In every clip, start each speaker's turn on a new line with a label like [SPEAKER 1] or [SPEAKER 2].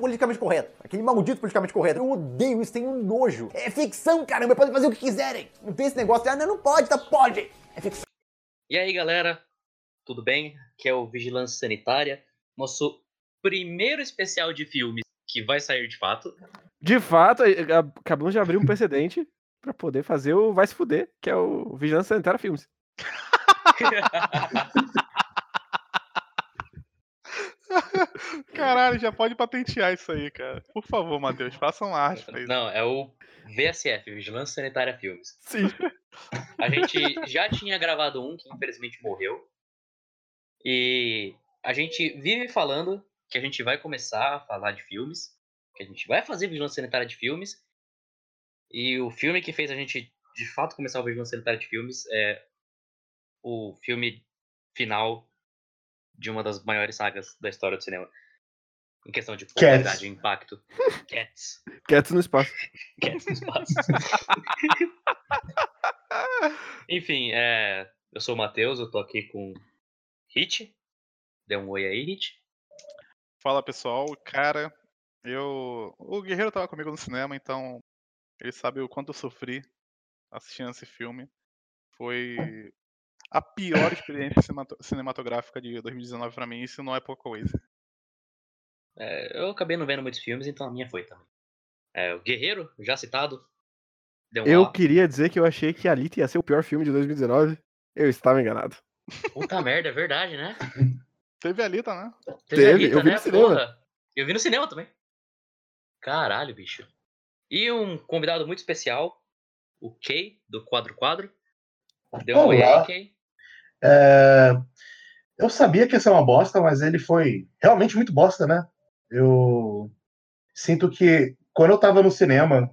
[SPEAKER 1] politicamente correto. Aquele maldito politicamente correto. Eu odeio isso, tenho nojo. É ficção, caramba, podem fazer o que quiserem. Não tem esse negócio de, ah, não, não pode, tá? Pode. É ficção.
[SPEAKER 2] E aí, galera, tudo bem? Aqui é o Vigilância Sanitária, nosso primeiro especial de filmes que vai sair de fato.
[SPEAKER 3] De fato, acabamos de abrir um precedente pra poder fazer o Vai Se Fuder, que é o Vigilância Sanitária Filmes.
[SPEAKER 4] Caralho, já pode patentear isso aí, cara. Por favor, Matheus, faça uma arte pra isso.
[SPEAKER 2] Não, é o VSF, Vigilância Sanitária Filmes.
[SPEAKER 3] Sim.
[SPEAKER 2] A gente já tinha gravado um que infelizmente morreu. E a gente vive falando que a gente vai começar a falar de filmes, que a gente vai fazer vigilância sanitária de filmes. E o filme que fez a gente de fato começar a vigilância sanitária de filmes é o filme final de uma das maiores sagas da história do cinema. Em questão de popularidade e impacto. Cats.
[SPEAKER 3] Cats no espaço.
[SPEAKER 2] Cats no espaço. Enfim, é, eu sou o Matheus, eu tô aqui com Hit. Dê um oi aí, Hit.
[SPEAKER 4] Fala pessoal, cara, eu. O Guerreiro tava comigo no cinema, então ele sabe o quanto eu sofri assistindo esse filme. Foi a pior experiência cinemato- cinematográfica de 2019 pra mim, isso não é pouca coisa.
[SPEAKER 2] É, eu acabei não vendo muitos filmes, então a minha foi também. É, o Guerreiro, já citado. Deu um
[SPEAKER 3] Eu queria dizer que eu achei que Alita ia ser o pior filme de 2019. Eu estava enganado.
[SPEAKER 2] Puta merda, é verdade, né?
[SPEAKER 4] Teve a Alita, né?
[SPEAKER 3] Teve, eu vi
[SPEAKER 2] né?
[SPEAKER 3] no cinema.
[SPEAKER 2] Porra. Eu vi no cinema também. Caralho, bicho. E um convidado muito especial, o Kay, do Quadro Quadro. Deu um oi aí. Kay.
[SPEAKER 5] É, Eu sabia que ia ser uma bosta, mas ele foi realmente muito bosta, né? Eu sinto que quando eu tava no cinema,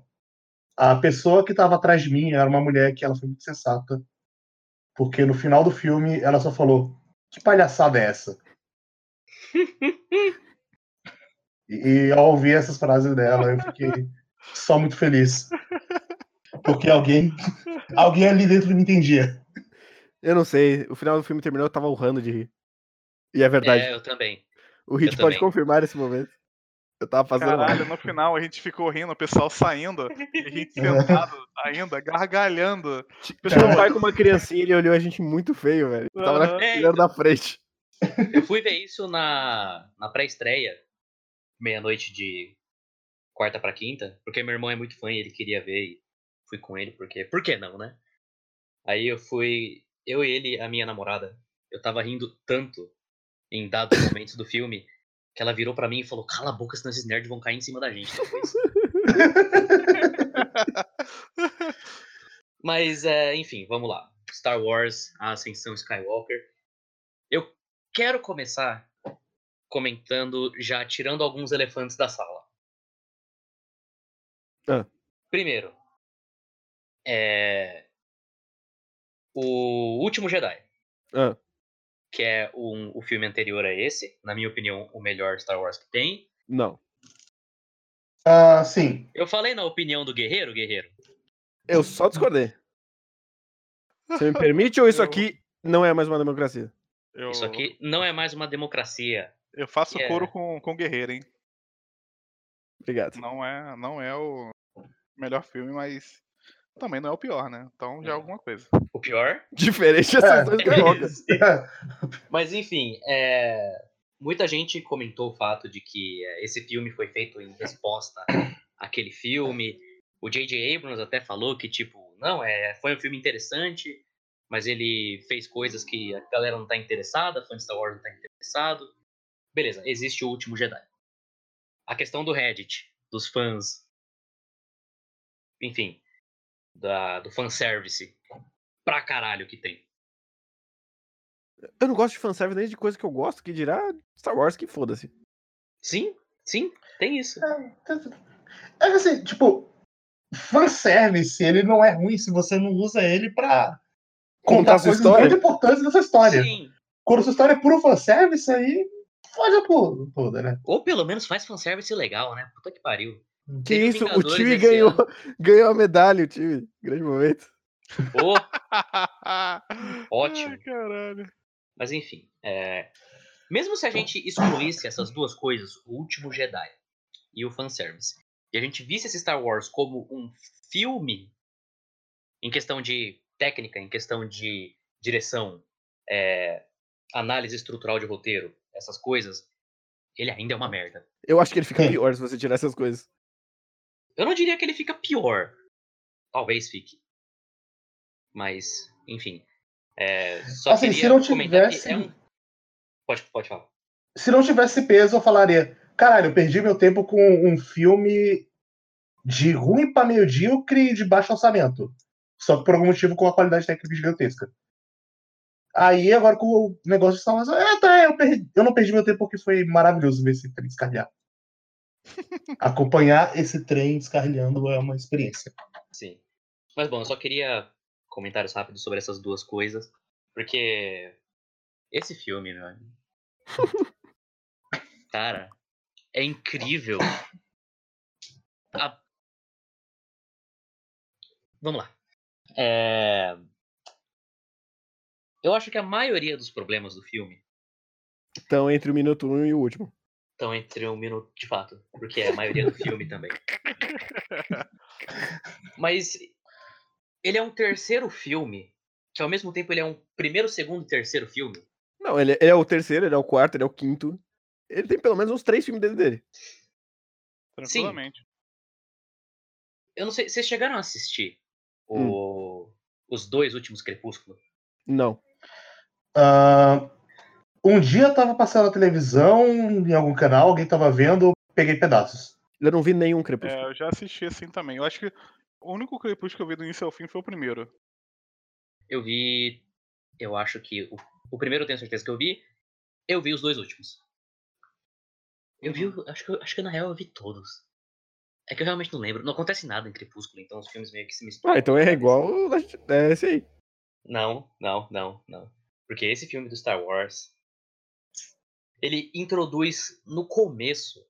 [SPEAKER 5] a pessoa que tava atrás de mim era uma mulher que ela foi muito sensata. Porque no final do filme ela só falou: Que palhaçada é essa? E, e ao ouvir essas frases dela, eu fiquei só muito feliz. Porque alguém, alguém ali dentro me entendia.
[SPEAKER 3] Eu não sei, o final do filme terminou, eu tava urrando de rir. E é verdade.
[SPEAKER 2] É, eu também.
[SPEAKER 3] o Hit
[SPEAKER 2] eu
[SPEAKER 3] pode
[SPEAKER 2] também.
[SPEAKER 3] confirmar esse momento. Eu tava fazendo.
[SPEAKER 4] Caralho, no final a gente ficou rindo, o pessoal saindo, e a gente sentado ainda, gargalhando.
[SPEAKER 3] Tinha um pai com uma criancinha, ele olhou a gente muito feio, velho. Eu Tava na fileira da frente.
[SPEAKER 2] Eu fui ver isso na, na pré-estreia, meia-noite de quarta pra quinta, porque meu irmão é muito fã e ele queria ver e fui com ele, porque. Por que não, né? Aí eu fui. Eu e ele, a minha namorada, eu tava rindo tanto em dados momentos do filme que ela virou pra mim e falou: Cala a boca, senão esses nerds vão cair em cima da gente depois. Mas, é, enfim, vamos lá. Star Wars, a Ascensão Skywalker. Eu quero começar comentando, já tirando alguns elefantes da sala.
[SPEAKER 3] Ah.
[SPEAKER 2] Primeiro, é. O Último Jedi,
[SPEAKER 3] Ah,
[SPEAKER 2] que é um, o filme anterior a esse, na minha opinião, o melhor Star Wars que tem.
[SPEAKER 3] não.
[SPEAKER 5] Ah, sim.
[SPEAKER 2] Eu falei na opinião do Guerreiro, Guerreiro.
[SPEAKER 3] Eu só discordei. Você me permite ou isso
[SPEAKER 4] Eu-
[SPEAKER 3] aqui não é mais uma democracia?
[SPEAKER 4] Eu,
[SPEAKER 2] Isso aqui não é mais uma democracia.
[SPEAKER 4] eu faço
[SPEAKER 2] Yeah.
[SPEAKER 4] coro com, com o Guerreiro, hein?
[SPEAKER 3] Obrigado.
[SPEAKER 4] Não é, não é o melhor filme, mas também não é o pior, né? Então já é alguma coisa.
[SPEAKER 2] O pior.
[SPEAKER 3] Diferente
[SPEAKER 5] É.
[SPEAKER 3] essas duas trocas.
[SPEAKER 2] Mas enfim, é, muita gente comentou o fato de que é, esse filme foi feito em resposta àquele filme. O J.J. Abrams até falou que, tipo, não, é, foi um filme interessante, mas ele fez coisas que a galera não tá interessada, fã de Star Wars não tá interessado. Beleza, existe o último Jedi. A questão do Reddit, dos fãs, enfim, da, do fanservice, pra caralho que tem.
[SPEAKER 3] Eu não gosto de fanservice nem de coisa que eu gosto, que dirá Star Wars que foda-se.
[SPEAKER 2] Sim, sim, tem isso.
[SPEAKER 5] É assim, tipo, fanservice, ele não é ruim se você não usa ele pra
[SPEAKER 3] Contar
[SPEAKER 5] contar
[SPEAKER 3] sua
[SPEAKER 5] coisas
[SPEAKER 3] história.
[SPEAKER 5] muito importantes da sua história.
[SPEAKER 2] Sim,
[SPEAKER 5] Quando sua história é puro fanservice, aí fode a porra toda, né?
[SPEAKER 2] Ou pelo menos faz fanservice legal, né? Puta que pariu.
[SPEAKER 3] Que
[SPEAKER 2] Teve
[SPEAKER 3] isso, o time ganhou,
[SPEAKER 2] ano.
[SPEAKER 3] ganhou a medalha, o time. Grande momento.
[SPEAKER 2] Ô, Ótimo.
[SPEAKER 4] Ai, caralho.
[SPEAKER 2] mas enfim. é, Mesmo se a gente excluísse essas duas coisas, o último Jedi e o fanservice. E a gente visse esse Star Wars como um filme em questão de técnica, em questão de direção, é, análise estrutural de roteiro, essas coisas, ele ainda é uma merda.
[SPEAKER 3] Eu acho que ele fica
[SPEAKER 5] Sim.
[SPEAKER 3] pior se você tirar essas coisas.
[SPEAKER 2] Eu não diria que ele fica pior. Talvez fique. Mas, enfim. É, só
[SPEAKER 5] Assim, se não tivesse-
[SPEAKER 2] que é um... Pode, pode falar.
[SPEAKER 5] Se não tivesse peso, eu falaria: caralho, eu perdi meu tempo com um filme de ruim pra medíocre e de baixo orçamento. Só que por algum motivo com uma qualidade técnica gigantesca. Aí, agora com o negócio de Star Wars, é, tá, eu, perdi- eu não perdi meu tempo porque foi maravilhoso ver esse trem descarrilhar. Acompanhar esse trem descarrilhando é uma experiência.
[SPEAKER 2] Sim. Mas bom, eu só queria comentários rápidos sobre essas duas coisas. Porque esse filme, meu amigo. Cara, é incrível. A- Vamos lá. É, Eu acho que a maioria dos problemas do filme
[SPEAKER 3] Então, entre o minuto 1 um e o último.
[SPEAKER 2] Estão entre um minuto de fato, porque é a maioria do filme também. Mas ele é um terceiro filme, que ao mesmo tempo ele é um primeiro, segundo e terceiro filme.
[SPEAKER 3] Não, ele, ele é o terceiro, ele é o quarto, ele é o quinto. Ele tem pelo menos uns três filmes dentro dele.
[SPEAKER 4] Tranquilamente.
[SPEAKER 2] Eu não sei, vocês chegaram a assistir o- os dois últimos Crepúsculo?
[SPEAKER 3] Não.
[SPEAKER 5] Ah, um dia eu tava passando na televisão, em algum canal, alguém tava vendo, peguei pedaços.
[SPEAKER 3] Eu não vi nenhum Crepúsculo.
[SPEAKER 4] É, eu já assisti assim também. Eu acho que o único Crepúsculo que eu vi do início ao fim foi o primeiro.
[SPEAKER 2] Eu vi. Eu acho que. O, o primeiro eu tenho certeza que eu vi. Eu vi os dois últimos. Eu vi. o- Acho que, acho que na real eu vi todos. É que eu realmente não lembro. Não acontece nada em Crepúsculo, então os filmes meio que se misturam.
[SPEAKER 3] Ah, então é igual. É esse aí.
[SPEAKER 2] Não, não, não, não. Porque esse filme do Star Wars. Ele introduz no começo.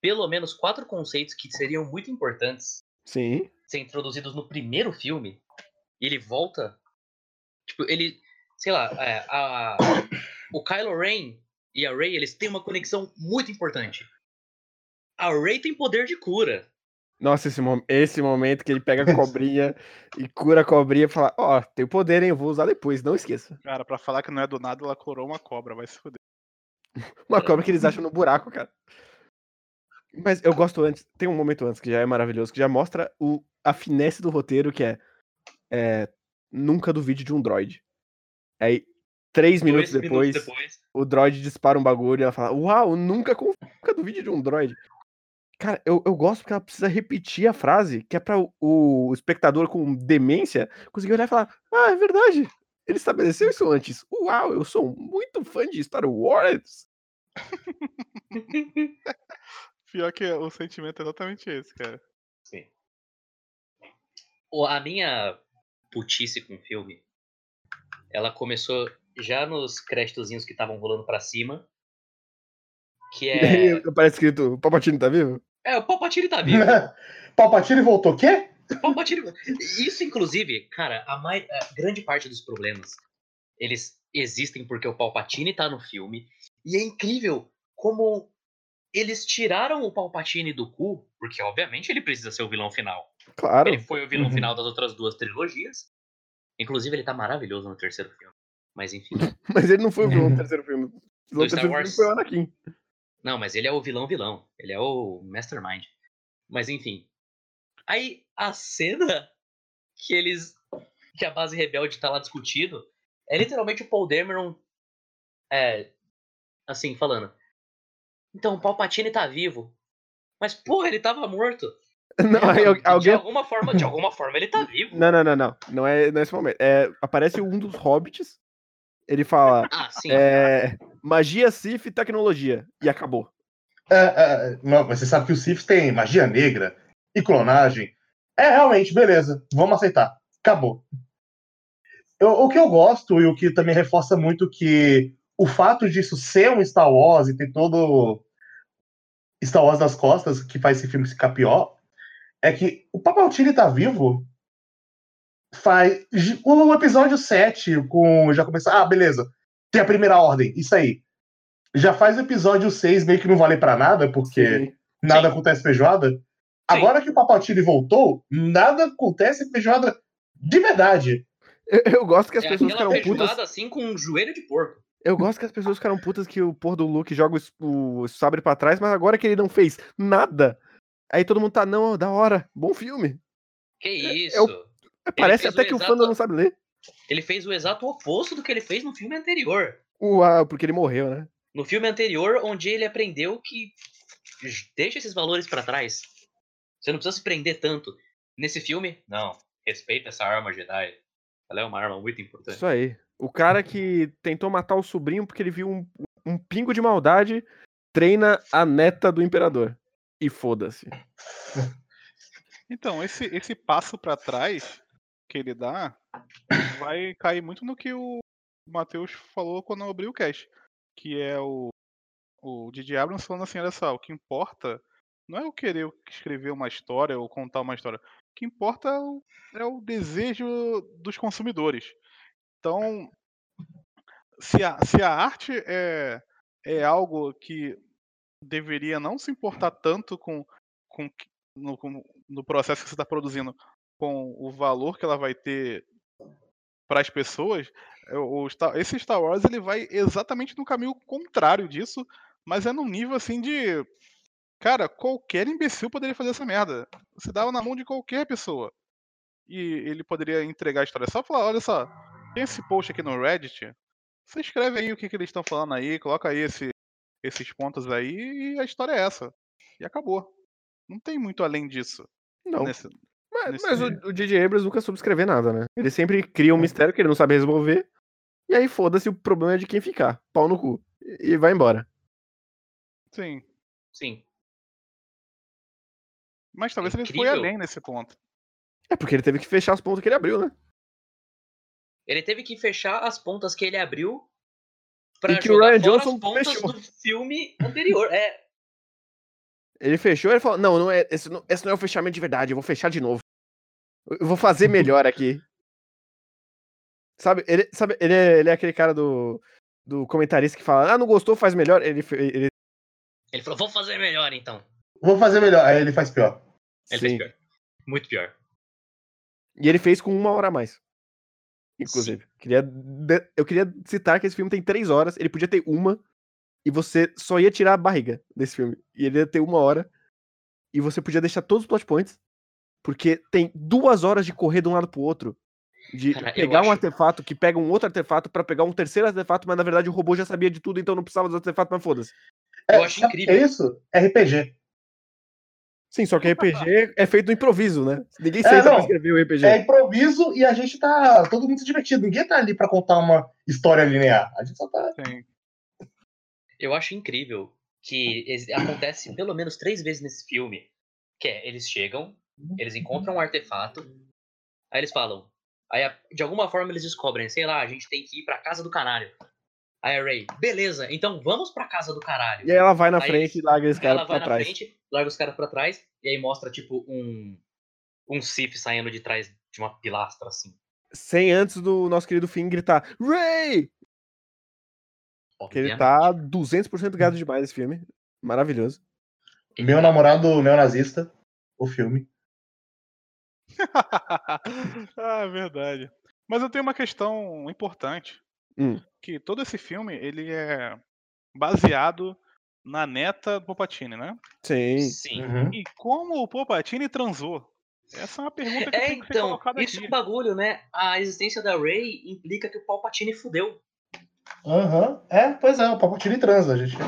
[SPEAKER 2] Pelo menos quatro conceitos que seriam muito importantes
[SPEAKER 3] Sim.
[SPEAKER 2] ser introduzidos no primeiro filme e ele volta. Tipo, ele. Sei lá, é, a, o Kylo Ren e a Rey, eles têm uma conexão muito importante. A Rey tem poder de cura.
[SPEAKER 3] Nossa, esse, mom- esse momento que ele pega a cobrinha e cura a cobrinha e fala: Ó, tem poder, hein? Eu vou usar depois, não esqueça.
[SPEAKER 4] Cara, pra falar que não é do nada, ela clorou uma cobra, vai se fuder.
[SPEAKER 3] Uma cobra que eles acham no buraco, cara. Mas eu gosto antes. Tem um momento antes que já é maravilhoso, que já mostra o, a finesse do roteiro, que é, é. Nunca duvide de um droid. Aí, três minutos, depois,
[SPEAKER 2] minutos depois.
[SPEAKER 3] o droid dispara um bagulho e ela fala: Uau, nunca, nunca duvide de um droid. Cara, eu, eu gosto porque ela precisa repetir a frase, que é pra o, o espectador com demência conseguir olhar e falar: Ah, é verdade. Ele estabeleceu isso antes. Uau, eu sou muito fã de Star Wars.
[SPEAKER 4] Pior que o sentimento é exatamente esse, cara.
[SPEAKER 2] Sim. O- A minha putice com o filme, ela começou já nos créditozinhos que estavam rolando pra cima. Que é.
[SPEAKER 3] Parece escrito: Palpatine tá vivo?
[SPEAKER 2] É, o Palpatine tá vivo.
[SPEAKER 5] Palpatine voltou, quê?
[SPEAKER 2] Isso, inclusive, cara, a, mai- a grande parte dos problemas eles existem porque o Palpatine tá no filme. E é incrível como eles tiraram o Palpatine do cu, porque obviamente ele precisa ser o vilão final.
[SPEAKER 3] Claro.
[SPEAKER 2] Ele foi o vilão
[SPEAKER 5] Uhum.
[SPEAKER 2] final das outras duas trilogias. Inclusive, ele tá maravilhoso no terceiro filme. Mas enfim.
[SPEAKER 3] Mas ele não foi o vilão do terceiro filme. O vilão do
[SPEAKER 2] Star
[SPEAKER 3] terceiro
[SPEAKER 2] Wars.
[SPEAKER 3] filme foi o Anakin.
[SPEAKER 2] Não, mas ele é o vilão vilão. Ele é o Mastermind. Mas enfim. Aí a cena que eles. que a base rebelde tá lá discutindo é literalmente o Paul Dameron. É. Assim, falando. Então, o Palpatine tá vivo. Mas, porra, ele tava morto.
[SPEAKER 3] Não,
[SPEAKER 2] É, mano, de
[SPEAKER 3] alguém.
[SPEAKER 2] alguma forma, de alguma forma ele tá vivo.
[SPEAKER 3] Não, não, não, não. Não é nesse momento. É, aparece um dos hobbits. Ele fala:
[SPEAKER 2] Ah, sim.
[SPEAKER 3] é, magia, Sith e tecnologia. E acabou.
[SPEAKER 5] É, é, não, mas você sabe que o Sith tem magia negra e clonagem. É, realmente, beleza. Vamos aceitar. Acabou. Eu- o que eu gosto e o que também reforça muito que o fato disso ser um Star Wars e ter todo Star Wars nas costas que faz esse filme ficar pior é que o Palpatine tá vivo faz o episódio 7 com já começar, ah, beleza. Tem a primeira ordem, isso aí. Já faz o episódio 6 meio que não vale pra nada, porque
[SPEAKER 3] Sim.
[SPEAKER 5] nada
[SPEAKER 2] Sim.
[SPEAKER 5] acontece feijoada. Agora que o Papatini voltou, nada acontece feijoada de verdade.
[SPEAKER 3] Eu, eu gosto que as
[SPEAKER 2] É
[SPEAKER 3] pessoas ficaram putas.
[SPEAKER 2] assim com um joelho de porco.
[SPEAKER 3] Eu gosto que as pessoas ficaram putas que o porra do Luke joga o, o sabre pra trás, mas agora que ele não fez nada. Aí todo mundo tá, não, da hora, bom filme.
[SPEAKER 2] Que
[SPEAKER 3] é
[SPEAKER 2] isso?
[SPEAKER 3] o- Parece
[SPEAKER 2] fez
[SPEAKER 3] até
[SPEAKER 2] o
[SPEAKER 3] que o
[SPEAKER 2] exato-
[SPEAKER 3] fã não sabe ler.
[SPEAKER 2] Ele fez o exato oposto do que ele fez no filme anterior.
[SPEAKER 3] Uau, porque ele morreu, né?
[SPEAKER 2] No filme anterior, onde ele aprendeu que deixa esses valores pra trás. Você não precisa se prender tanto. Nesse filme, não. Respeita essa arma Jedi. Ela é uma arma muito importante.
[SPEAKER 3] Isso aí. O cara que tentou matar o sobrinho porque ele viu um, um pingo de maldade, treina a neta do imperador. E foda-se.
[SPEAKER 4] Então, esse, esse passo pra trás que ele dá vai cair muito no que o Matheus falou quando eu abri o cast. Que é o, o Didi Abrams falando assim, olha só, o que importa não é eu querer escrever uma história ou contar uma história. O que importa é o, é o desejo dos consumidores. Então, se a, se a arte é, é algo que deveria não se importar tanto com, com, no, com- no processo que você está produzindo, com o valor que ela vai ter para as pessoas, é, o esse Star Wars ele vai exatamente no caminho contrário disso, mas é num nível assim de. Cara, qualquer imbecil poderia fazer essa merda. Você dava na mão de qualquer pessoa. E ele poderia entregar a história. Só falar, olha só, tem esse post aqui no Reddit. Você escreve aí o que, que eles estão falando aí, coloca aí esse- esses pontos aí e a história é essa. E acabou. Não tem muito além disso.
[SPEAKER 3] Não.
[SPEAKER 4] nesse-
[SPEAKER 3] Mas,
[SPEAKER 4] nesse-
[SPEAKER 3] mas o, o J.J. Abrams nunca soube escrever nada, né? Ele sempre cria um mistério que ele não sabe resolver. E aí foda-se, o problema é de quem ficar. Pau no cu. E vai embora.
[SPEAKER 4] Sim.
[SPEAKER 2] Sim.
[SPEAKER 4] Mas talvez ele foi
[SPEAKER 2] Incrível.
[SPEAKER 4] além nesse ponto.
[SPEAKER 3] É porque ele teve que fechar as pontas que ele abriu, né?
[SPEAKER 2] Ele teve que fechar as pontas que ele abriu pra
[SPEAKER 3] E que o Ryan Johnson
[SPEAKER 2] as pontas
[SPEAKER 3] fechou.
[SPEAKER 2] do filme anterior. É,
[SPEAKER 3] Ele fechou e ele falou: Não, não é, esse, não, esse não é o fechamento de verdade, eu vou fechar de novo. Eu vou fazer melhor aqui. Sabe, ele, sabe, ele, é, ele é aquele cara do, do comentarista que fala: Ah, não gostou, faz melhor. Ele, ele
[SPEAKER 2] ele falou, vou fazer melhor então.
[SPEAKER 5] Vou fazer melhor. Aí ele faz pior.
[SPEAKER 2] Ele
[SPEAKER 3] Sim.
[SPEAKER 2] fez pior. Muito pior.
[SPEAKER 3] E ele fez com uma hora a mais. Inclusive. Queria, de- eu queria citar que esse filme tem três horas, ele podia ter uma, e você só ia tirar a barriga desse filme. E ele ia ter uma hora, e você podia deixar todos os plot points, porque tem duas horas de correr de um lado pro outro. De
[SPEAKER 2] Cara,
[SPEAKER 3] pegar um
[SPEAKER 2] acho-
[SPEAKER 3] artefato que pega um outro artefato pra pegar um terceiro artefato, mas na verdade o robô já sabia de tudo, então não precisava dos artefatos, mas foda-se.
[SPEAKER 2] Eu acho
[SPEAKER 5] o que
[SPEAKER 2] incrível.
[SPEAKER 5] É isso? RPG.
[SPEAKER 3] Sim, só que RPG é feito no improviso, né? Ninguém
[SPEAKER 5] É,
[SPEAKER 3] senta pra escrever o RPG.
[SPEAKER 5] É improviso e a gente tá todo mundo se divertindo. Ninguém tá ali pra contar uma história linear. A gente só tá.
[SPEAKER 4] Sim.
[SPEAKER 2] Eu acho incrível que acontece pelo menos três vezes nesse filme. Que é, eles chegam, eles encontram um artefato, aí eles falam. Aí, de alguma forma, eles descobrem, sei lá, a gente tem que ir pra casa do caralho. Aí a Ray, beleza, então vamos pra casa do caralho.
[SPEAKER 3] E aí ela vai na
[SPEAKER 2] Aí
[SPEAKER 3] frente e larga esse
[SPEAKER 2] Aí
[SPEAKER 3] cara
[SPEAKER 2] ela vai
[SPEAKER 3] pra
[SPEAKER 2] na
[SPEAKER 3] trás.
[SPEAKER 2] frente, larga os caras pra trás, e aí mostra, tipo, um. Um Sif saindo de trás de uma pilastra, assim.
[SPEAKER 3] Sem antes do nosso querido Finn gritar Ray! Que ele tá 200% gado demais esse filme. Maravilhoso.
[SPEAKER 5] Meu namorado neonazista, o filme.
[SPEAKER 4] ah, é verdade. Mas eu tenho uma questão importante.
[SPEAKER 3] Hum.
[SPEAKER 4] Que todo esse filme, ele é baseado na neta do Popatini, né?
[SPEAKER 3] Sim.
[SPEAKER 2] Sim.
[SPEAKER 5] Uhum.
[SPEAKER 4] E como o Popatini transou? Essa é uma pergunta que
[SPEAKER 2] É,
[SPEAKER 4] tem que ser
[SPEAKER 2] então,
[SPEAKER 4] colocada
[SPEAKER 2] isso é um bagulho, né? A existência da Ray implica que o Palpatine fudeu.
[SPEAKER 5] Aham. É, pois é, o Palpatine transa, gente.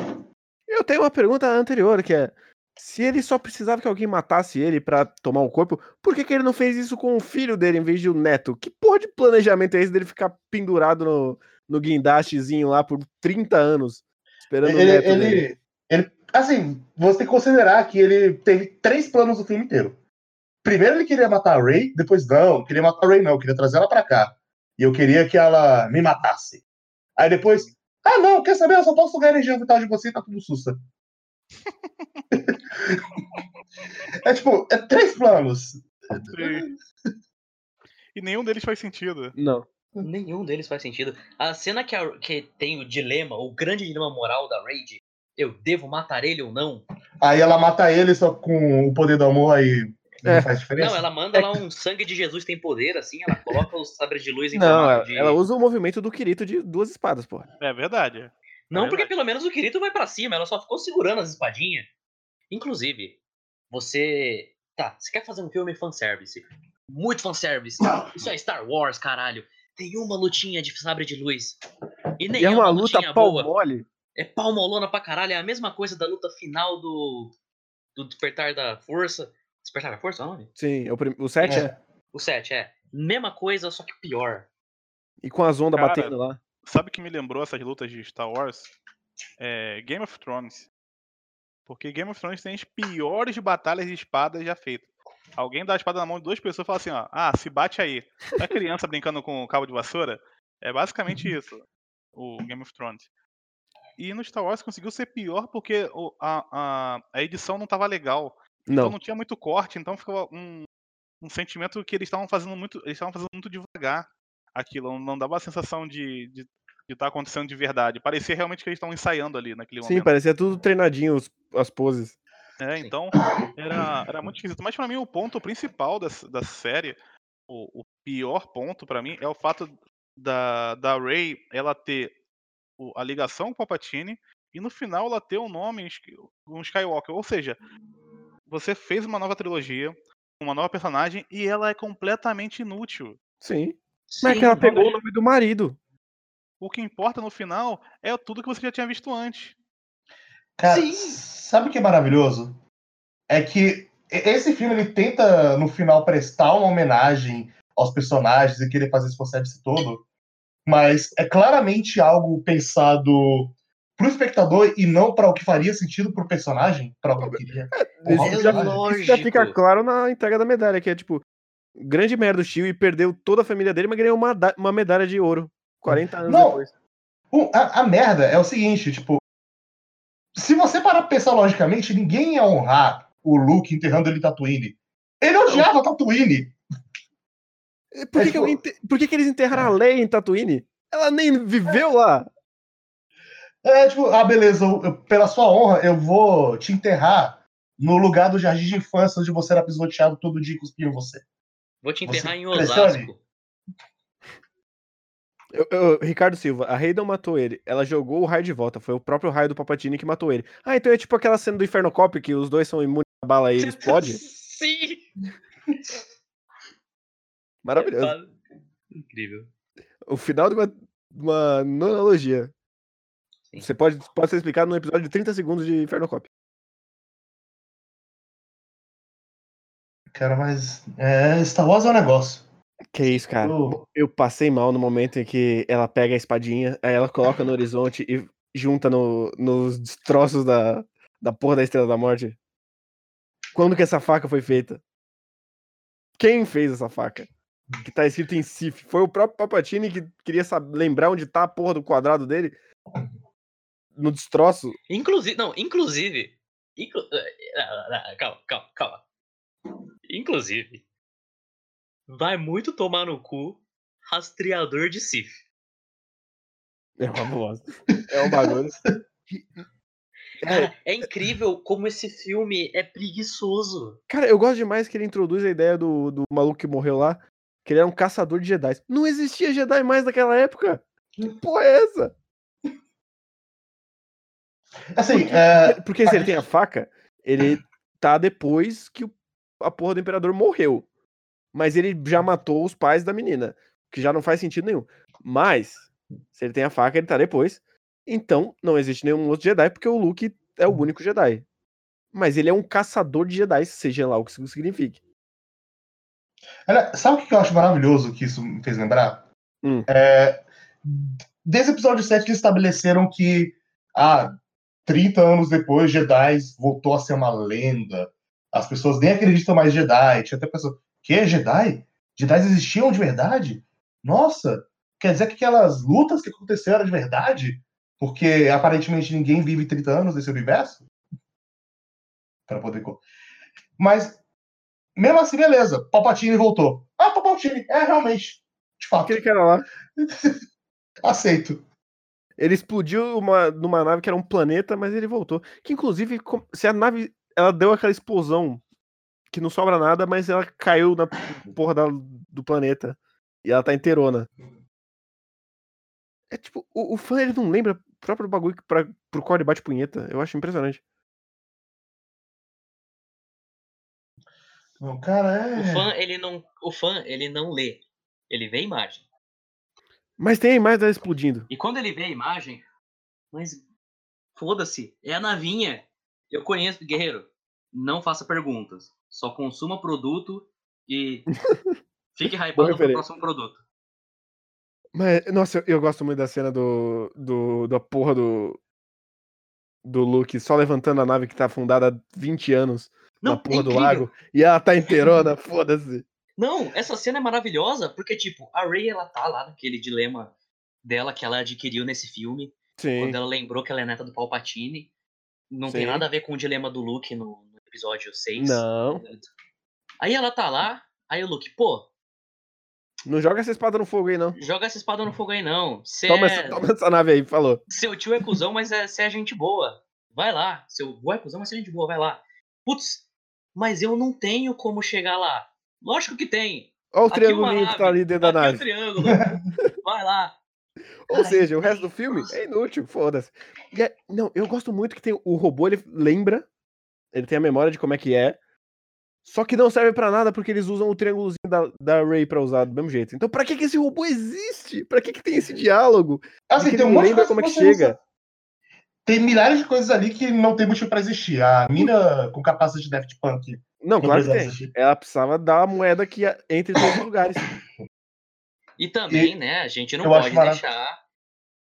[SPEAKER 3] Eu tenho uma pergunta anterior, que é. Se ele só precisava que alguém matasse ele pra tomar o corpo, por que, que ele não fez isso com o filho dele em vez de o neto? Que porra de planejamento é esse dele ficar pendurado no, no guindastezinho lá por 30 anos, esperando o
[SPEAKER 5] Ele,
[SPEAKER 3] neto dele?
[SPEAKER 5] ele, ele- assim, você tem que considerar que ele teve três planos o filme inteiro. Primeiro ele queria matar a Ray, depois não, queria matar a Ray não, queria trazer ela pra cá. E eu queria que ela me matasse. Aí depois, ah não, quer saber? Eu só posso sugar a energia vital de você e tá tudo sussa. é tipo, é três planos.
[SPEAKER 4] Sim. E nenhum deles faz sentido.
[SPEAKER 3] Não.
[SPEAKER 2] Nenhum deles faz sentido. A cena que, a- que tem o dilema, o grande dilema moral da Raid, Eu devo matar ele ou não?
[SPEAKER 5] Aí ela mata ele só com o poder do amor aí
[SPEAKER 3] É.
[SPEAKER 5] não faz diferença.
[SPEAKER 2] Não, ela manda lá um sangue de Jesus tem poder, assim, ela coloca os sabres de luz em
[SPEAKER 3] Não,
[SPEAKER 2] formato
[SPEAKER 3] ela,
[SPEAKER 2] de...
[SPEAKER 3] ela usa o movimento do Kirito de duas espadas, pô.
[SPEAKER 4] É verdade.
[SPEAKER 2] Não,
[SPEAKER 4] É
[SPEAKER 2] porque
[SPEAKER 4] verdade.
[SPEAKER 2] pelo menos o Kirito vai pra cima, ela só ficou segurando as espadinhas. Inclusive, você. Tá, você quer fazer um filme fanservice? Muito fanservice. Isso é Star Wars, caralho. Tem uma lutinha de sabre de luz. E nem
[SPEAKER 3] E é uma luta
[SPEAKER 2] lutinha
[SPEAKER 3] pau
[SPEAKER 2] boa.
[SPEAKER 3] mole.
[SPEAKER 2] É palmolona pra caralho. É a mesma coisa da luta final do. Do Despertar da Força. Despertar da Força é o nome?
[SPEAKER 3] Sim, o, prim- o 7 é.
[SPEAKER 5] É.
[SPEAKER 2] O 7, é. Mesma coisa, só que pior.
[SPEAKER 3] E com as ondas
[SPEAKER 4] Cara,
[SPEAKER 3] batendo lá.
[SPEAKER 4] Sabe o que me lembrou essas lutas de Star Wars? É Game of Thrones. Porque Game of Thrones tem as piores batalhas de espadas já feitas. Alguém dá a espada na mão de duas pessoas e fala assim, ó, ah, se bate aí. É criança brincando com o cabo de vassoura? É basicamente isso, o Game of Thrones. E no Star Wars conseguiu ser pior porque a, a, a edição não tava legal. Então
[SPEAKER 3] Não.
[SPEAKER 4] não tinha muito corte, então ficava um, um sentimento que eles estavam fazendo muito. Eles estavam fazendo muito devagar aquilo. Não, não dava a sensação de estar de, estar acontecendo de verdade. Parecia realmente que eles estavam ensaiando ali naquele
[SPEAKER 3] Sim,
[SPEAKER 4] momento.
[SPEAKER 3] parecia tudo treinadinho os- as poses.
[SPEAKER 4] É,
[SPEAKER 2] Sim.
[SPEAKER 4] então era, era muito esquisito. Mas pra mim o ponto principal dessa, da série, o, o pior ponto pra mim, é o fato da, da Rey ela ter o- a ligação com o Palpatine e no final ela ter o nome um Skywalker. Ou seja, você fez uma nova trilogia, uma nova personagem e ela é completamente inútil.
[SPEAKER 3] Sim. Como é que ela
[SPEAKER 2] Sim,
[SPEAKER 3] pegou o nome do marido?
[SPEAKER 4] O que importa no final é tudo que você já tinha visto antes.
[SPEAKER 5] Cara,
[SPEAKER 2] Sim.
[SPEAKER 5] sabe o que é maravilhoso? É que esse filme ele tenta, no final, prestar uma homenagem aos personagens e querer fazer esse conceito todo, mas é claramente algo pensado pro espectador e não para o que faria sentido pro personagem, para o que queria.
[SPEAKER 3] Isso
[SPEAKER 5] É
[SPEAKER 3] já,
[SPEAKER 2] lógico.
[SPEAKER 3] isso já fica claro na entrega da medalha, que é tipo, grande merda o Tio e perdeu toda a família dele, mas ganhou uma, uma medalha de ouro. 40 anos
[SPEAKER 5] Não.
[SPEAKER 3] depois.
[SPEAKER 5] O- a, a merda é o seguinte, tipo, se você parar pra pensar logicamente, ninguém ia honrar o Luke enterrando ele em Tatooine. Ele odiava Tatooine.
[SPEAKER 3] Por que,
[SPEAKER 5] É,
[SPEAKER 3] que,
[SPEAKER 5] tipo-
[SPEAKER 3] ente- por que, que eles enterraram a Leia em Tatooine? Ela nem viveu lá.
[SPEAKER 5] É tipo, ah, beleza, eu- eu- pela sua honra, eu vou te enterrar no lugar do jardim de infância onde você era pisoteado todo dia e cuspiam você.
[SPEAKER 2] Vou te
[SPEAKER 5] Você
[SPEAKER 2] enterrar em
[SPEAKER 5] pressione.
[SPEAKER 3] Eu- eu- Ricardo Silva, a não matou ele. Ela jogou o raio de volta. Foi o próprio raio do Papatini que matou ele. Ah, então é tipo aquela cena do Inferno Cop que os dois são imunes à bala e ele explode?
[SPEAKER 2] Sim!
[SPEAKER 3] Maravilhoso.
[SPEAKER 2] Incrível.
[SPEAKER 3] O final de uma, uma nonologia.
[SPEAKER 2] Sim.
[SPEAKER 3] Você pode, pode ser explicado num episódio de 30 segundos de Inferno Cop.
[SPEAKER 5] Cara, mas é, Star Wars é um negócio.
[SPEAKER 3] Que isso, cara.
[SPEAKER 5] Eu-
[SPEAKER 3] Eu passei mal no momento em que ela pega a espadinha, aí ela coloca no horizonte e junta no, nos destroços da, da porra da Estrela da Morte. Quando que essa faca foi feita? Quem fez essa faca? Que tá escrito em Sif. Foi o próprio Papatini que queria saber, lembrar onde tá a porra do quadrado dele? No destroço?
[SPEAKER 2] Inclusive, não, inclusive. inclu- ah, ah, Calma, calma, calma. Inclusive, vai muito tomar no cu rastreador de Sif.
[SPEAKER 3] É uma bosta. É um bagulho. É,
[SPEAKER 2] Cara, é incrível como esse filme é preguiçoso.
[SPEAKER 3] Cara, eu gosto demais que ele introduz a ideia do, do maluco que morreu lá, que ele era um caçador de Jedi. Não existia Jedi mais naquela época. Que porra é essa?
[SPEAKER 5] Assim, é,
[SPEAKER 3] Porque se ele tem a faca, ele tá depois que o- a porra do imperador morreu. Mas ele já matou os pais da menina, que já não faz sentido nenhum. Mas, se ele tem a faca, ele tá depois. Então, não existe nenhum outro Jedi, porque o Luke é o único Jedi. Mas ele é um caçador de Jedi, seja lá o que isso signifique.
[SPEAKER 5] olha, sabe o que eu acho maravilhoso que isso me fez lembrar?
[SPEAKER 3] Hum.
[SPEAKER 5] É, desde o episódio 7 que estabeleceram que ah, 30 anos depois, Jedi voltou a ser uma lenda. As pessoas nem acreditam mais em Jedi. Tinha até pessoa, que Jedi? Jedi existiam de verdade? Nossa, quer dizer que aquelas lutas que aconteceram eram de verdade? Porque aparentemente ninguém vive 30 anos nesse universo? Para poder. Mas, mesmo assim, beleza. Palpatine voltou. Ah, Palpatine, é realmente. De fato.
[SPEAKER 3] Aquele cara lá.
[SPEAKER 5] Aceito.
[SPEAKER 3] Ele explodiu uma, numa nave que era um planeta, mas ele voltou. Que inclusive, se a nave ela deu aquela explosão que não sobra nada, mas ela caiu na porra da- do planeta. E ela tá inteirona. É tipo, o, o fã ele não lembra o próprio bagulho pra, pro qual ele bate punheta. Eu acho impressionante.
[SPEAKER 5] Não, cara,
[SPEAKER 2] O
[SPEAKER 5] é.
[SPEAKER 2] fã, ele não, o fã, ele não lê. Ele vê a imagem.
[SPEAKER 3] Mas tem a imagem dela explodindo.
[SPEAKER 2] E quando ele vê a imagem, mas foda-se, é a navinha. Eu conheço, guerreiro. Não faça perguntas. Só consuma produto e fique hypando pro próximo produto.
[SPEAKER 3] Mas, nossa, eu, eu gosto muito da cena do. do da porra do. Do Luke só levantando a nave que tá afundada há 20 anos
[SPEAKER 2] Não,
[SPEAKER 3] na porra
[SPEAKER 2] é
[SPEAKER 3] do lago. E ela tá inteirona, foda-se.
[SPEAKER 2] Não, essa cena é maravilhosa porque, tipo, a Rey, ela tá lá naquele dilema dela que ela adquiriu nesse filme.
[SPEAKER 3] Sim.
[SPEAKER 2] Quando ela lembrou que ela é neta do Palpatine. Não tem
[SPEAKER 3] Sim.
[SPEAKER 2] nada a ver com o dilema do Luke no, no episódio 6.
[SPEAKER 3] Não.
[SPEAKER 2] Aí ela tá lá, aí o Luke, pô,
[SPEAKER 3] Não joga essa espada no fogo aí, não.
[SPEAKER 2] joga essa espada no fogo aí não. Cê
[SPEAKER 3] Toma,
[SPEAKER 2] é...
[SPEAKER 3] essa, toma essa nave aí, falou.
[SPEAKER 2] Seu tio é cuzão, mas é, cê é gente boa. Vai lá. Seu avô é cuzão, mas você é gente boa, vai lá. Putz, mas eu não tenho como chegar lá. Lógico que tem.
[SPEAKER 3] Olha o triangulinho
[SPEAKER 2] uma
[SPEAKER 3] que tá ali dentro da
[SPEAKER 2] é o
[SPEAKER 3] nave.
[SPEAKER 2] triângulo. Vai lá.
[SPEAKER 3] Ou
[SPEAKER 2] Cara,
[SPEAKER 3] seja, o resto do filme
[SPEAKER 2] nossa.
[SPEAKER 3] é inútil, foda-se. É- Não, eu gosto muito que tem o robô, ele lembra, ele tem a memória de como é que é, só que não serve pra nada porque eles usam o triângulozinho da, da Ray pra usar do mesmo jeito. Então pra que que esse robô existe? Pra que que tem esse diálogo?
[SPEAKER 5] Assim,
[SPEAKER 3] que
[SPEAKER 5] tem um
[SPEAKER 3] não
[SPEAKER 5] monte de
[SPEAKER 3] lembra
[SPEAKER 5] coisa
[SPEAKER 3] como é que chega.
[SPEAKER 5] Tem milhares de coisas ali que não tem motivo pra existir. A mina com capacete de Daft Punk.
[SPEAKER 3] Não, claro que tem.
[SPEAKER 5] existir.
[SPEAKER 3] Ela precisava dar a moeda que ia entre todos os lugares.
[SPEAKER 2] E também, né, a gente não pode deixar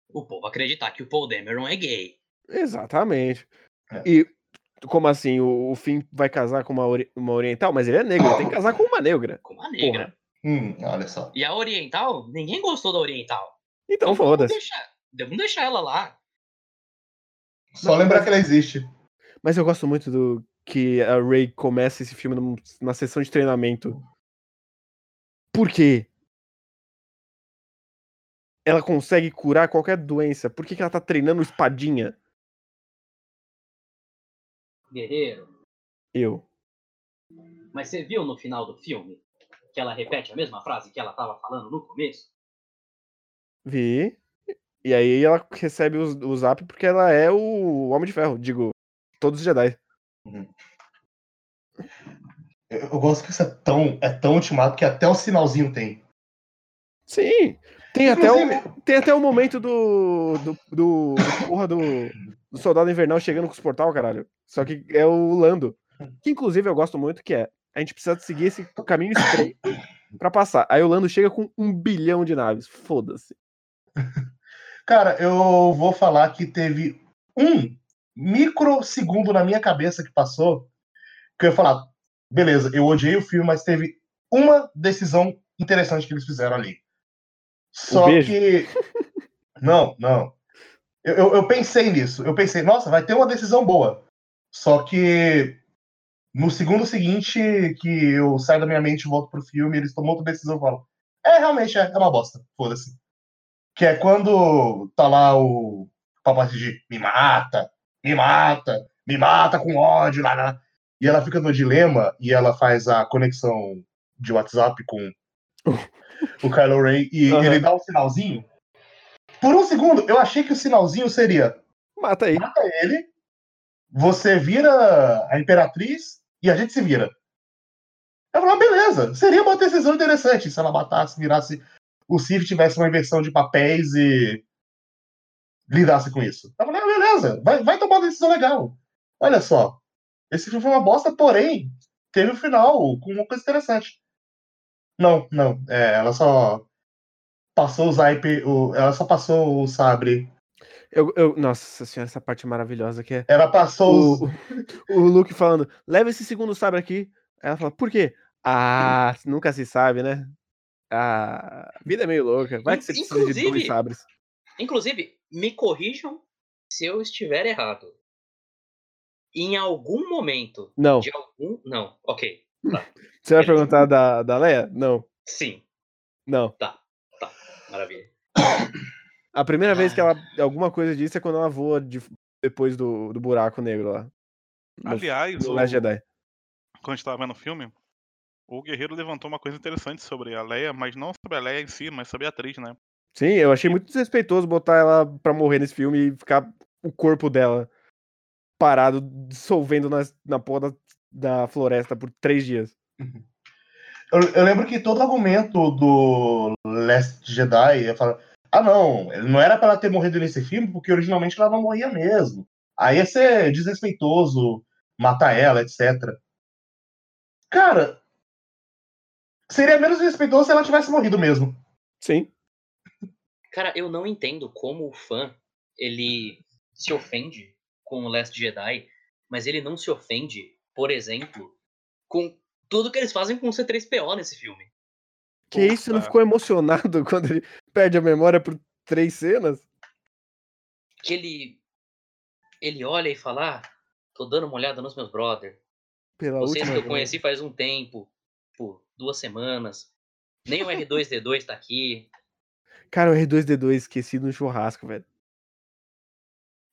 [SPEAKER 2] o povo acreditar que o Paul Dameron é gay.
[SPEAKER 3] Exatamente.
[SPEAKER 5] É.
[SPEAKER 3] E como assim, o, o Finn vai casar com uma, ori- uma oriental, mas ele é negro, ele tem que casar com uma negra.
[SPEAKER 2] Com uma negra.
[SPEAKER 5] Hum, olha só.
[SPEAKER 2] E a oriental, ninguém gostou da oriental.
[SPEAKER 3] Então
[SPEAKER 2] vamos
[SPEAKER 3] foda-se.
[SPEAKER 2] deixar, vamos deixar ela lá.
[SPEAKER 5] Só
[SPEAKER 3] Não,
[SPEAKER 5] lembrar
[SPEAKER 3] mas-
[SPEAKER 5] que ela existe.
[SPEAKER 3] Mas eu gosto muito do que a Ray começa esse filme num- numa sessão de treinamento. Por quê? Ela consegue curar qualquer doença. Por que, que ela tá treinando espadinha?
[SPEAKER 2] Guerreiro.
[SPEAKER 3] Eu.
[SPEAKER 2] Mas você viu no final do filme que ela repete a mesma frase que ela tava falando no começo?
[SPEAKER 3] Vi. E aí ela recebe o, o zap porque ela é o Homem de Ferro. Digo, todos os Jedi.
[SPEAKER 5] Eu, eu gosto que isso é tão, é tão ultimato que até o sinalzinho tem.
[SPEAKER 3] Sim. Tem até, o, tem até o momento do. do. do, do porra do, do soldado invernal chegando com os portal, caralho. Só que é o Lando. Que inclusive eu gosto muito, que é. A gente precisa seguir esse caminho estreito pra passar. Aí o Lando chega com um bilhão de naves. Foda-se.
[SPEAKER 5] Cara, eu vou falar que teve um microsegundo na minha cabeça que passou, que eu ia falar, beleza, eu odiei o filme, mas teve uma decisão interessante que eles fizeram ali. Só
[SPEAKER 3] beijo?
[SPEAKER 5] que. Não, não. Eu, eu, eu pensei nisso. Eu pensei, nossa, vai ter uma decisão boa. Só que no segundo seguinte, que eu saio da minha mente e volto pro filme, eles tomam outra decisão e falam: É, realmente, é, é uma bosta. Foda-se. Que é quando tá lá o papai de me mata, me mata, me mata com ódio, lá, lá. E ela fica no dilema e ela faz a conexão de WhatsApp com o Kylo Ren e
[SPEAKER 3] Aham.
[SPEAKER 5] ele dá um sinalzinho. Por um segundo, eu achei que o sinalzinho seria
[SPEAKER 3] Mata aí.
[SPEAKER 5] mata ele, você vira a Imperatriz e a gente se vira. Eu falei, ah, beleza, seria uma decisão interessante se ela matasse, virasse o Sif tivesse uma inversão de papéis e lidasse com isso. Eu falei, ah, beleza, vai, vai tomar uma decisão legal. Olha só, esse filme foi uma bosta, porém, teve o final com uma coisa interessante. Não, não, é, ela só passou o Zaipe, o, ela só passou o sabre.
[SPEAKER 3] Eu, eu, nossa senhora, essa parte maravilhosa que é.
[SPEAKER 5] Ela passou
[SPEAKER 3] O,
[SPEAKER 5] os.
[SPEAKER 3] o, o Luke falando, leva esse segundo sabre aqui. Ela fala, por quê? Ah, nunca se sabe, né? Ah, a vida é meio louca. Vai que você precisa de dois
[SPEAKER 2] Inclusive-
[SPEAKER 3] sabres.
[SPEAKER 2] Inclusive, me corrijam se eu estiver errado. Em algum momento
[SPEAKER 3] Não.
[SPEAKER 2] de algum. Não, ok.
[SPEAKER 3] Você vai perguntar da, da Leia? Não.
[SPEAKER 2] Sim,
[SPEAKER 3] Não.
[SPEAKER 2] maravilha.
[SPEAKER 3] A primeira vez que
[SPEAKER 2] Ah.
[SPEAKER 3] ela. Alguma coisa disso é quando ela voa de- depois do, do buraco negro lá. No,
[SPEAKER 4] Aliás,
[SPEAKER 3] no
[SPEAKER 4] o-
[SPEAKER 3] Jedi.
[SPEAKER 4] quando a gente tava vendo o filme, o Guerreiro levantou uma coisa interessante sobre a Leia, mas não sobre a Leia em si, mas sobre a atriz, né?
[SPEAKER 3] Sim, eu achei muito desrespeitoso botar ela pra morrer nesse filme e ficar o corpo dela parado, dissolvendo nas- na porra da, da floresta por três dias.
[SPEAKER 5] Eu, eu lembro que todo argumento do Last Jedi ia falar: ah, não, não era pra ela ter morrido nesse filme, porque originalmente ela não morria mesmo. Aí ia ser desrespeitoso matar ela, etc. Cara, seria menos respeitoso se ela tivesse morrido mesmo.
[SPEAKER 3] Sim.
[SPEAKER 2] Cara, eu não entendo como o fã ele se ofende com o Last Jedi, mas ele não se ofende, por exemplo, com tudo que eles fazem com o C3PO nesse filme.
[SPEAKER 3] Que isso, você não ficou emocionado quando ele perde a memória por três cenas?
[SPEAKER 2] Que ele ele olha e fala: ah, tô dando uma olhada nos meus brother.
[SPEAKER 3] Pela
[SPEAKER 2] Vocês
[SPEAKER 3] última
[SPEAKER 2] que eu
[SPEAKER 3] vez.
[SPEAKER 2] conheci faz um tempo, por duas semanas. Nem o R2D2 tá aqui.
[SPEAKER 3] Cara, o R2D2 esquecido no churrasco, velho.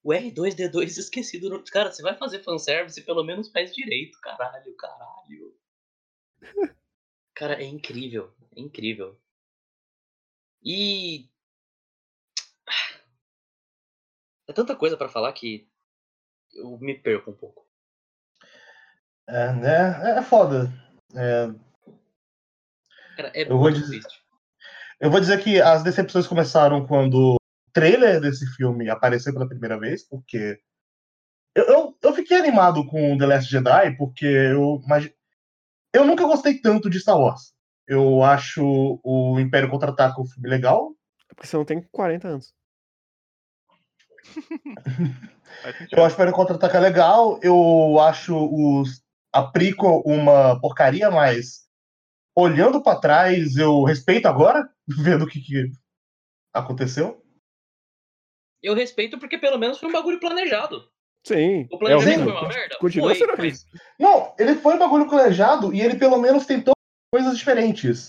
[SPEAKER 2] O R2D2 esquecido. No... Cara, você vai fazer fanservice, pelo menos faz direito. Caralho, caralho. Cara, é incrível. É incrível. E. É tanta coisa pra falar que eu me perco um pouco.
[SPEAKER 5] É, né? É foda. É,
[SPEAKER 2] Cara, é
[SPEAKER 5] Eu vou dizer- eu vou dizer que as decepções começaram quando trailer desse filme apareceu pela primeira vez, porque. Eu, eu, eu fiquei animado com The Last Jedi, porque eu, imagi- eu nunca gostei tanto de Star Wars. Eu acho o Império Contra-Ataca um filme legal.
[SPEAKER 3] É porque você não tem 40 anos.
[SPEAKER 5] Eu acho o Império Contra-Ataca legal. Eu acho os, a prequel uma porcaria, mas olhando pra trás, eu respeito agora, vendo o que, que aconteceu.
[SPEAKER 2] Eu respeito porque pelo menos foi um bagulho planejado.
[SPEAKER 3] Sim.
[SPEAKER 2] O
[SPEAKER 3] é
[SPEAKER 2] planejamento
[SPEAKER 3] horrível.
[SPEAKER 2] foi uma merda?
[SPEAKER 3] Continua
[SPEAKER 2] Foi, mas-
[SPEAKER 3] horrível.
[SPEAKER 5] Não, ele foi um bagulho planejado e ele pelo menos tentou coisas diferentes.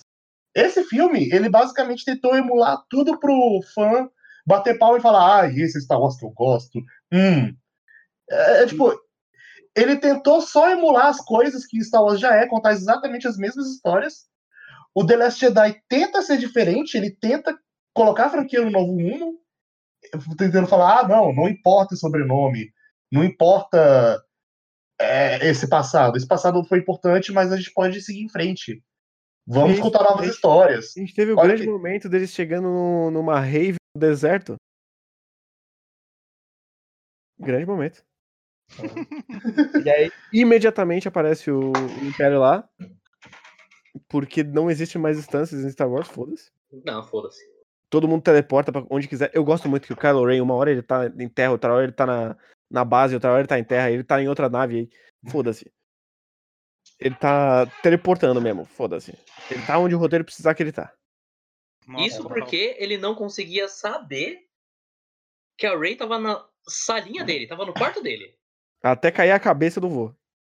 [SPEAKER 5] Esse filme, ele basicamente tentou emular tudo pro fã bater pau e falar: ah, esse Star Wars que eu gosto. Hum. É, é, tipo, ele tentou só emular as coisas que Star Wars já é, contar exatamente as mesmas histórias. O The Last Jedi tenta ser diferente, ele tenta colocar a franquia no novo rumo, tentando falar: ah, não, não importa o sobrenome, não importa é, esse passado. Esse passado foi importante, mas a gente pode seguir em frente. Vamos
[SPEAKER 3] Sim,
[SPEAKER 5] contar novas histórias.
[SPEAKER 3] A gente teve o
[SPEAKER 5] Olha
[SPEAKER 3] grande
[SPEAKER 5] que-
[SPEAKER 3] momento deles chegando no- numa rave no deserto. Grande momento. e aí, imediatamente aparece o, o Império lá. Porque não existe mais instâncias em Star Wars, foda-se.
[SPEAKER 2] Não, foda-se.
[SPEAKER 3] Todo mundo teleporta pra onde quiser. Eu gosto muito que o Kylo Ren, uma hora ele tá em terra, outra hora ele tá na, na base, outra hora ele tá em terra, ele tá em outra nave aí. Foda-se. Ele tá teleportando mesmo, foda-se. Ele tá onde o roteiro precisar que ele tá.
[SPEAKER 2] Isso porque ele não conseguia saber que a Ray tava na salinha dele, tava no quarto dele.
[SPEAKER 3] Até cair a cabeça do vô.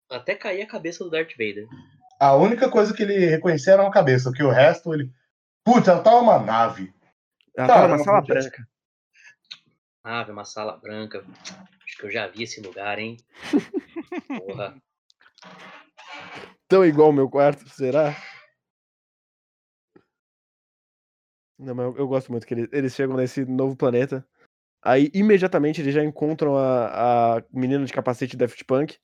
[SPEAKER 2] Até cair a cabeça do Darth Vader.
[SPEAKER 5] A única coisa que ele reconhecia era uma cabeça, porque o resto ele. Putz, ela tá uma nave.
[SPEAKER 3] Ela tá numa sala branca.
[SPEAKER 2] Ave, uma sala branca. Acho que eu já vi esse lugar, hein? Porra.
[SPEAKER 3] Tão igual o meu quarto, será? Não, mas eu, eu gosto muito que eles, eles chegam nesse novo planeta. Aí, imediatamente, eles já encontram a, a menina de capacete Daft Punk.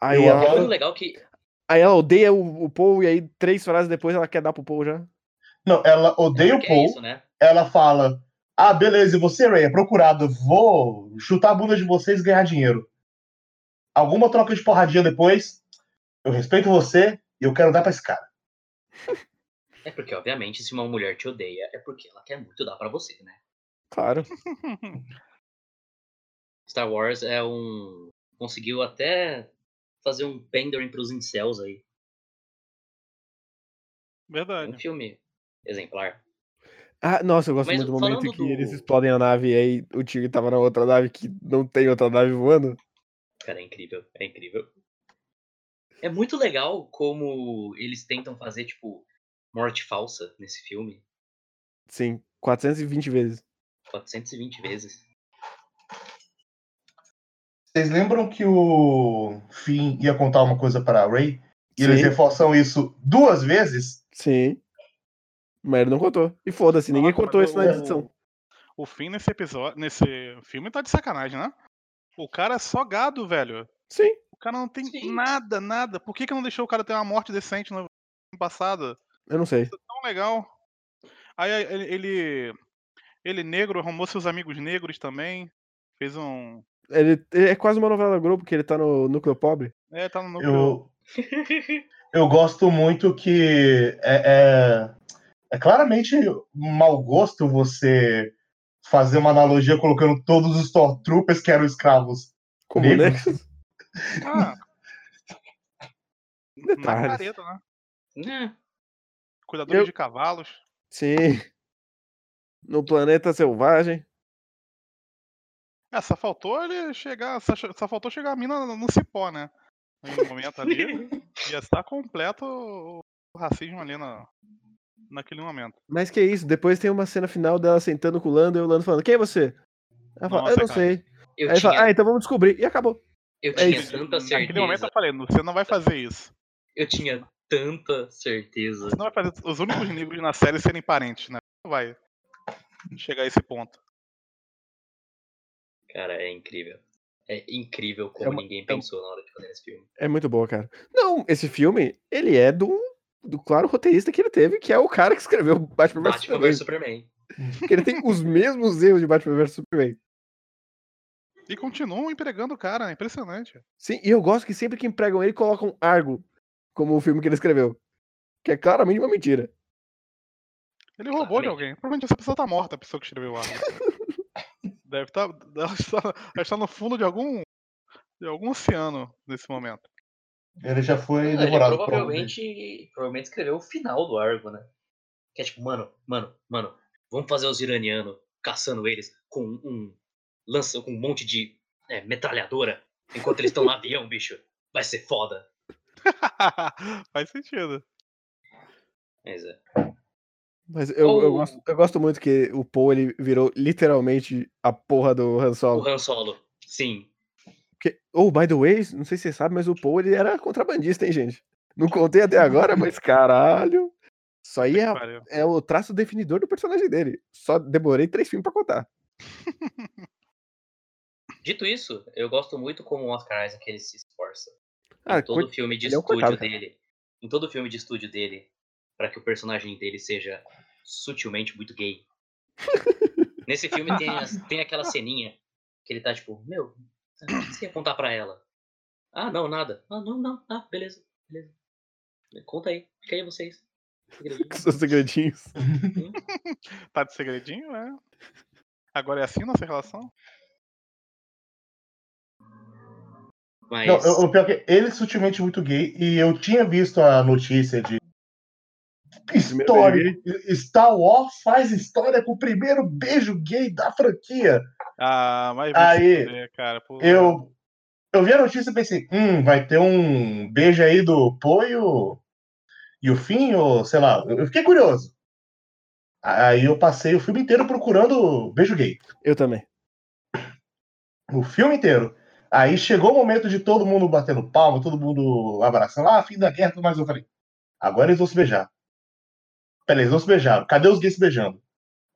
[SPEAKER 3] Aí
[SPEAKER 5] Eu
[SPEAKER 2] É
[SPEAKER 3] ela,
[SPEAKER 2] legal que.
[SPEAKER 3] aí ela odeia o, o Paul e aí, três frases depois, ela quer dar pro Paul já.
[SPEAKER 5] Não, ela odeia o
[SPEAKER 2] Porque é
[SPEAKER 5] Paul.
[SPEAKER 2] isso, né?
[SPEAKER 5] Ela fala: Ah, beleza, e você, Ray, é procurado. Vou chutar a bunda de vocês e ganhar dinheiro. Alguma troca de porradinha depois. Eu respeito você e eu quero dar pra esse cara.
[SPEAKER 2] É porque, obviamente, se uma mulher te odeia, é porque ela quer muito dar pra você, né?
[SPEAKER 3] Claro.
[SPEAKER 2] Star Wars é um. Conseguiu até fazer um pandering pros incels aí. É um
[SPEAKER 4] Verdade.
[SPEAKER 2] filme exemplar.
[SPEAKER 3] Ah, nossa, eu gosto
[SPEAKER 2] Mas
[SPEAKER 3] muito do momento que eles
[SPEAKER 2] do-
[SPEAKER 3] explodem a nave e aí o Tigre tava na outra nave que não tem outra nave voando.
[SPEAKER 2] Cara, é incrível, é incrível. É muito legal como eles tentam fazer, tipo, morte falsa nesse filme.
[SPEAKER 3] Sim. 420 vezes.
[SPEAKER 2] 420 vezes.
[SPEAKER 5] Vocês lembram que o Finn ia contar uma coisa para Ray? E eles
[SPEAKER 3] Sim.
[SPEAKER 5] reforçam isso duas vezes?
[SPEAKER 3] Sim. Mas ele não contou. E foda-se, ninguém contou
[SPEAKER 4] mas
[SPEAKER 3] isso na edição.
[SPEAKER 4] O fim nesse episódio, nesse filme tá de sacanagem, né? O cara é só gado, velho.
[SPEAKER 3] Sim.
[SPEAKER 4] O cara não tem
[SPEAKER 2] Sim.
[SPEAKER 4] nada, nada. Por que, que não deixou o cara ter uma morte decente no ano passado?
[SPEAKER 3] Eu não sei.
[SPEAKER 4] Isso é tão legal. Aí ele, ele, ele negro, arrumou seus amigos negros também. Fez um.
[SPEAKER 3] Ele, ele é quase uma novela Globo, que ele tá no núcleo pobre.
[SPEAKER 4] É, tá no núcleo.
[SPEAKER 5] Eu, eu gosto muito que é, é, é claramente mau gosto você fazer uma analogia colocando todos os Stormtroopers que eram escravos.
[SPEAKER 3] Como
[SPEAKER 5] Negros?
[SPEAKER 3] Nexus.
[SPEAKER 4] Ah, na
[SPEAKER 3] Detalhes.
[SPEAKER 4] careta, né?
[SPEAKER 2] Né?
[SPEAKER 4] Cuidadores
[SPEAKER 3] Eu-
[SPEAKER 4] de cavalos.
[SPEAKER 3] Sim. No planeta selvagem.
[SPEAKER 4] É, só faltou ele chegar. Só, só faltou chegar a mina no, no cipó, né? No momento ali. ia estar completo o, o racismo ali na, naquele momento.
[SPEAKER 3] Mas que isso, depois tem uma cena final dela sentando com o Lando e o Lando falando, quem é você? Ela fala,
[SPEAKER 4] Nossa,
[SPEAKER 3] eu não
[SPEAKER 4] cara.
[SPEAKER 3] sei.
[SPEAKER 2] Eu
[SPEAKER 3] Aí ele fala,
[SPEAKER 2] tinha,
[SPEAKER 3] ah, então vamos descobrir. E acabou.
[SPEAKER 2] eu
[SPEAKER 3] é
[SPEAKER 2] tinha
[SPEAKER 3] isso.
[SPEAKER 2] tanta
[SPEAKER 4] Naquele momento
[SPEAKER 2] certeza.
[SPEAKER 4] eu falei, você não vai fazer isso.
[SPEAKER 2] Eu tinha tanta certeza.
[SPEAKER 4] Você não vai fazer os únicos negros na série serem parentes, né? Não vai chegar a esse ponto.
[SPEAKER 2] Cara, é incrível. É incrível como
[SPEAKER 3] É uma-
[SPEAKER 2] ninguém
[SPEAKER 3] é um-
[SPEAKER 2] pensou na hora de fazer esse filme.
[SPEAKER 3] É muito boa, cara. Não, esse filme, ele é do, do claro roteirista que ele teve, que é o cara que escreveu Batman vs
[SPEAKER 2] Batman
[SPEAKER 3] Superman.
[SPEAKER 2] vs Superman.
[SPEAKER 3] Que ele tem os mesmos erros de Batman vs Superman.
[SPEAKER 4] E continuam empregando o cara, é impressionante.
[SPEAKER 3] Sim, e eu gosto que sempre que empregam ele, colocam Argo como o filme que ele escreveu. Que é claramente uma mentira.
[SPEAKER 4] Ele roubou de
[SPEAKER 2] Claramente.
[SPEAKER 4] alguém. Provavelmente essa pessoa tá morta, a pessoa que escreveu o arco. Deve estar. Ela está, ela está no fundo de algum. de algum oceano nesse momento.
[SPEAKER 5] Ele já foi
[SPEAKER 2] Ah, ele
[SPEAKER 5] devorado alguém.
[SPEAKER 2] provavelmente, provavelmente escreveu o final do Argo, né? Que é tipo, mano, mano, mano, vamos fazer os iranianos caçando eles com um. lança com um monte de é, metralhadora enquanto eles estão no avião, bicho. Vai ser foda.
[SPEAKER 4] Faz sentido.
[SPEAKER 2] Mas é.
[SPEAKER 3] Mas eu, eu, gosto, eu gosto muito que o Paul ele virou literalmente a porra do Han
[SPEAKER 2] O
[SPEAKER 3] Solo.
[SPEAKER 2] Han Solo, sim.
[SPEAKER 3] Porque, oh, by the way, não sei se você sabe, mas o Paul ele era contrabandista, hein, gente? Não contei até agora, mas caralho. Isso aí é, é o traço definidor do personagem dele. Só demorei três filmes pra contar.
[SPEAKER 2] Dito isso, eu gosto muito como o Oscar Isaac ele se esforça.
[SPEAKER 3] Ah,
[SPEAKER 2] em todo
[SPEAKER 3] coi-
[SPEAKER 2] filme de
[SPEAKER 3] ele é
[SPEAKER 2] estúdio
[SPEAKER 3] coitado, cara.
[SPEAKER 2] dele. Em todo filme de estúdio dele, para que o personagem dele seja sutilmente muito gay. Nesse filme tem, as- tem aquela ceninha que ele tá tipo, meu, o que você ia contar pra ela? Ah, não, nada. Ah, não, não, ah, beleza, beleza. Conta aí, fica aí vocês. Segredinho.
[SPEAKER 3] Seus segredinhos.
[SPEAKER 4] Tá de segredinho, é? Agora é assim nossa relação?
[SPEAKER 2] Mas
[SPEAKER 5] Não, eu- o pior é que ele é sutilmente muito gay e eu tinha visto a notícia de história. Star Wars faz história com o primeiro beijo gay da franquia.
[SPEAKER 4] Ah, mas
[SPEAKER 5] Aí,
[SPEAKER 4] fuder, cara. pô.
[SPEAKER 5] Eu eu vi a notícia e pensei, hum, vai ter um beijo aí do Poio e o Fim, ou sei lá, eu fiquei curioso. Aí eu passei o filme inteiro procurando beijo gay.
[SPEAKER 3] Eu também.
[SPEAKER 5] O filme inteiro. Aí chegou o momento de todo mundo batendo palma, todo mundo abraçando. Ah, fim da guerra, tudo mais. Eu falei, agora eles vão se beijar. Peraí, eles vão se beijar. Cadê os gays se beijando?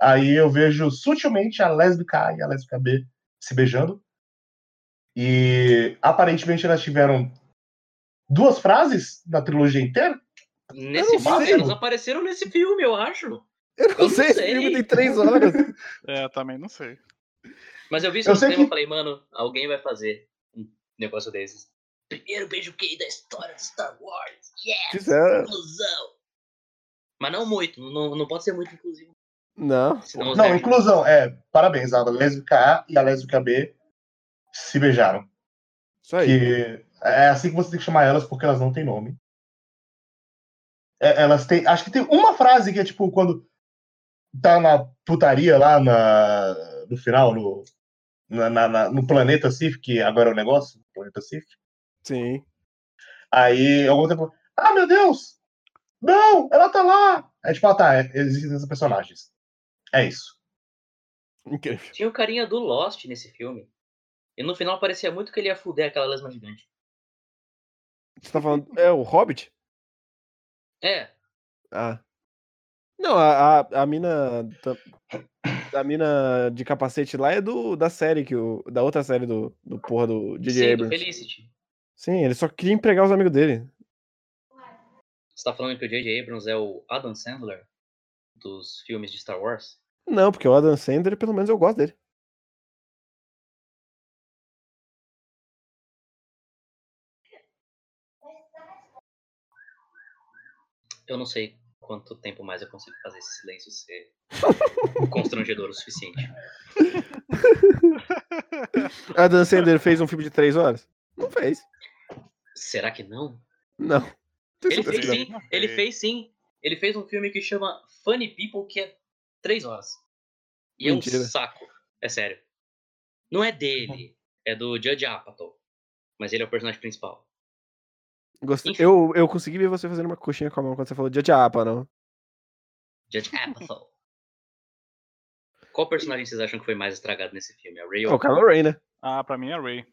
[SPEAKER 5] Aí eu vejo sutilmente a lésbica A e a lésbica B se beijando. E aparentemente elas tiveram duas frases na trilogia inteira.
[SPEAKER 2] nesse
[SPEAKER 3] eu não
[SPEAKER 2] filme, elas apareceram nesse filme, eu acho.
[SPEAKER 3] Eu não
[SPEAKER 2] não
[SPEAKER 3] sei, esse
[SPEAKER 2] sei.
[SPEAKER 3] filme tem três horas.
[SPEAKER 4] É, também não sei.
[SPEAKER 2] Mas eu vi isso
[SPEAKER 5] Eu
[SPEAKER 2] no cinema e
[SPEAKER 5] que-
[SPEAKER 2] falei, mano, alguém vai fazer um negócio desses. Primeiro beijo gay da história de Star Wars. Yes!
[SPEAKER 3] Fizeram.
[SPEAKER 2] Inclusão! Mas não muito, não, não pode ser muito inclusivo.
[SPEAKER 3] Não.
[SPEAKER 5] Não, inclusão. É, parabéns. A lésbica A e a lésbica B se beijaram.
[SPEAKER 3] Isso aí.
[SPEAKER 5] Que é assim que você tem que chamar elas porque elas não têm nome. É, elas têm. Acho que tem uma frase que é tipo quando tá na putaria lá na, no final, no, na, na- na- no planeta Sif, que agora é o negócio, planeta Sif.
[SPEAKER 3] Sim.
[SPEAKER 5] Aí algum tempo. Ah, meu Deus! Não! Ela tá lá! Aí tipo, ah tá, existem esses personagens. É isso.
[SPEAKER 3] Incrível.
[SPEAKER 2] Tinha o carinha do Lost nesse filme. E no final parecia muito que ele ia fuder aquela lesma gigante.
[SPEAKER 3] Você tá falando. É o Hobbit?
[SPEAKER 2] É,
[SPEAKER 3] Ah. Não, a, a, a mina. A mina de capacete lá é do da série, que o, da outra série do, do porra do J.J.
[SPEAKER 2] sim, do
[SPEAKER 3] Abrams.
[SPEAKER 2] Felicity.
[SPEAKER 3] Sim, ele só queria empregar os amigos dele.
[SPEAKER 2] Você tá falando que o J.J. Abrams é o Adam Sandler dos filmes de Star Wars?
[SPEAKER 3] Não, porque o Adam Sandler, pelo menos eu gosto dele.
[SPEAKER 2] Eu não sei quanto tempo mais eu consigo fazer esse silêncio ser constrangedor o suficiente.
[SPEAKER 3] Adam Sandler fez um filme de três horas? Não fez.
[SPEAKER 2] Será que não?
[SPEAKER 3] Não.
[SPEAKER 2] Ele fez sim, ele fez sim. Ele fez um filme que chama Funny People, que é três horas. E
[SPEAKER 3] Mentira.
[SPEAKER 2] é um saco. É sério. Não é dele, é do Judge Apatow. Mas ele é o personagem principal.
[SPEAKER 3] Gostei.
[SPEAKER 2] Enfim.
[SPEAKER 3] Eu, eu consegui ver você fazendo uma coxinha com a mão quando você falou de Apa, não.
[SPEAKER 2] Judge Apatow. Qual personagem vocês acham que foi mais estragado nesse filme? A Ray
[SPEAKER 3] É
[SPEAKER 2] ou
[SPEAKER 3] o Kylo Ren, né?
[SPEAKER 4] Ah, pra mim é Ray.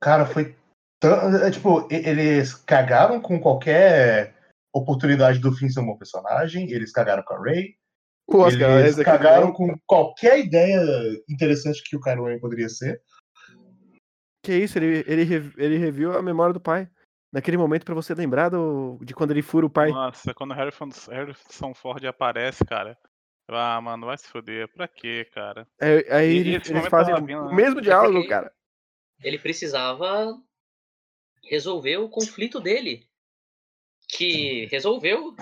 [SPEAKER 5] Cara, foi tão. é, tipo, eles cagaram com qualquer oportunidade do Finn ser um bom personagem, eles cagaram com a Ray,
[SPEAKER 3] O Oscar,
[SPEAKER 5] eles cagaram com qualquer ideia interessante que o Kylo Ren poderia ser.
[SPEAKER 3] Que isso, ele, ele, ele reviu a memória do pai. Naquele momento pra você lembrar do, de quando ele fura o pai.
[SPEAKER 4] Nossa, quando o Harrison, Harrison Ford aparece, cara. Ah, mano, vai se foder. Pra quê, cara?
[SPEAKER 3] É, aí
[SPEAKER 4] E
[SPEAKER 3] eles
[SPEAKER 4] momento
[SPEAKER 3] fazem
[SPEAKER 4] vindo,
[SPEAKER 3] o
[SPEAKER 4] né?
[SPEAKER 3] mesmo diálogo,
[SPEAKER 2] porque-
[SPEAKER 3] cara.
[SPEAKER 2] ele precisava resolver o conflito dele. Que resolveu,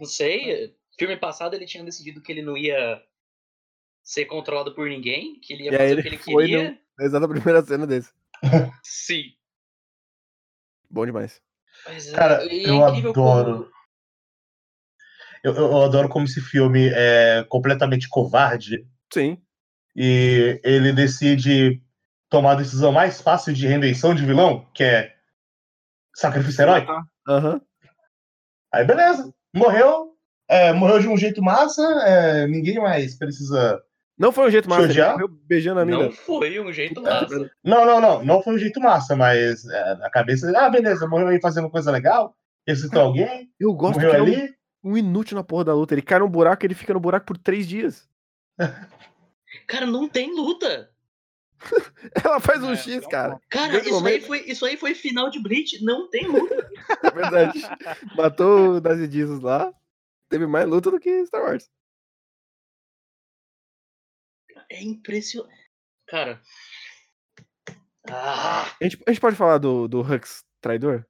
[SPEAKER 2] não sei, filme passado ele tinha decidido que ele não ia ser controlado por ninguém, que ele ia
[SPEAKER 3] E
[SPEAKER 2] fazer
[SPEAKER 3] ele
[SPEAKER 2] o que ele
[SPEAKER 3] foi
[SPEAKER 2] queria.
[SPEAKER 3] Exato a primeira cena desse.
[SPEAKER 2] Sim.
[SPEAKER 3] Bom demais.
[SPEAKER 2] Mas, é-
[SPEAKER 5] Cara,
[SPEAKER 2] e
[SPEAKER 5] eu adoro.
[SPEAKER 2] como-
[SPEAKER 5] Eu, eu- adoro como esse filme é completamente covarde
[SPEAKER 3] Sim.
[SPEAKER 5] e ele decide tomar a decisão mais fácil de redenção de vilão, que é sacrifício heróico.
[SPEAKER 3] Aham.
[SPEAKER 5] Aí beleza, morreu, é, morreu de um jeito massa, é, ninguém mais precisa.
[SPEAKER 3] Não foi um jeito massa, ele morreu beijando a mina.
[SPEAKER 2] Não foi um jeito massa.
[SPEAKER 5] Não, não, não, não foi um jeito massa, mas é, na cabeça, ah, beleza, morreu aí fazendo coisa legal, ressuscitou alguém,
[SPEAKER 3] Eu gosto que
[SPEAKER 5] morreu
[SPEAKER 3] é um,
[SPEAKER 5] ali.
[SPEAKER 3] um inútil na porra da luta. Ele cai num buraco e ele fica no buraco por três dias.
[SPEAKER 2] Cara, não tem luta.
[SPEAKER 3] Ela faz um
[SPEAKER 4] É,
[SPEAKER 3] X,
[SPEAKER 4] é um
[SPEAKER 3] cara.
[SPEAKER 2] Cara, isso aí,
[SPEAKER 3] momento-
[SPEAKER 2] foi, isso aí foi final de Bleach. Não tem luta.
[SPEAKER 3] É verdade. Matou o Jesus lá. Teve mais luta do que Star Wars.
[SPEAKER 2] É impressionante. Cara. Ah,
[SPEAKER 3] A gente, a gente pode falar do, do Hux traidor?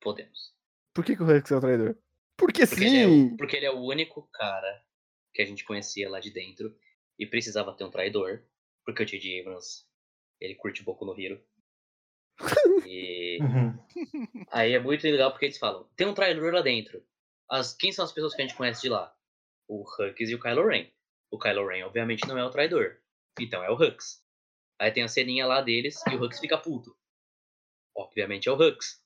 [SPEAKER 2] podemos.
[SPEAKER 3] Por que, que o Hux é o traidor? Porque,
[SPEAKER 2] Porque ele, é
[SPEAKER 3] sim!
[SPEAKER 2] porque ele é o único cara que a gente conhecia lá de dentro e precisava ter um traidor. Porque o J.J. Abrams, ele curte Boku no Hero. E
[SPEAKER 5] Uhum.
[SPEAKER 2] aí é muito legal porque eles falam, tem um traidor lá dentro. As, quem são as pessoas que a gente conhece de lá? O Hux e o Kylo Ren. O Kylo Ren, obviamente, não é o traidor. Então é o Hux. Aí tem a ceninha lá deles e o Hux fica puto. Obviamente é o Hux.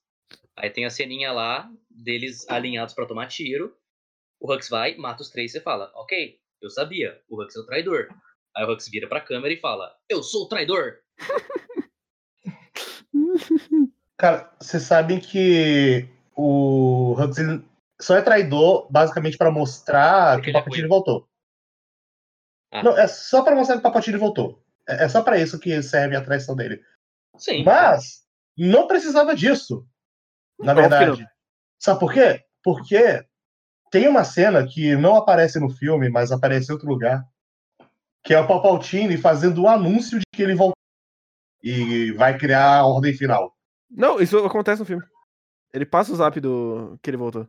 [SPEAKER 2] Aí tem a ceninha lá deles alinhados pra tomar tiro. O Hux vai, mata os três e você fala, ok, eu sabia, o Hux é o traidor. Aí o Hux vira pra câmera e fala, eu sou o traidor.
[SPEAKER 5] Cara, vocês sabem que o Hux só é traidor basicamente pra mostrar
[SPEAKER 2] Porque
[SPEAKER 5] que o
[SPEAKER 2] é
[SPEAKER 5] Papatini voltou.
[SPEAKER 2] Ah.
[SPEAKER 5] Não, é só pra mostrar que o Papatini voltou. É é só pra isso que serve a traição dele.
[SPEAKER 2] Sim.
[SPEAKER 5] Mas não precisava disso. Na
[SPEAKER 3] que
[SPEAKER 5] verdade. Sabe por quê? Porque tem uma cena que não aparece no filme, mas aparece em outro lugar. Que é o Palpatine fazendo o anúncio de que ele voltou. E vai criar a ordem final.
[SPEAKER 3] Não, isso acontece no filme. Ele passa o zap do que ele voltou.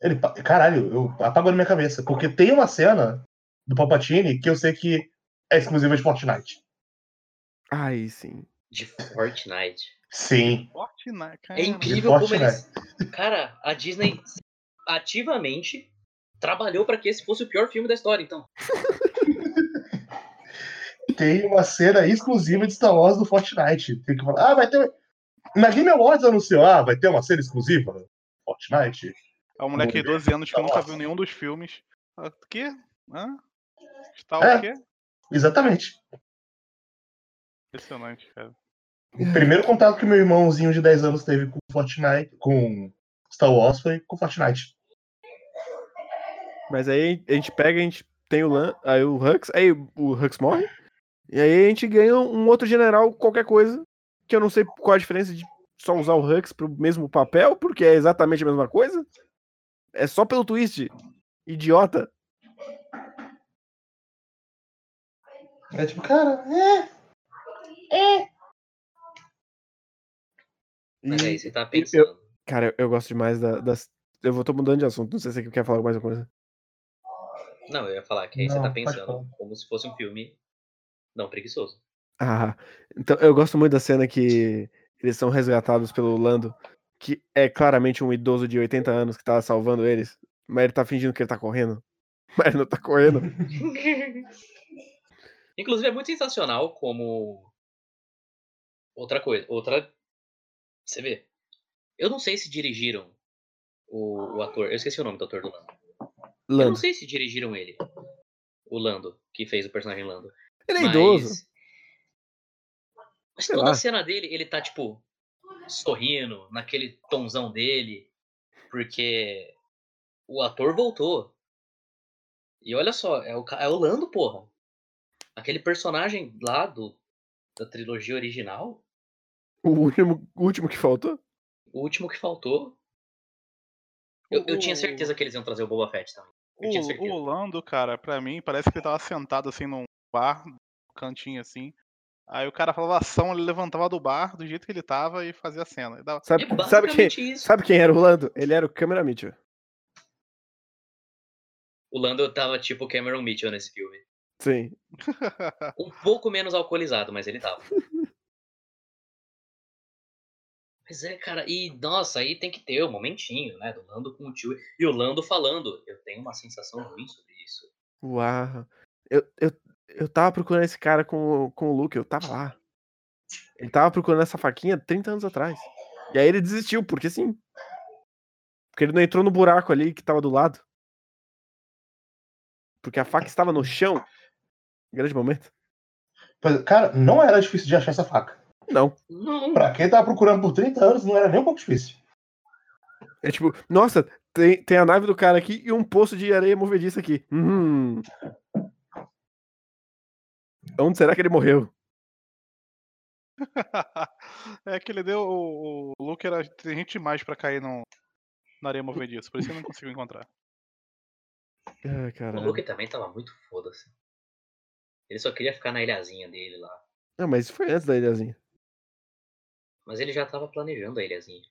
[SPEAKER 5] Ele, caralho, eu apagou na minha cabeça. Porque tem uma cena do Palpatine que eu sei que é exclusiva de Fortnite.
[SPEAKER 3] Ai, sim.
[SPEAKER 2] De Fortnite.
[SPEAKER 5] Sim.
[SPEAKER 4] Fortnite,
[SPEAKER 2] É
[SPEAKER 4] cara.
[SPEAKER 2] incrível como eles. Cara, a Disney ativamente trabalhou pra que esse fosse o pior filme da história, então.
[SPEAKER 5] Tem uma cena exclusiva de Star Wars do Fortnite. Tem que falar, ah, vai ter. Na Game Awards anunciou, ah, vai ter uma cena exclusiva do Fortnite.
[SPEAKER 4] É um moleque de 12 anos que nunca
[SPEAKER 5] Nossa.
[SPEAKER 4] viu nenhum dos filmes. Ah, O quê? Hã? Está
[SPEAKER 5] É.
[SPEAKER 4] o quê?
[SPEAKER 5] Exatamente.
[SPEAKER 4] Impressionante, cara.
[SPEAKER 5] O primeiro contato que meu irmãozinho de 10 anos teve com Fortnite, com Star Wars, foi com Fortnite.
[SPEAKER 3] Mas aí a gente pega, a gente tem o Lan, aí o Hux, aí o Hux morre. E aí a gente ganha um outro general, qualquer coisa. Que eu não sei qual a diferença de só usar o Hux pro mesmo papel, porque é exatamente a mesma coisa. É só pelo twist. Idiota.
[SPEAKER 5] É tipo, cara, é.
[SPEAKER 2] Mas
[SPEAKER 3] E-
[SPEAKER 2] aí você tá
[SPEAKER 3] eu-
[SPEAKER 2] pensando.
[SPEAKER 3] Cara, eu, eu gosto demais da- das. Eu vou tô mudando de assunto, não sei se você quer falar mais alguma coisa.
[SPEAKER 2] Não, eu ia falar que aí você
[SPEAKER 5] Não,
[SPEAKER 2] tá
[SPEAKER 5] pode
[SPEAKER 2] pensando como se fosse um filme não preguiçoso.
[SPEAKER 3] Ah, então eu gosto muito da cena que eles são resgatados pelo Lando, que é claramente um idoso de 80 anos que tá salvando eles, mas ele tá fingindo que ele tá correndo. Mas ele não tá correndo.
[SPEAKER 2] Inclusive é muito sensacional como outra coisa, outra você vê. Eu não sei se dirigiram o, o ator, eu esqueci o nome do ator do Lando. Eu não
[SPEAKER 3] Lando.
[SPEAKER 2] sei se dirigiram ele. O Lando, que fez o personagem Lando.
[SPEAKER 3] Ele é
[SPEAKER 2] mas...
[SPEAKER 3] idoso.
[SPEAKER 2] Mas
[SPEAKER 3] Sei
[SPEAKER 2] toda
[SPEAKER 3] lá.
[SPEAKER 2] a cena dele, ele tá, tipo, sorrindo, naquele tonzão dele, porque o ator voltou. E olha só, é o, é o Lando, porra. Aquele personagem lá do, da trilogia original,
[SPEAKER 3] O último, o último que faltou.
[SPEAKER 2] o último que faltou. Eu, eu tinha certeza que eles iam trazer o Boba Fett também. Eu tinha
[SPEAKER 4] O,
[SPEAKER 2] certeza.
[SPEAKER 4] o Lando, cara, pra mim, parece que ele tava sentado assim num bar, cantinho assim. Aí o cara falava ação, ele levantava do bar do jeito que ele tava e fazia a cena. Dava-
[SPEAKER 3] Sabe,
[SPEAKER 2] É
[SPEAKER 3] sabe, quem,
[SPEAKER 2] isso.
[SPEAKER 3] sabe quem era o Lando? Ele era o Camera Mitchell.
[SPEAKER 2] O Lando tava tipo Cameron Mitchell nesse filme.
[SPEAKER 3] Sim.
[SPEAKER 2] Um pouco menos alcoolizado, mas ele tava. Mas é, cara, e nossa, aí tem que ter o momentinho, né? Do Lando com o tio. E o Lando falando. Eu tenho uma sensação ruim sobre isso.
[SPEAKER 3] Uau. Eu, eu, eu tava procurando esse cara com, o- com o Luke, eu tava lá. Ele tava procurando essa faquinha 30 anos atrás. E aí ele desistiu, porque sim. Porque ele não entrou no buraco ali que tava do lado. Porque a faca estava no chão. Grande momento.
[SPEAKER 5] Cara, não era difícil de achar essa faca.
[SPEAKER 3] Não.
[SPEAKER 2] Não.
[SPEAKER 5] Pra quem tava procurando por 30 anos, não era nem um pouco difícil.
[SPEAKER 3] É tipo, nossa, tem, tem a nave do cara aqui e um poço de areia movediça aqui. Hum. Onde será que ele morreu?
[SPEAKER 4] é que ele deu. O, o Luke era inteligente demais pra cair no, na areia movediça, por isso ele não conseguiu encontrar.
[SPEAKER 3] Ai,
[SPEAKER 2] O
[SPEAKER 3] caralho.
[SPEAKER 2] Luke também tava muito foda-se. Ele só queria ficar na ilhazinha dele lá.
[SPEAKER 3] Não, mas isso foi antes da ilhazinha.
[SPEAKER 2] Mas ele já tava planejando a ilhazinha.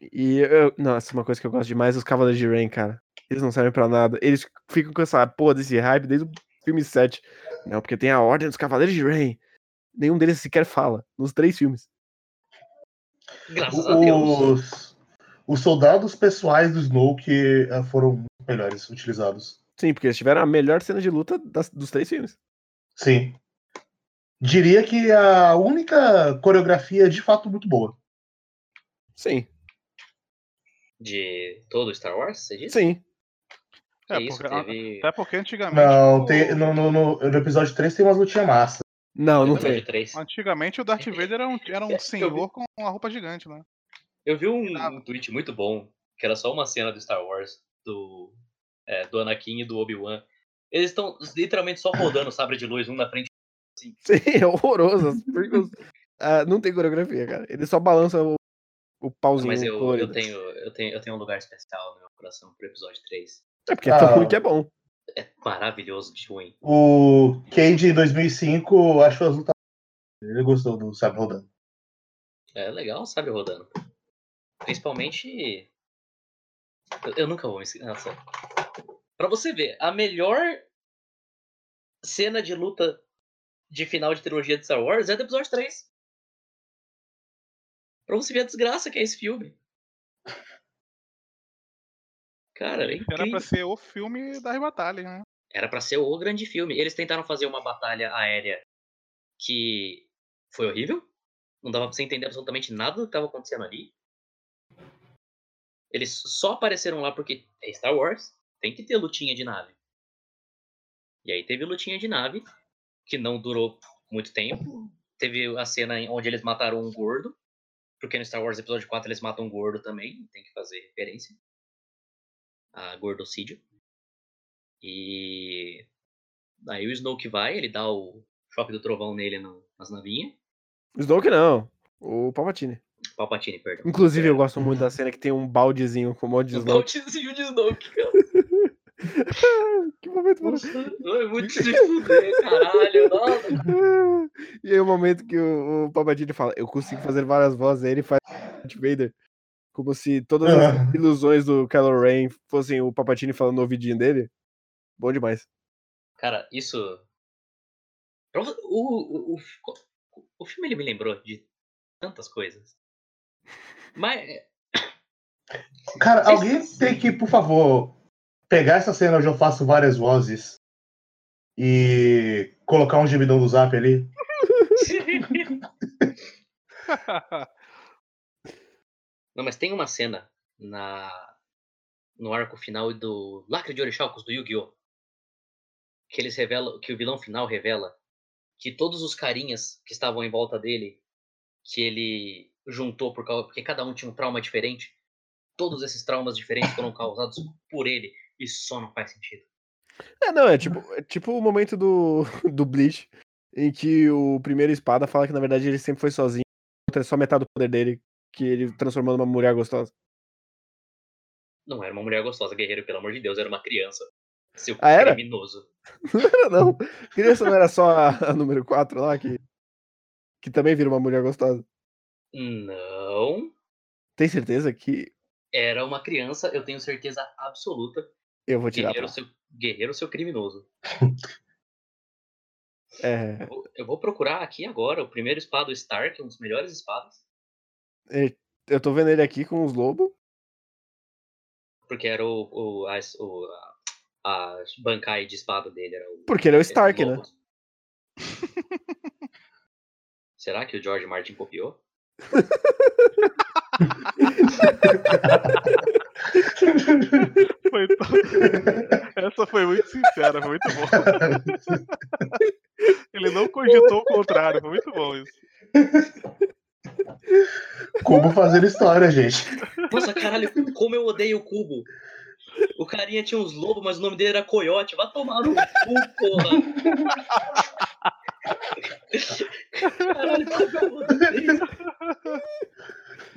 [SPEAKER 3] E eu. Nossa, uma coisa que eu gosto demais os Cavaleiros de Rain, cara. Eles não servem pra nada. Eles ficam com essa porra desse hype desde o filme 7. Não, porque tem a Ordem dos Cavaleiros de Rain. Nenhum deles sequer fala. Nos três filmes.
[SPEAKER 2] Graças a Deus.
[SPEAKER 5] Os, os soldados pessoais do Snoke eh, foram melhores utilizados.
[SPEAKER 3] Sim, porque eles tiveram a melhor cena de luta das- dos três filmes.
[SPEAKER 5] Sim. Diria que a única coreografia de fato muito boa.
[SPEAKER 3] Sim,
[SPEAKER 2] De todo Star Wars, você disse?
[SPEAKER 3] sim.
[SPEAKER 2] Que
[SPEAKER 4] É,
[SPEAKER 2] isso,
[SPEAKER 4] porque-
[SPEAKER 2] teve.
[SPEAKER 4] Até porque antigamente.
[SPEAKER 5] Não, tem, no, no, no- no episódio 3 tem umas lutinhas massa.
[SPEAKER 3] Não, não
[SPEAKER 2] episódio
[SPEAKER 3] tem.
[SPEAKER 2] 3.
[SPEAKER 4] Antigamente o Darth Vader era um, era um
[SPEAKER 2] Eu vi.
[SPEAKER 4] senhor com uma roupa gigante, né?
[SPEAKER 2] Eu vi um, um tweet muito bom, que era só uma cena do Star Wars, do, é, do Anakin e do Obi-Wan. Eles estão literalmente só rodando o sabre de luz um na frente.
[SPEAKER 3] Sim, é horroroso. Ah, não tem coreografia, cara. Ele só balança o, o pauzinho.
[SPEAKER 2] Mas eu, eu, tenho, eu, tenho, eu tenho um lugar especial no meu coração pro episódio 3.
[SPEAKER 3] É porque é tão
[SPEAKER 5] Ah.
[SPEAKER 3] ruim que é bom.
[SPEAKER 2] É maravilhoso de ruim.
[SPEAKER 5] O Cade em 2005 achou as lutas. Ele gostou do Sabre Rodando.
[SPEAKER 2] É legal o sabre rodando. Principalmente. Eu, eu nunca vou me esquecer. Nossa. Pra você ver, a melhor cena de luta de final de trilogia de Star Wars é do episódio 3. Pra você ver a desgraça que é esse filme. Cara, é
[SPEAKER 4] Era pra ser o filme das batalhas, né?
[SPEAKER 2] Era pra ser o grande filme. Eles tentaram fazer uma batalha aérea que foi horrível. Não dava pra você entender absolutamente nada do que tava acontecendo ali. Eles só apareceram lá porque é Star Wars, tem que ter lutinha de nave. E aí teve lutinha de nave, que não durou muito tempo. Teve a cena onde eles mataram um gordo, porque no Star Wars Episódio 4 eles matam um gordo também, tem que fazer referência. A gordocídio. E aí o Snoke vai, ele dá o choque do trovão nele no, nas navinhas.
[SPEAKER 3] Snoke não. O Palpatine.
[SPEAKER 2] Palpatine, perdão.
[SPEAKER 3] Inclusive, eu gosto muito da cena que tem um baldezinho com um monte de
[SPEAKER 2] Um
[SPEAKER 3] Snoke.
[SPEAKER 2] baldezinho de Snoke, cara.
[SPEAKER 3] que momento
[SPEAKER 2] Nossa, é muito se fuder, caralho. Nossa.
[SPEAKER 3] E aí o momento que o, o Palpatine fala, eu consigo fazer várias vozes, aí ele faz Darth Vader. Como se todas as ilusões do Kylo Ren fossem o Palpatine falando no ouvidinho dele. Bom demais.
[SPEAKER 2] Cara, isso. O, o, o, o filme ele me lembrou de tantas coisas. Mas.
[SPEAKER 5] Cara,
[SPEAKER 2] Vocês-
[SPEAKER 5] alguém tem que, por favor, pegar essa cena onde eu faço várias vozes e colocar um gemidão do zap ali.
[SPEAKER 2] Não, mas tem uma cena na no arco final do Lacre de Orixalcos do Yu-Gi-Oh! Que eles revelam, que o vilão final revela que todos os carinhas que estavam em volta dele, que ele juntou por causa, porque cada um tinha um trauma diferente, todos esses traumas diferentes foram causados por ele. Isso só não faz sentido.
[SPEAKER 3] É, não, é tipo, é tipo o momento do, do Bleach, em que o primeiro espada fala que na verdade ele sempre foi sozinho, é só metade do poder dele, que ele transformou numa mulher gostosa.
[SPEAKER 2] Não era uma mulher gostosa, guerreiro, pelo amor de Deus, era uma criança. Seu
[SPEAKER 3] Ah, era?
[SPEAKER 2] criminoso.
[SPEAKER 3] Não era não. Criança não era só a, a número 4 lá, que, que também vira uma mulher gostosa.
[SPEAKER 2] Não.
[SPEAKER 3] Tem certeza que
[SPEAKER 2] Era uma criança, eu tenho certeza absoluta.
[SPEAKER 3] eu vou tirar
[SPEAKER 2] Guerreiro, seu, guerreiro, seu criminoso.
[SPEAKER 3] É,
[SPEAKER 2] Eu vou- Eu vou procurar aqui agora o primeiro espada Stark, um dos melhores espadas.
[SPEAKER 3] É, eu tô vendo ele aqui com os lobos.
[SPEAKER 2] Porque era o, o, a, o, a, a bancai de espada dele. Era o,
[SPEAKER 3] Porque ele é o Stark, né?
[SPEAKER 2] Será que o George Martin copiou?
[SPEAKER 4] Foi tão- Essa foi muito sincera, foi muito bom. Ele não cogitou o contrário, foi muito bom isso.
[SPEAKER 5] Cubo fazendo história, gente.
[SPEAKER 2] Nossa, caralho, como eu odeio o cubo. O carinha tinha uns lobos, mas o nome dele era Coyote. Vai tomar no cu, porra. Caralho, como eu odeio.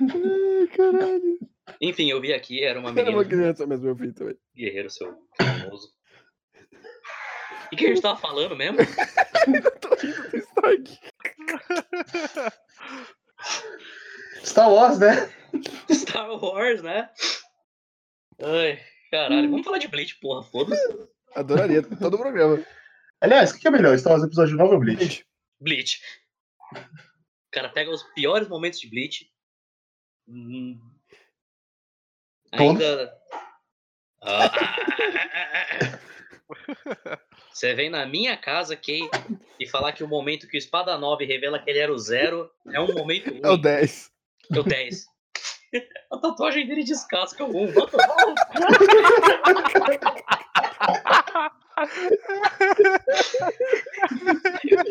[SPEAKER 3] Ai, caralho.
[SPEAKER 2] Enfim, eu vi aqui, era uma
[SPEAKER 3] Era
[SPEAKER 2] menina.
[SPEAKER 3] uma criança mesmo, eu vi também.
[SPEAKER 2] Guerreiro, seu famoso. O que a gente tava falando mesmo?
[SPEAKER 3] tô rindo do Stark.
[SPEAKER 5] Star Wars, né?
[SPEAKER 2] Star Wars, né? Ai, caralho. Vamos falar de Bleach, porra, foda-se.
[SPEAKER 3] Adoraria todo o programa.
[SPEAKER 5] Aliás, o que é melhor? Star Wars Episódio 9 ou Bleach?
[SPEAKER 2] Bleach. O cara pega os piores momentos de Bleach. hum, Ainda. Ah, Você vem na minha casa, Kay, e falar que o momento que o Espada 9 revela que ele era o zero é um momento ruim.
[SPEAKER 3] É o 10.
[SPEAKER 2] É o 10. A tatuagem dele descasca o 1. Vai tomar no cu.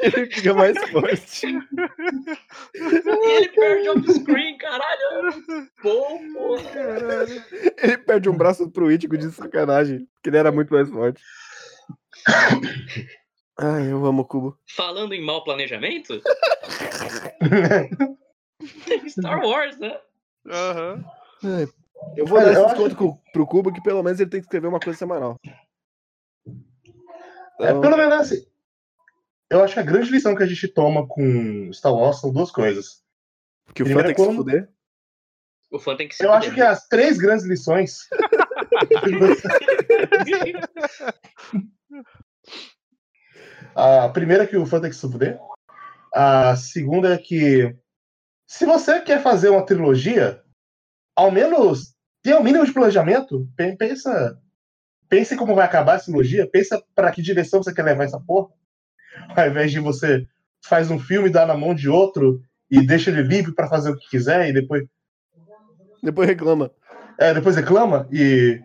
[SPEAKER 3] Ele fica mais forte.
[SPEAKER 2] E ele perde off-screen, caralho. Bom, porra.
[SPEAKER 3] Ele perde um braço pro Ítico de sacanagem, porque ele era muito mais forte. Ai, eu amo o Cubo.
[SPEAKER 2] Falando em mau planejamento, tem Star Wars, né?
[SPEAKER 4] Aham.
[SPEAKER 3] Ai, eu vou
[SPEAKER 5] Cara,
[SPEAKER 3] dar esse desconto co- pro Cubo que pelo menos ele tem que escrever uma coisa semanal.
[SPEAKER 5] É,
[SPEAKER 3] Então,
[SPEAKER 5] pelo menos assim. Eu acho que a grande lição que a gente toma com Star Wars são duas coisas.
[SPEAKER 3] que o fã
[SPEAKER 5] primeiro
[SPEAKER 3] tem que se
[SPEAKER 5] como-
[SPEAKER 3] fuder.
[SPEAKER 2] O fã tem que se
[SPEAKER 5] Eu acho que
[SPEAKER 2] fuder.
[SPEAKER 5] as três grandes lições. A primeira é que o fã tem que se fuder. A segunda é que se você quer fazer uma trilogia, ao menos tenha o mínimo de planejamento. Pe- Pensa, pense como vai acabar essa trilogia, pensa para que direção você quer levar essa porra. Ao invés de você faz um filme, dá na mão de outro e deixa ele livre para fazer o que quiser e depois
[SPEAKER 3] Depois reclama.
[SPEAKER 5] é, depois reclama e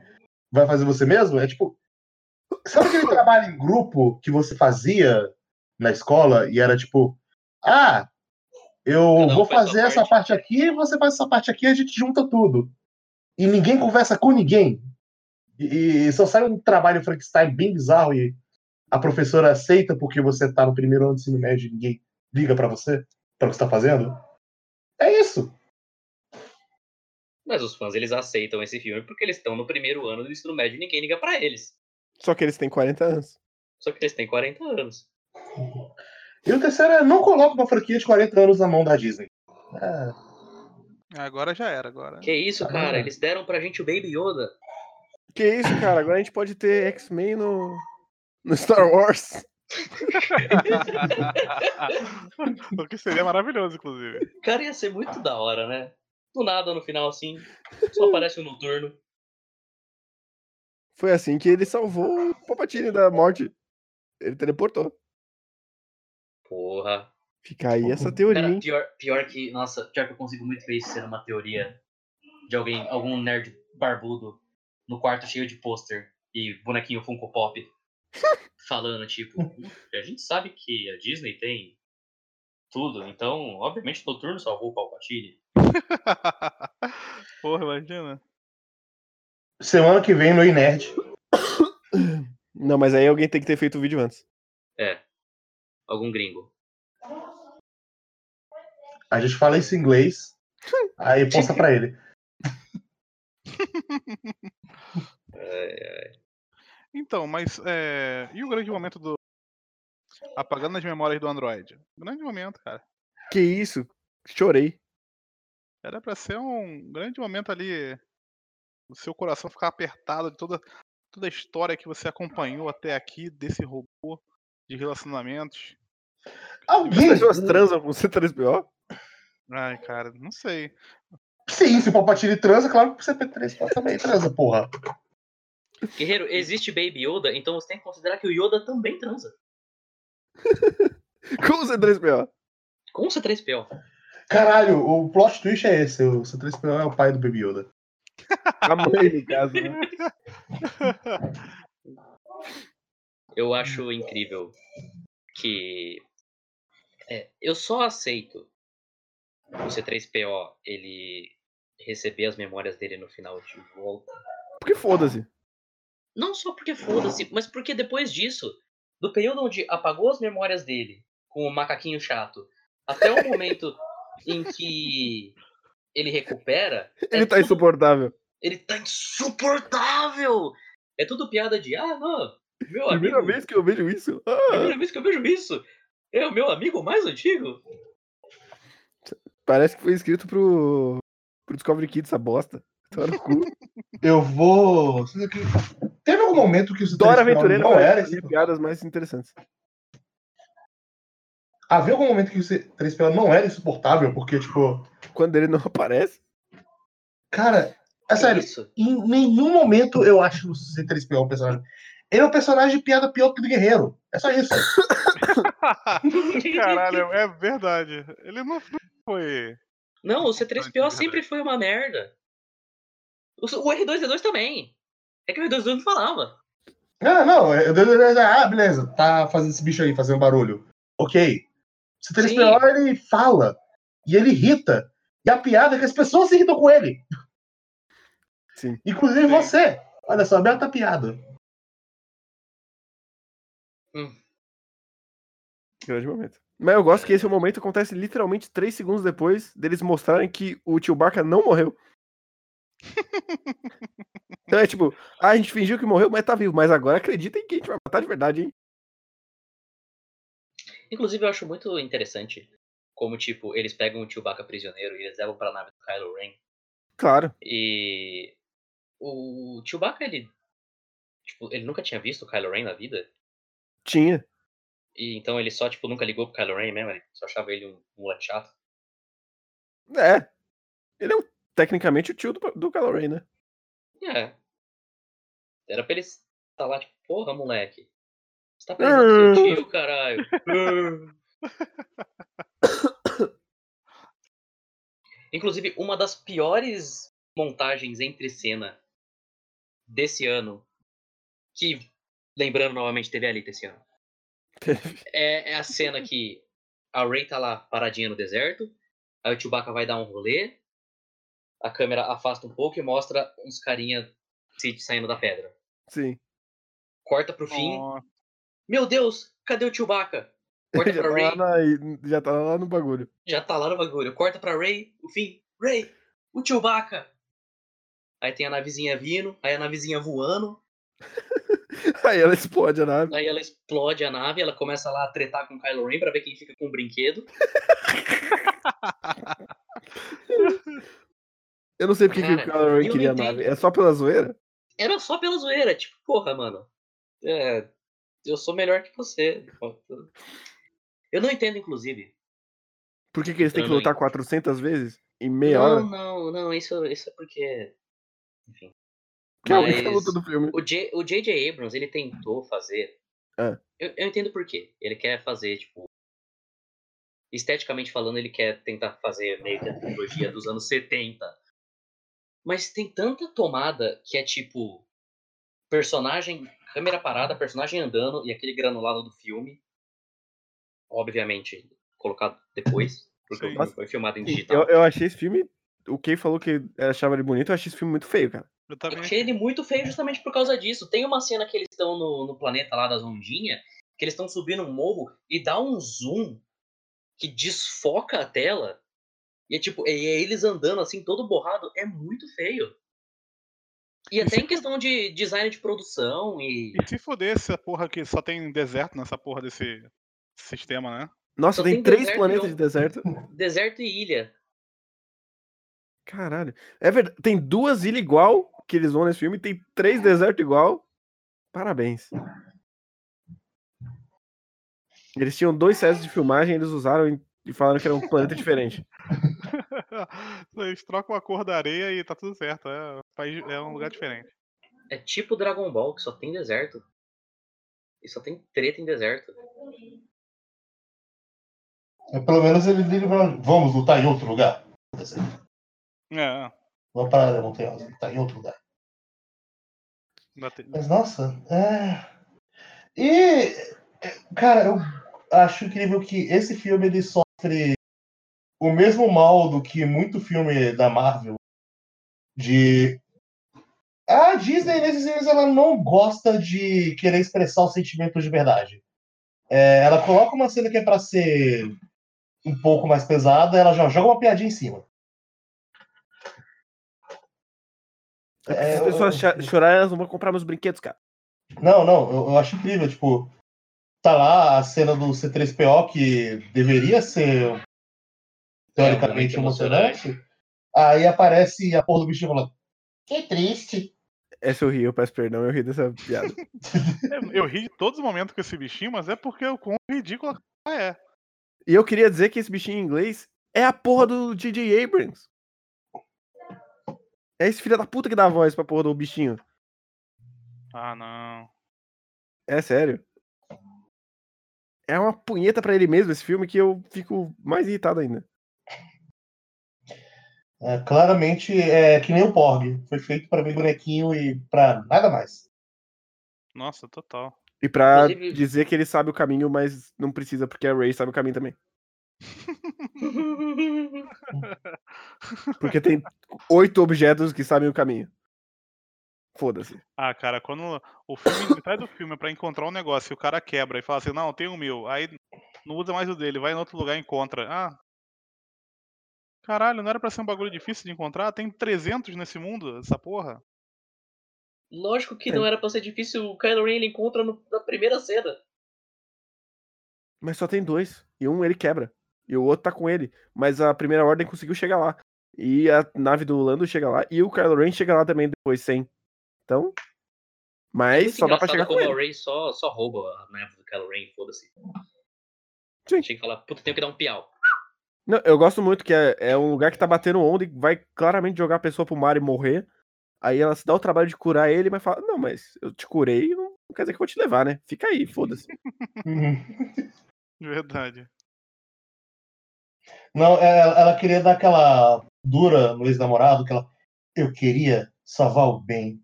[SPEAKER 5] vai fazer você mesmo, é tipo. Sabe aquele trabalho em grupo que você fazia na escola e era tipo, ah, eu
[SPEAKER 2] um
[SPEAKER 5] vou fazer essa
[SPEAKER 2] parte."
[SPEAKER 5] parte aqui, você faz essa parte aqui, a gente junta tudo. E ninguém conversa com ninguém. E, e só sai um trabalho Frankenstein bem bizarro e a professora aceita porque você tá no primeiro ano de ensino médio e ninguém liga pra você, para o que você tá fazendo. É isso.
[SPEAKER 2] Mas os fãs, eles aceitam esse filme porque eles estão no primeiro ano do ensino médio e ninguém liga pra eles.
[SPEAKER 3] Só que eles têm 40 anos.
[SPEAKER 2] Só que eles têm 40 anos.
[SPEAKER 5] E o terceiro é não coloca uma franquia de 40 anos na mão da Disney. É,
[SPEAKER 4] Agora já era, agora.
[SPEAKER 2] Que isso,
[SPEAKER 5] Ah.
[SPEAKER 2] cara? Eles deram pra gente o Baby Yoda.
[SPEAKER 3] Que isso, cara? Agora a gente pode ter X-Men no, no Star Wars.
[SPEAKER 4] o que seria maravilhoso, inclusive.
[SPEAKER 2] Cara, ia ser muito da hora, né? Do nada, no final, assim, só aparece o Noturno.
[SPEAKER 3] Foi assim que ele salvou o Palpatine da morte. Ele teleportou.
[SPEAKER 2] Porra.
[SPEAKER 3] Fica aí essa teoria,
[SPEAKER 2] Cara, pior, pior que, nossa, pior que eu consigo muito ver isso sendo uma teoria de alguém, algum nerd barbudo no quarto cheio de pôster e bonequinho Funko Pop falando, tipo, a gente sabe que a Disney tem tudo, então, obviamente, o Noturno salvou o Palpatine.
[SPEAKER 4] Porra, imagina.
[SPEAKER 5] Semana que vem no Inerd.
[SPEAKER 3] Não, mas aí alguém tem que ter feito o vídeo antes.
[SPEAKER 2] É. Algum gringo.
[SPEAKER 5] A gente fala isso em inglês, aí posta pra ele.
[SPEAKER 4] Então, mas é... e o grande momento do. Apagando as memórias do Android? Grande momento, cara.
[SPEAKER 3] Que isso? Chorei.
[SPEAKER 4] Era pra ser um grande momento ali. O seu coração ficar apertado de toda, toda a história que você acompanhou até aqui desse robô de relacionamentos.
[SPEAKER 3] As
[SPEAKER 5] Alguém.
[SPEAKER 3] pessoas transam com C3PO?
[SPEAKER 4] Ai, cara, não sei.
[SPEAKER 5] Sim, se o Palpatine transa, claro que o CP3 também transa, porra.
[SPEAKER 2] Guerreiro, existe Baby Yoda, então você tem que considerar que o Yoda também transa.
[SPEAKER 3] Com C3PO.
[SPEAKER 2] Com o C3PO.
[SPEAKER 5] Caralho, o plot twist é esse. O C3PO é o pai do Baby Yoda.
[SPEAKER 3] A mãe, no caso. né?
[SPEAKER 2] Eu acho incrível que é, eu só aceito o C3PO ele receber as memórias dele no final de volta.
[SPEAKER 3] Porque foda-se.
[SPEAKER 2] Não só porque foda-se, mas porque depois disso, do período onde apagou as memórias dele com o macaquinho chato, até o momento em que ele recupera,
[SPEAKER 3] Ele
[SPEAKER 2] é
[SPEAKER 3] tá
[SPEAKER 2] tudo-
[SPEAKER 3] insuportável.
[SPEAKER 2] ele tá insuportável! É tudo piada de, ah, não, meu
[SPEAKER 3] Primeira
[SPEAKER 2] amigo,
[SPEAKER 3] vez que eu vejo isso. Ah,
[SPEAKER 2] primeira vez que eu vejo isso. É o meu amigo mais antigo.
[SPEAKER 3] parece que foi escrito pro, pro Discovery Kids essa bosta.
[SPEAKER 5] Eu vou. Teve algum momento que o
[SPEAKER 3] Dora
[SPEAKER 5] C3PO
[SPEAKER 3] Aventureira
[SPEAKER 5] não era esse...
[SPEAKER 3] piadas mais interessantes.
[SPEAKER 5] Havia algum momento que o C3PO não era insuportável, porque, tipo,
[SPEAKER 3] Quando ele não aparece.
[SPEAKER 5] cara, é sério,
[SPEAKER 2] Isso.
[SPEAKER 5] em nenhum momento eu acho o C3PO um personagem. Ele é um personagem de piada pior que o do Guerreiro. É só isso.
[SPEAKER 4] Caralho, é verdade. Ele não foi.
[SPEAKER 2] Não, o C3PO sempre foi uma merda. O o R2D2 também. É que o R2D2 não falava.
[SPEAKER 5] Ah, não, ah, beleza, tá fazendo esse bicho aí, fazendo barulho. Ok. O C3PO, ele fala, e ele irrita. E a piada é que as pessoas se irritam com ele.
[SPEAKER 3] Sim.
[SPEAKER 5] Inclusive
[SPEAKER 4] Sim.
[SPEAKER 5] você. Olha só, bela tá piada.
[SPEAKER 3] Grande momento. Mas eu gosto que esse momento acontece literalmente 3 segundos depois deles mostrarem que o tio Barca não morreu. então é tipo, ah, a gente fingiu que morreu, mas tá vivo. Mas agora acreditem que a gente vai matar de verdade, hein?
[SPEAKER 2] Inclusive, eu acho muito interessante como, tipo, eles pegam o Chewbacca prisioneiro e eles levam pra nave do Kylo Ren.
[SPEAKER 3] Claro.
[SPEAKER 2] E o Chewbacca, ele. Tipo, ele nunca tinha visto o Kylo Ren na vida.
[SPEAKER 3] Tinha.
[SPEAKER 2] E então ele só, tipo, nunca ligou pro Kylo Ren mesmo. Ele só achava ele um, um moleque chato.
[SPEAKER 3] É. Ele é o- tecnicamente o tio do, do Kylo Ren, né?
[SPEAKER 2] É. Era pra ele estar lá, tipo, porra, moleque. Você tá parecendo seu tio, caralho. Inclusive, uma das piores montagens entre cena desse ano, que, lembrando novamente, teve ali esse ano, é, é a cena que a Rey tá lá paradinha no deserto, aí o Chewbacca vai dar um rolê, a câmera afasta um pouco e mostra uns carinha saindo da pedra.
[SPEAKER 3] Sim.
[SPEAKER 2] Corta pro fim. Meu Deus, cadê o Chewbacca? Corta
[SPEAKER 3] já,
[SPEAKER 2] pra
[SPEAKER 3] tá
[SPEAKER 2] Ray.
[SPEAKER 3] lá na- já tá lá no bagulho.
[SPEAKER 2] Já tá lá no bagulho. Corta pra Ray, o fim. Ray, o Chewbacca. Aí tem a navezinha vindo, aí a navezinha voando,
[SPEAKER 3] Aí ela explode a nave.
[SPEAKER 2] aí ela explode a nave, ela começa lá a tretar com o Kylo Ren pra ver quem fica com o brinquedo.
[SPEAKER 3] Eu não sei porque que o
[SPEAKER 2] Cara,
[SPEAKER 3] Kylo Ren queria a nave. É só pela zoeira?
[SPEAKER 2] Era só pela zoeira, tipo, porra, mano. É, eu sou melhor que você. Eu não entendo, inclusive.
[SPEAKER 3] Por que, que eles têm que
[SPEAKER 2] não
[SPEAKER 3] lutar
[SPEAKER 2] entendo.
[SPEAKER 3] 400 vezes? Em meia
[SPEAKER 2] não,
[SPEAKER 3] hora?
[SPEAKER 2] não, não, isso, isso é porque. Enfim.
[SPEAKER 3] Que é a
[SPEAKER 2] Mas
[SPEAKER 3] luta do filme.
[SPEAKER 2] o J.J. Abrams, ele tentou fazer.
[SPEAKER 3] Ah.
[SPEAKER 2] Eu, eu entendo por quê. Ele quer fazer, tipo. Esteticamente falando, ele quer tentar fazer meio que a trilogia dos anos 70. Mas tem tanta tomada que é tipo. Personagem, câmera parada, personagem andando e aquele granulado do filme. Obviamente, colocado depois, porque o
[SPEAKER 4] Sim.
[SPEAKER 2] filme foi filmado em digital.
[SPEAKER 3] Eu, eu achei esse filme. O Kay falou que achava ele bonito, eu achei esse filme muito feio, cara.
[SPEAKER 4] eu
[SPEAKER 2] Eu
[SPEAKER 4] também
[SPEAKER 2] achei ele muito feio justamente por causa disso. Tem uma cena que eles estão no, no planeta lá das ondinhas, que eles estão subindo um morro e dá um zoom que desfoca a tela. E é tipo, e é eles andando assim, todo borrado, é muito feio. E até em questão de design de produção e.
[SPEAKER 4] E se foder essa porra aqui, só tem deserto nessa porra desse sistema, né?
[SPEAKER 3] Nossa, tem,
[SPEAKER 2] tem
[SPEAKER 3] três
[SPEAKER 2] deserto
[SPEAKER 3] planetas
[SPEAKER 2] um-
[SPEAKER 3] de deserto.
[SPEAKER 2] Deserto e ilha.
[SPEAKER 3] Caralho. É verdade. Tem duas ilhas igual que eles vão nesse filme, tem três desertos igual. Parabéns. Eles tinham dois sets de filmagem, eles usaram e falaram que era um planeta diferente.
[SPEAKER 4] Eles trocam a cor da areia e tá tudo certo. É, é um lugar diferente.
[SPEAKER 2] É tipo Dragon Ball, que só tem deserto. E só tem treta em deserto.
[SPEAKER 5] É, Pelo menos ele vai- vamos lutar em outro lugar.
[SPEAKER 4] É,
[SPEAKER 5] Vamos para a área montanhosa, lutar em outro lugar.
[SPEAKER 4] bate-
[SPEAKER 5] Mas nossa, é. E. é, Cara, eu acho incrível que esse filme ele sofre o mesmo mal do que muito filme da Marvel. De. A Disney, nesses filmes, ela não gosta de querer expressar os sentimentos de verdade. É, ela coloca uma cena que é pra ser um pouco mais pesada, ela já joga uma piadinha em cima.
[SPEAKER 3] Se
[SPEAKER 5] É,
[SPEAKER 3] as pessoas
[SPEAKER 5] eu-
[SPEAKER 3] chorarem, elas não vão comprar meus brinquedos, cara.
[SPEAKER 5] Não, não, eu, eu acho incrível, tipo, tá lá a cena do C3PO que deveria ser teoricamente
[SPEAKER 2] É, emocionante.
[SPEAKER 5] emocionante. Aí aparece a porra do bichinho falando, que triste.
[SPEAKER 3] Essa eu ri, eu peço perdão, eu ri dessa piada.
[SPEAKER 4] Eu ri de todos os momentos com esse bichinho, mas é porque o quão ridículo ela é.
[SPEAKER 3] E eu queria dizer que esse bichinho em inglês é a porra do J.J. Abrams. É esse filho da puta que dá a voz pra porra do bichinho.
[SPEAKER 4] Ah, não.
[SPEAKER 3] É sério. É uma punheta pra ele mesmo esse filme que eu fico mais irritado ainda.
[SPEAKER 5] É, claramente é que nem o Porg. Foi feito pra ver bonequinho e pra nada mais.
[SPEAKER 4] Nossa, total.
[SPEAKER 3] E pra
[SPEAKER 2] Inclusive-
[SPEAKER 3] dizer que ele sabe o caminho, mas não precisa, porque a Ray sabe o caminho também. Porque tem oito objetos que sabem o caminho. Foda-se.
[SPEAKER 4] Ah, cara, quando o filme, metade do filme é pra encontrar um negócio e o cara quebra e fala assim, não, tem o meu. Aí não usa mais o dele, vai em outro lugar e encontra. Ah. Caralho, não era pra ser um bagulho difícil de encontrar? Tem 300 nesse mundo, essa porra.
[SPEAKER 2] Lógico que
[SPEAKER 3] É.
[SPEAKER 2] não era pra ser difícil. O Kylo Ren ele encontra no- na primeira cena.
[SPEAKER 3] Mas só tem dois. E um ele quebra. E o outro tá com ele. Mas a primeira ordem conseguiu chegar lá. E a nave do Lando chega lá. E o Kylo Ren chega lá também depois, sem. Então. Mas
[SPEAKER 2] Muito
[SPEAKER 3] só dá pra chegar com
[SPEAKER 2] como
[SPEAKER 3] ele.
[SPEAKER 2] a Ray só, só rouba a nave do Kylo Ren, foda-se.
[SPEAKER 3] Sim.
[SPEAKER 2] Chega e fala, puta, tenho que dar um piau.
[SPEAKER 3] Não, eu gosto muito que é, é um lugar que tá batendo onda e vai claramente jogar a pessoa pro mar e morrer. Aí ela se dá o trabalho de curar ele, mas fala: Não, mas eu te curei, não não quer dizer que eu vou te levar, né? Fica aí, foda-se.
[SPEAKER 4] Verdade.
[SPEAKER 5] Não, é, ela, ela queria dar aquela dura no ex-namorado, que ela. Eu queria salvar o bem.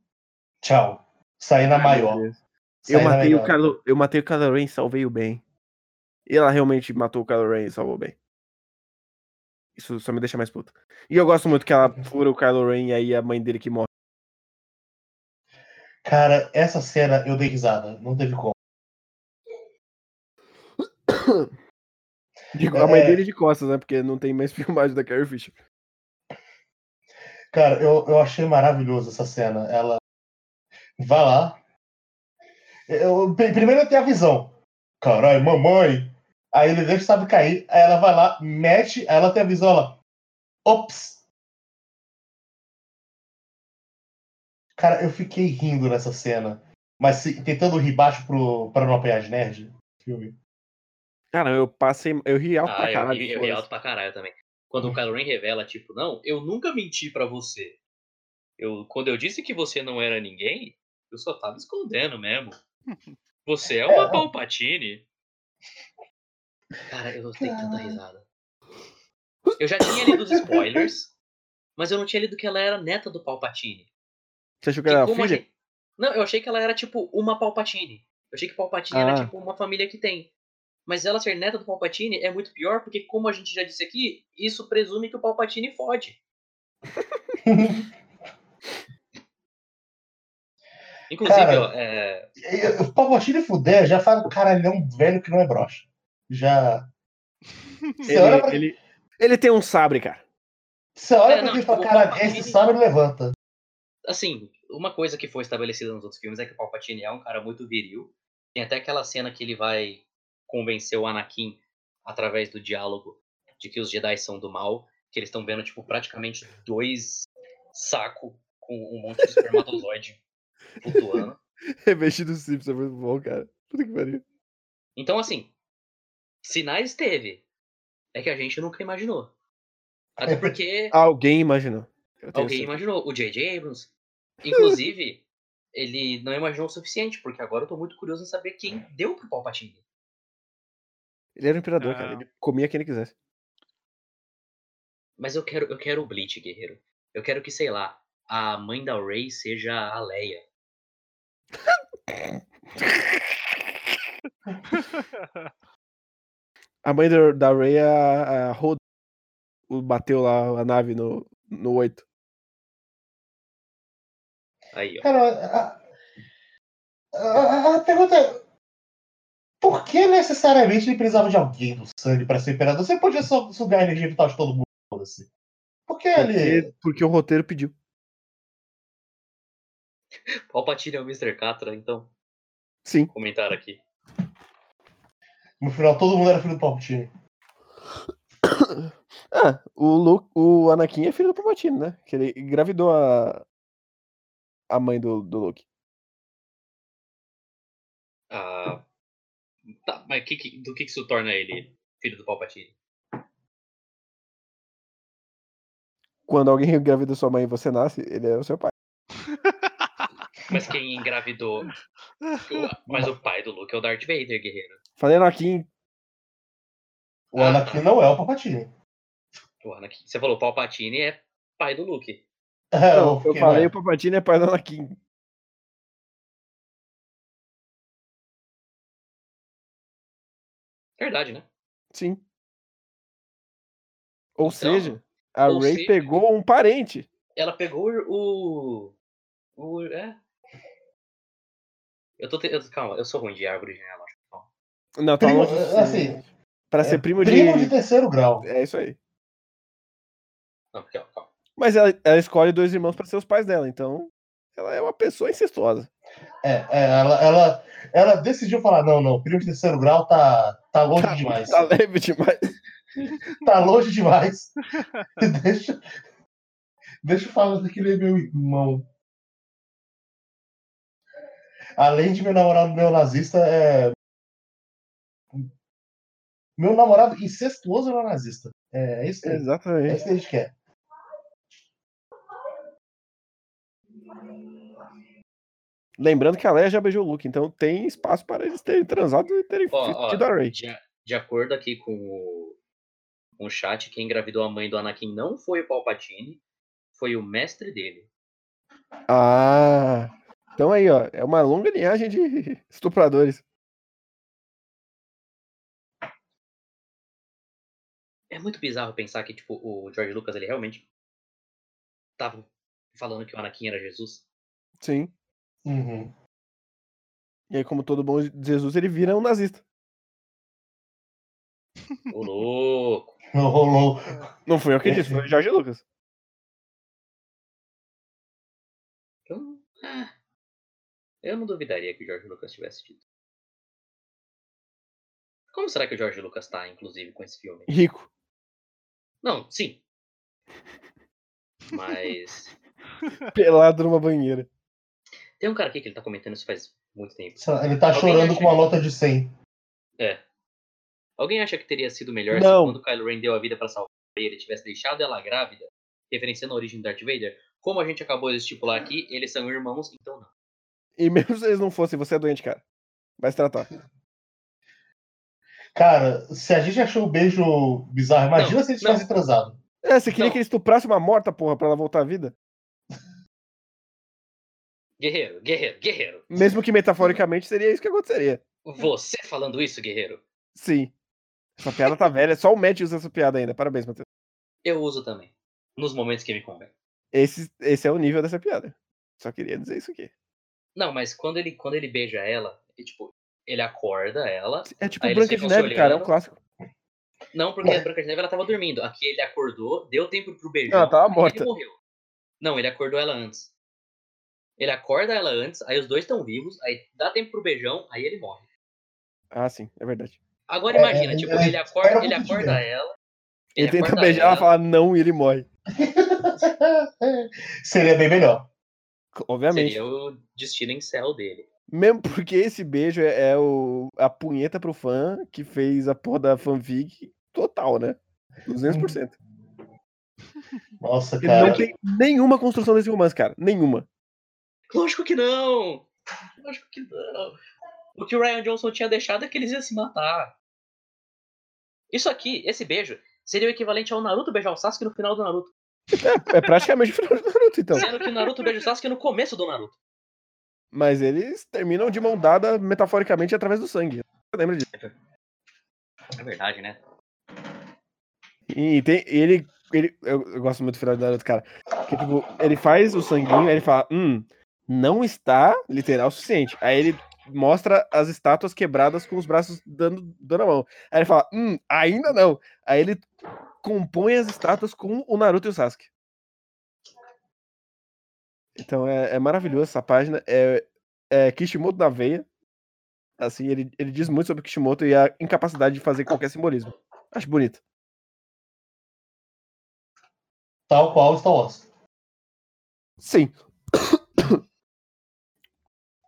[SPEAKER 5] Tchau. Saí na
[SPEAKER 3] Ai,
[SPEAKER 5] maior. Saí
[SPEAKER 3] Eu
[SPEAKER 5] na
[SPEAKER 3] matei, o
[SPEAKER 5] melhor.
[SPEAKER 3] Kylo, eu matei o Kylo Ren e salvei o bem. E ela realmente matou o Kylo Ren e salvou o bem. Isso só me deixa mais puto. E eu gosto muito que ela fura o Kylo Ren e aí a mãe dele que morre.
[SPEAKER 5] Cara, essa cena eu dei risada. Não teve como.
[SPEAKER 3] A mãe
[SPEAKER 5] É.
[SPEAKER 3] dele de costas, né? Porque não tem mais filmagem da Carrie Fisher.
[SPEAKER 5] Cara, eu, eu achei maravilhoso essa cena. Ela vai lá. Eu, pri- primeiro tem a visão. Caralho, mamãe. Aí ele deixa o sabe cair. Aí ela vai lá, mete. Aí ela tem a visão, ela. Ops! Cara, eu fiquei rindo nessa cena. Mas se- tentando rir baixo pro, pra não apanhar de nerd. Filme.
[SPEAKER 3] Cara, eu passei. Eu ri alto
[SPEAKER 2] Ah,
[SPEAKER 3] pra
[SPEAKER 2] eu
[SPEAKER 3] caralho.
[SPEAKER 2] ri, eu ri alto pra caralho também. Quando o Kylo Ren revela, tipo, não, eu nunca menti pra você. Eu, quando eu disse que você não era ninguém, eu só tava escondendo mesmo. Você é uma
[SPEAKER 5] É.
[SPEAKER 2] Palpatine. Cara, eu dei tanta risada. Eu já tinha lido os spoilers, mas eu não tinha lido que ela era neta do Palpatine.
[SPEAKER 3] Você achou que
[SPEAKER 2] Que
[SPEAKER 3] era a
[SPEAKER 2] como a
[SPEAKER 3] filha?
[SPEAKER 2] gente- Não, eu achei que ela era tipo uma Palpatine. Eu achei que Palpatine
[SPEAKER 3] Ah.
[SPEAKER 2] era tipo uma família que tem. Mas ela ser neta do Palpatine é muito pior, porque como a gente já disse aqui, isso presume que o Palpatine fode. Inclusive,
[SPEAKER 5] Cara,
[SPEAKER 2] ó, é,
[SPEAKER 5] O Palpatine fuder já fala, caralho, ele é um velho que não é broxa. Já. Olha pra,
[SPEAKER 3] Ele, ele, ele tem um sabre, cara.
[SPEAKER 5] você olha
[SPEAKER 2] É,
[SPEAKER 5] pra
[SPEAKER 2] não, tipo,
[SPEAKER 5] fala, caralho,
[SPEAKER 2] Palpatine-
[SPEAKER 5] esse sabre levanta.
[SPEAKER 2] assim, uma coisa que foi estabelecida nos outros filmes é que o Palpatine é um cara muito viril. Tem até aquela cena que ele vai convencer o Anakin através do diálogo de que os Jedi são do mal, que eles estão vendo tipo praticamente dois sacos com um monte de espermatozoide flutuando.
[SPEAKER 3] Revestido do Simpson é muito bom, cara. Puta que pariu.
[SPEAKER 2] Então, assim, sinais teve. É que a gente nunca imaginou. Até porque
[SPEAKER 3] Alguém imaginou.
[SPEAKER 2] Alguém
[SPEAKER 3] certeza.
[SPEAKER 2] imaginou. O J.J. Abrams. Inclusive, ele não imaginou o suficiente, porque agora eu tô muito curioso em saber quem deu pro Palpatine.
[SPEAKER 3] Ele era o imperador,
[SPEAKER 4] Ah.
[SPEAKER 3] cara. Ele comia quem ele quisesse.
[SPEAKER 2] Mas eu quero, eu quero o Bleach, guerreiro. Eu quero que, sei lá, a mãe da Rey seja a Leia.
[SPEAKER 3] A mãe da, da Ray a, a. O- Bateu lá a nave no, no 8.
[SPEAKER 2] Aí, ó.
[SPEAKER 5] Cara, a, a- a pergunta é. Por que necessariamente ele precisava de alguém do sangue para ser imperador? Você podia só sugar a energia vital de todo mundo, foda-se. Por que ele.
[SPEAKER 3] Porque, porque o roteiro pediu.
[SPEAKER 2] Palpatine é o Mr. Catra, então.
[SPEAKER 3] Sim.
[SPEAKER 2] Comentaram aqui.
[SPEAKER 5] No final todo mundo era filho do Palpatine.
[SPEAKER 3] Ah, o, Luke, o Anakin é filho do Palpatine, né? Que ele engravidou a, a mãe do, do Luke.
[SPEAKER 2] Ah, tá, mas que, que- do que, que isso torna ele filho do Palpatine?
[SPEAKER 3] Quando alguém engravida sua mãe e você nasce, ele é o seu pai.
[SPEAKER 2] Mas quem engravidou. o- Mas o pai do Luke é o Darth Vader, guerreiro.
[SPEAKER 3] Falei Anakin,
[SPEAKER 5] O Anakin não é o Palpatine.
[SPEAKER 2] O Anakin. Você falou Palpatine é pai do Luke.
[SPEAKER 5] É,
[SPEAKER 3] não,
[SPEAKER 5] o-
[SPEAKER 3] eu falei
[SPEAKER 5] é?
[SPEAKER 3] o Palpatine é pai do Anakin.
[SPEAKER 2] Verdade, né?
[SPEAKER 3] Sim. Ou
[SPEAKER 2] Então,
[SPEAKER 3] seja, a
[SPEAKER 2] ou
[SPEAKER 3] Ray
[SPEAKER 2] seja-
[SPEAKER 3] pegou um parente.
[SPEAKER 2] Ela pegou o. O. É. Eu tô. Te... eu- Calma, eu sou ruim de árvore genealógica. calma.
[SPEAKER 3] Não, tá
[SPEAKER 5] Primo-
[SPEAKER 3] longe. de ser-
[SPEAKER 5] assim,
[SPEAKER 3] pra
[SPEAKER 5] é
[SPEAKER 3] ser primo,
[SPEAKER 5] primo
[SPEAKER 3] de...
[SPEAKER 5] de terceiro grau.
[SPEAKER 3] É isso aí.
[SPEAKER 2] Não, calma, calma.
[SPEAKER 3] Mas ela, ela escolhe dois irmãos pra ser os pais dela, então ela é uma pessoa incestuosa.
[SPEAKER 5] É, é, ela, ela, ela decidiu falar: não, não, primo de terceiro grau tá, tá longe demais.
[SPEAKER 3] Tá leve demais.
[SPEAKER 5] Tá longe demais. deixa, deixa eu falar que ele é meu irmão. Além de meu namorado neonazista, é. Meu namorado incestuoso neonazista. É, é isso que, é
[SPEAKER 3] Exatamente.
[SPEAKER 5] isso que a gente quer.
[SPEAKER 3] Lembrando que a Leia já beijou o Luke, então tem espaço para eles terem transado e terem
[SPEAKER 2] Ó, ó,
[SPEAKER 3] tido a Ray.
[SPEAKER 2] de, de acordo aqui com o, com o chat, quem engravidou a mãe do Anakin não foi o Palpatine. foi o mestre dele.
[SPEAKER 3] Ah. Então aí, ó. É uma longa linhagem de estupradores.
[SPEAKER 2] É muito bizarro pensar que, tipo, o George Lucas, ele realmente tava falando que o Anakin era Jesus.
[SPEAKER 3] Sim.
[SPEAKER 5] Uhum.
[SPEAKER 3] E aí, como todo bom Jesus, ele vira um nazista.
[SPEAKER 2] Ô, louco.
[SPEAKER 5] Não rolou.
[SPEAKER 3] Não foi eu que disse, foi o Jorge Lucas.
[SPEAKER 2] Eu, não- ah, eu não duvidaria que o George Lucas tivesse dito. Como será que o George Lucas tá, inclusive, com esse filme?
[SPEAKER 3] Rico.
[SPEAKER 2] Não, sim. Mas.
[SPEAKER 3] Pelado numa banheira.
[SPEAKER 2] Tem um cara aqui que ele tá comentando isso faz muito tempo.
[SPEAKER 5] Ele tá
[SPEAKER 2] Alguém
[SPEAKER 5] chorando com uma
[SPEAKER 2] que-
[SPEAKER 5] nota de 100.
[SPEAKER 2] É. Alguém acha que teria sido melhor
[SPEAKER 3] Não.
[SPEAKER 2] se quando Kylo Ren deu a vida pra salvar ele tivesse deixado ela grávida, referenciando a origem do Darth Vader? Como a gente acabou de estipular aqui, eles são irmãos, então não.
[SPEAKER 3] E mesmo se eles não fossem, você é doente, cara. Vai se tratar.
[SPEAKER 5] Cara, se a gente achou o beijo bizarro, imagina
[SPEAKER 2] Não,
[SPEAKER 5] se eles
[SPEAKER 2] não.
[SPEAKER 5] tivessem transado.
[SPEAKER 3] É, você queria
[SPEAKER 2] Não.
[SPEAKER 3] que ele estuprasse uma morta, porra, pra ela voltar à vida?
[SPEAKER 2] Guerreiro, guerreiro, guerreiro.
[SPEAKER 3] Mesmo que metaforicamente seria isso que aconteceria.
[SPEAKER 2] Você falando isso, guerreiro?
[SPEAKER 3] Sim. Essa piada tá velha, só o Matt usa essa piada ainda. Parabéns, Matheus.
[SPEAKER 2] Eu uso também. Nos momentos que me convém.
[SPEAKER 3] Esse, esse é o nível dessa piada. Só queria dizer isso aqui.
[SPEAKER 2] Não, mas quando ele, quando ele beija ela, e, tipo, ele acorda ela.
[SPEAKER 3] É tipo Branca de Neve, cara, é um clássico.
[SPEAKER 2] Não, porque a Branca de Neve ela tava dormindo. Aqui ele acordou, deu tempo pro beijão.
[SPEAKER 3] Ela tava morta.
[SPEAKER 2] Ele morreu. Não, ele acordou ela antes. Ele acorda ela antes, aí os dois estão vivos, aí dá tempo pro beijão, aí ele morre.
[SPEAKER 3] Ah, sim, é verdade.
[SPEAKER 2] Agora
[SPEAKER 5] É,
[SPEAKER 2] imagina,
[SPEAKER 5] é,
[SPEAKER 2] tipo,
[SPEAKER 5] é,
[SPEAKER 2] ele acorda, ele acorda ela.
[SPEAKER 3] Ele, tenta
[SPEAKER 2] acorda
[SPEAKER 3] beijar, ela fala não e ele morre.
[SPEAKER 5] Seria bem melhor.
[SPEAKER 3] Obviamente.
[SPEAKER 2] Seria o destino em céu dele.
[SPEAKER 3] Mesmo porque esse beijo é, é o, a punheta pro fã que fez a porra da fanfic total, né? 200%.
[SPEAKER 5] Nossa, cara.
[SPEAKER 3] não tem nenhuma construção desse romance, cara. Nenhuma.
[SPEAKER 2] Lógico que não! Lógico que não. O que o Ryan Johnson tinha deixado é que eles iam se matar. Isso aqui, esse beijo, seria o equivalente ao Naruto beijar o Sasuke no final do Naruto.
[SPEAKER 3] É praticamente o final do Naruto, então.
[SPEAKER 2] Sendo que o Naruto beija o Sasuke no começo do Naruto.
[SPEAKER 3] Mas eles terminam de mão dada metaforicamente através do sangue. Você lembra disso?
[SPEAKER 2] É verdade, né?
[SPEAKER 3] E tem, ele. ele eu, eu gosto muito do final do Naruto, cara. Que, tipo, ele faz o sanguinho, aí ele fala, hum, não está literal o suficiente. Aí ele mostra as estátuas quebradas com os braços dando, dando a mão. Aí ele fala, hum, ainda não. Aí ele compõe as estátuas com o Naruto e o Sasuke. Então é, é maravilhoso essa página. É, é Kishimoto na veia. Assim, ele, ele diz muito sobre Kishimoto e a incapacidade de fazer qualquer simbolismo. Acho bonito.
[SPEAKER 5] Tal qual Star Wars.
[SPEAKER 3] Sim.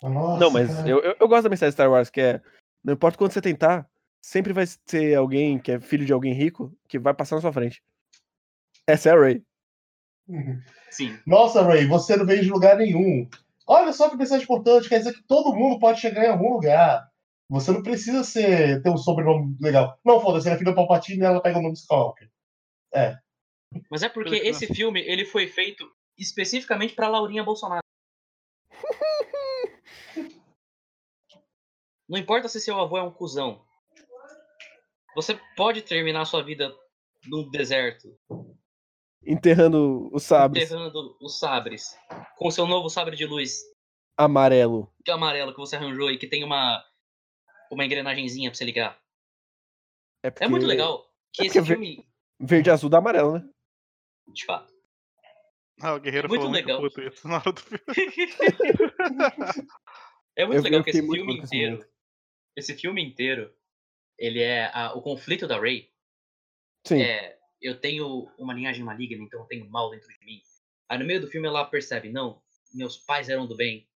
[SPEAKER 5] Nossa,
[SPEAKER 3] Não, mas eu, eu, eu gosto da mensagem de Star Wars, que é. Não importa quanto você tentar, sempre vai ser alguém que é filho de alguém rico que vai passar na sua frente. Essa é a Ray.
[SPEAKER 2] Sim.
[SPEAKER 5] Nossa, Ray, você não veio de lugar nenhum. Olha só que mensagem importante, quer dizer que todo mundo pode chegar em algum lugar. Você não precisa ser, ter um sobrenome legal. Não, foda-se, ela é filha do Palpatine e ela pega o nome Skywalker.
[SPEAKER 2] Mas é porque esse filme ele foi feito especificamente pra Laurinha Bolsonaro. Não importa se seu avô é um cuzão. Você pode terminar sua vida no deserto,
[SPEAKER 3] Enterrando os sabres
[SPEAKER 2] enterrando os sabres, com seu novo sabre de luz
[SPEAKER 3] amarelo.
[SPEAKER 2] que é amarelo que você arranjou e que tem uma uma engrenagenzinha pra você ligar.
[SPEAKER 3] É,
[SPEAKER 2] É
[SPEAKER 3] porque
[SPEAKER 2] muito legal que
[SPEAKER 3] é
[SPEAKER 2] esse filme,
[SPEAKER 3] Verde, azul dá amarelo, né?
[SPEAKER 2] de fato.
[SPEAKER 4] Ah, o Guerreiro
[SPEAKER 2] Muito
[SPEAKER 4] falou
[SPEAKER 2] legal.
[SPEAKER 4] muito puto isso na hora do filme.
[SPEAKER 2] É muito
[SPEAKER 3] Eu-
[SPEAKER 2] legal que esse
[SPEAKER 3] muito
[SPEAKER 2] filme
[SPEAKER 3] esse
[SPEAKER 2] inteiro, esse filme inteiro, ele é a- o conflito da Rey.
[SPEAKER 3] Sim.
[SPEAKER 2] É, eu tenho uma linhagem maligna, então eu tenho mal dentro de mim. Aí no meio do filme ela percebe, não, meus pais eram do bem.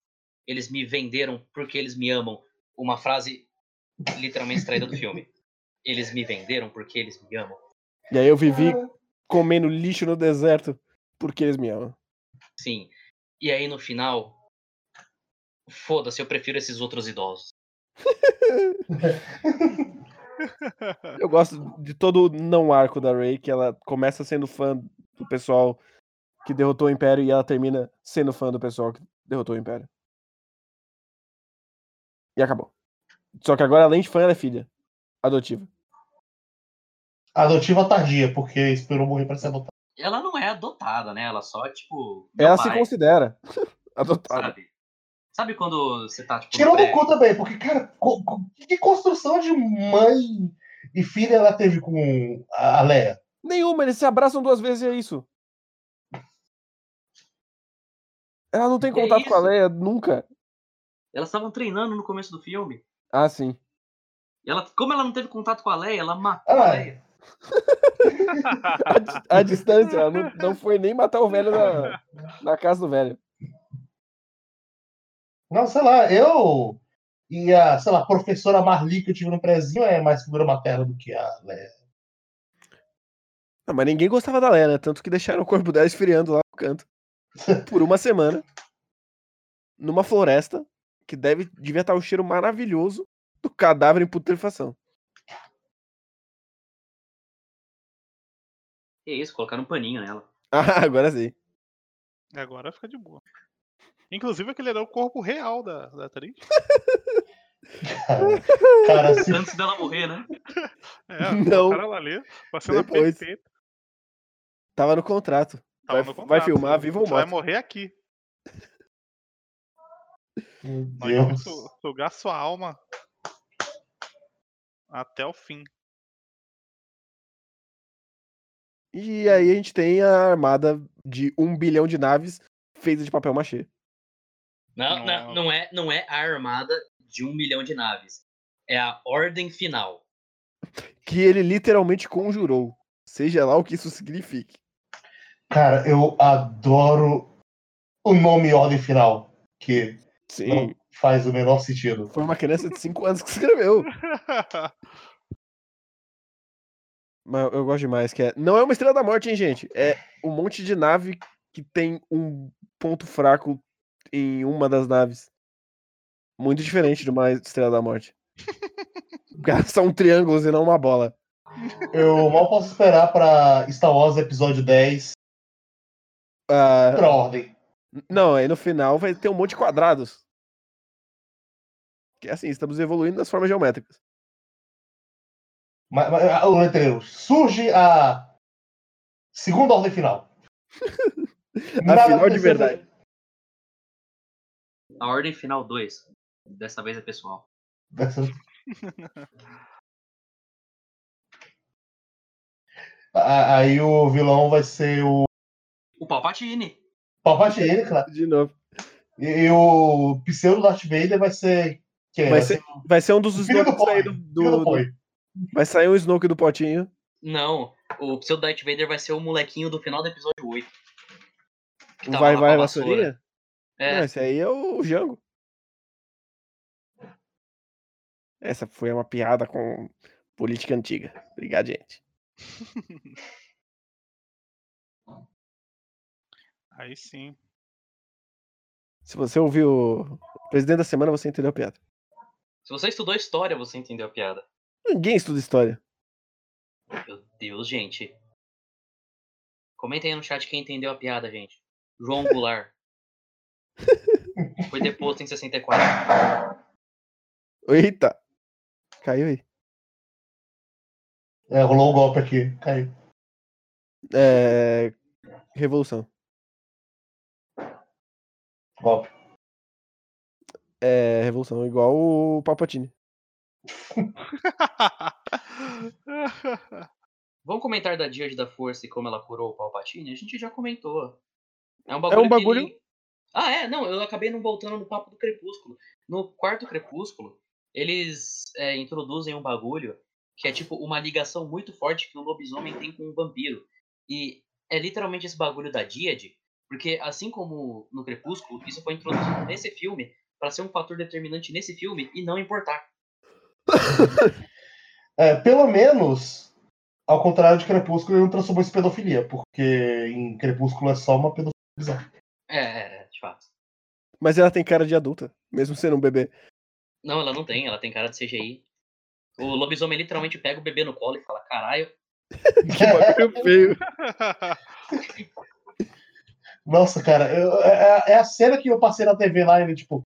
[SPEAKER 2] Eles me venderam porque eles me amam. Uma frase literalmente extraída do filme. Eles me venderam porque eles me amam.
[SPEAKER 3] E aí eu vivi comendo lixo no deserto porque eles me amam.
[SPEAKER 2] Sim. E aí no final, foda-se, eu prefiro esses outros idosos.
[SPEAKER 3] Eu gosto de todo o não arco da Ray, que ela começa sendo fã do pessoal que derrotou o Império e ela termina sendo fã do pessoal que derrotou o Império. E acabou. Só que agora, além de fã, ela é filha adotiva.
[SPEAKER 5] Adotiva tardia, porque esperou morrer pra ser adotada.
[SPEAKER 2] Ela não é adotada, né? Ela só, tipo.
[SPEAKER 3] Ela se
[SPEAKER 2] pai,
[SPEAKER 3] considera adotada.
[SPEAKER 2] Sabe? Sabe quando você tá, tipo.
[SPEAKER 5] Tirou
[SPEAKER 2] no
[SPEAKER 5] cu também, porque, cara, co- co- que construção de mãe e filha ela teve com a Leia?
[SPEAKER 3] Nenhuma, eles se abraçam duas vezes e é isso. Ela não tem contato com a? Leia nunca.
[SPEAKER 2] Elas estavam treinando no começo do filme.
[SPEAKER 3] Ah, sim.
[SPEAKER 2] E ela, como ela não teve contato com a Leia, ela matou
[SPEAKER 5] Ah,
[SPEAKER 2] a Leia.
[SPEAKER 3] A, a distância, ela não, não foi nem matar o velho na, na casa do velho.
[SPEAKER 5] Não, sei lá, eu e a, sei lá, professora Marli que eu tive no prezinho é mais figura materna do que a Leia.
[SPEAKER 3] Não, mas ninguém gostava da Leia, né? Tanto que deixaram o corpo dela esfriando lá no canto. Por uma semana. Numa floresta. Que deve, devia estar o cheiro maravilhoso do cadáver em putrefação.
[SPEAKER 2] Que isso, colocaram um paninho nela.
[SPEAKER 3] Ah, agora sim.
[SPEAKER 4] Agora fica de boa. Inclusive, aquele era o corpo real da, da atriz.
[SPEAKER 5] Cara, cara se,
[SPEAKER 2] Antes dela morrer, né?
[SPEAKER 4] É,
[SPEAKER 3] Não.
[SPEAKER 4] o cara lá ali, cena
[SPEAKER 3] Depois.
[SPEAKER 4] perfeita.
[SPEAKER 3] Tava no contrato.
[SPEAKER 4] Tava
[SPEAKER 3] Vai-
[SPEAKER 4] no
[SPEAKER 3] vai
[SPEAKER 4] contrato.
[SPEAKER 3] filmar viva ou
[SPEAKER 4] Você vai morrer aqui.
[SPEAKER 5] meu
[SPEAKER 4] Nós vamos
[SPEAKER 5] Deus.
[SPEAKER 4] su- sugar sua alma até o fim.
[SPEAKER 3] E aí a gente tem a armada de um bilhão de naves feita de papel machê.
[SPEAKER 2] Não, não, não, é, não é a armada de um milhão de naves. É a ordem final.
[SPEAKER 3] Que ele literalmente conjurou. Seja lá o que isso signifique.
[SPEAKER 5] Cara, eu adoro o nome Ordem Final, que
[SPEAKER 3] Sim.
[SPEAKER 5] não faz o menor sentido.
[SPEAKER 3] Foi uma criança de 5 anos que escreveu. Mas eu gosto demais, que é. Não é uma estrela da morte, hein, gente? É um monte de nave que tem um ponto fraco em uma das naves. Muito diferente de uma estrela da morte. São triângulos e não uma bola.
[SPEAKER 5] Eu mal posso esperar pra Star Wars Episódio 10
[SPEAKER 3] Ah,
[SPEAKER 5] pra Ordem.
[SPEAKER 3] não, aí no final vai ter um monte de quadrados. Que é assim, estamos evoluindo nas formas geométricas.
[SPEAKER 5] Mas, mas, ah, o letreiro. Surge a segunda Ordem Final.
[SPEAKER 3] A final de verdade.
[SPEAKER 2] A ordem final 2. Dessa vez é pessoal.
[SPEAKER 5] Aí o vilão vai ser o
[SPEAKER 2] O Palpatine.
[SPEAKER 5] Palpatine, claro.
[SPEAKER 3] De novo.
[SPEAKER 5] E, e o pseudo Darth Vader vai ser quem?
[SPEAKER 3] Vai ser, vai ser um dos
[SPEAKER 5] o filho do
[SPEAKER 3] Snoke do,
[SPEAKER 5] do
[SPEAKER 3] do-
[SPEAKER 5] Poi.
[SPEAKER 3] Vai sair um Snoke do potinho.
[SPEAKER 2] Não, o pseudo Darth Vader vai ser o molequinho do final do episódio 8. Que
[SPEAKER 3] vai, vai,
[SPEAKER 2] a vassoura. É,
[SPEAKER 3] Não, esse aí é o Jango. Essa foi uma piada com política antiga. Obrigado, gente.
[SPEAKER 4] Aí sim.
[SPEAKER 3] Se você ouviu o presidente da semana, você entendeu a piada.
[SPEAKER 2] se você estudou história, você entendeu a piada.
[SPEAKER 3] Ninguém estuda história.
[SPEAKER 2] Meu Deus, gente. Comentem aí no chat quem entendeu a piada, gente. João Goulart. Foi deposto em 64.
[SPEAKER 3] Eita! Caiu aí.
[SPEAKER 5] É, rolou um golpe aqui. Caiu.
[SPEAKER 3] É... Revolução.
[SPEAKER 5] Golpe.
[SPEAKER 3] É, revolução, igual o Palpatine.
[SPEAKER 2] Vamos comentar da Diade da Força e como ela curou o Palpatine? A gente já comentou. É um
[SPEAKER 3] É
[SPEAKER 2] bagulho.
[SPEAKER 3] um bagulho-
[SPEAKER 2] que Ah, é? Não, eu acabei não voltando no papo do Crepúsculo. No quarto Crepúsculo, eles é, introduzem um bagulho que é tipo uma ligação muito forte que o lobisomem tem com um vampiro. E é literalmente esse bagulho da Díade, porque assim como no Crepúsculo, isso foi introduzido nesse filme para ser um fator determinante nesse filme e não importar.
[SPEAKER 5] É, pelo menos, ao contrário de Crepúsculo, ele não transformou isso em pedofilia, porque em Crepúsculo é só uma pedofilia.
[SPEAKER 2] É, é, é, de fato.
[SPEAKER 3] Mas ela tem cara de adulta, mesmo sendo um bebê.
[SPEAKER 2] Não, ela não tem, ela tem cara de CGI. O lobisomem literalmente pega o bebê no colo e fala, caralho,
[SPEAKER 3] Que bagulho feio.
[SPEAKER 5] Nossa, cara, eu- é, é a cena que eu passei na TV lá, ele tipo.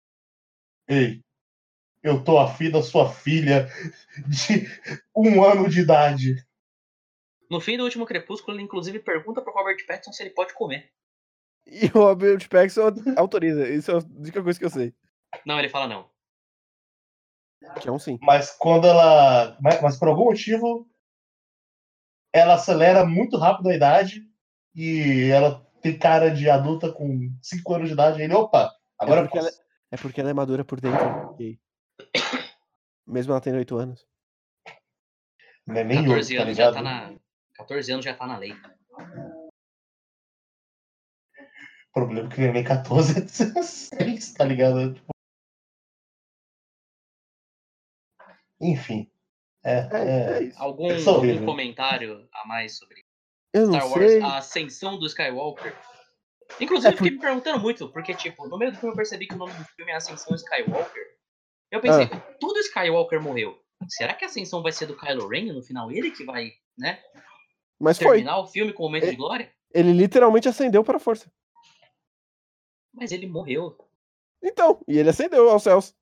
[SPEAKER 5] Ei, eu tô afim da sua filha de um ano de idade.
[SPEAKER 2] No fim do último Crepúsculo, ele inclusive pergunta pro Robert Pattinson se ele pode comer.
[SPEAKER 3] E o Robert Pattinson autoriza. Isso é a única coisa que eu sei.
[SPEAKER 2] Não, ele fala não.
[SPEAKER 3] Que é um sim.
[SPEAKER 5] Mas quando ela. Mas, mas por algum motivo, ela acelera muito rápido a idade e ela tem cara de adulta com 5 anos de idade. Ele, opa, agora
[SPEAKER 3] É porque ela-
[SPEAKER 5] posso.
[SPEAKER 3] É porque ela é madura por dentro. ok? Mesmo ela tendo 8 anos.
[SPEAKER 5] Não é nem
[SPEAKER 2] 14
[SPEAKER 5] outro, tá
[SPEAKER 2] anos já
[SPEAKER 5] ligado?
[SPEAKER 2] tá na. 14 anos já tá na lei.
[SPEAKER 5] O problema que nem 14 é 16, tá ligado? Tipo... Enfim. É,
[SPEAKER 3] É, é
[SPEAKER 5] é,
[SPEAKER 3] isso.
[SPEAKER 2] Algum,
[SPEAKER 5] É
[SPEAKER 2] algum comentário a mais sobre
[SPEAKER 3] Eu não
[SPEAKER 2] Star Wars,
[SPEAKER 3] sei.
[SPEAKER 2] a ascensão do Skywalker? Inclusive,
[SPEAKER 3] É por-
[SPEAKER 2] fiquei me perguntando muito, porque, tipo, no meio do filme eu percebi que o nome do filme é Ascensão Skywalker. Eu pensei,
[SPEAKER 3] Ah.
[SPEAKER 2] todo Skywalker morreu. Será que a ascensão vai ser do Kylo Ren no final? Ele que vai, né,
[SPEAKER 3] Mas foi.
[SPEAKER 2] terminar o filme com um momento
[SPEAKER 3] É-
[SPEAKER 2] de glória?
[SPEAKER 3] Ele literalmente acendeu para a força.
[SPEAKER 2] Mas ele morreu.
[SPEAKER 3] Então, e ele acendeu aos céus.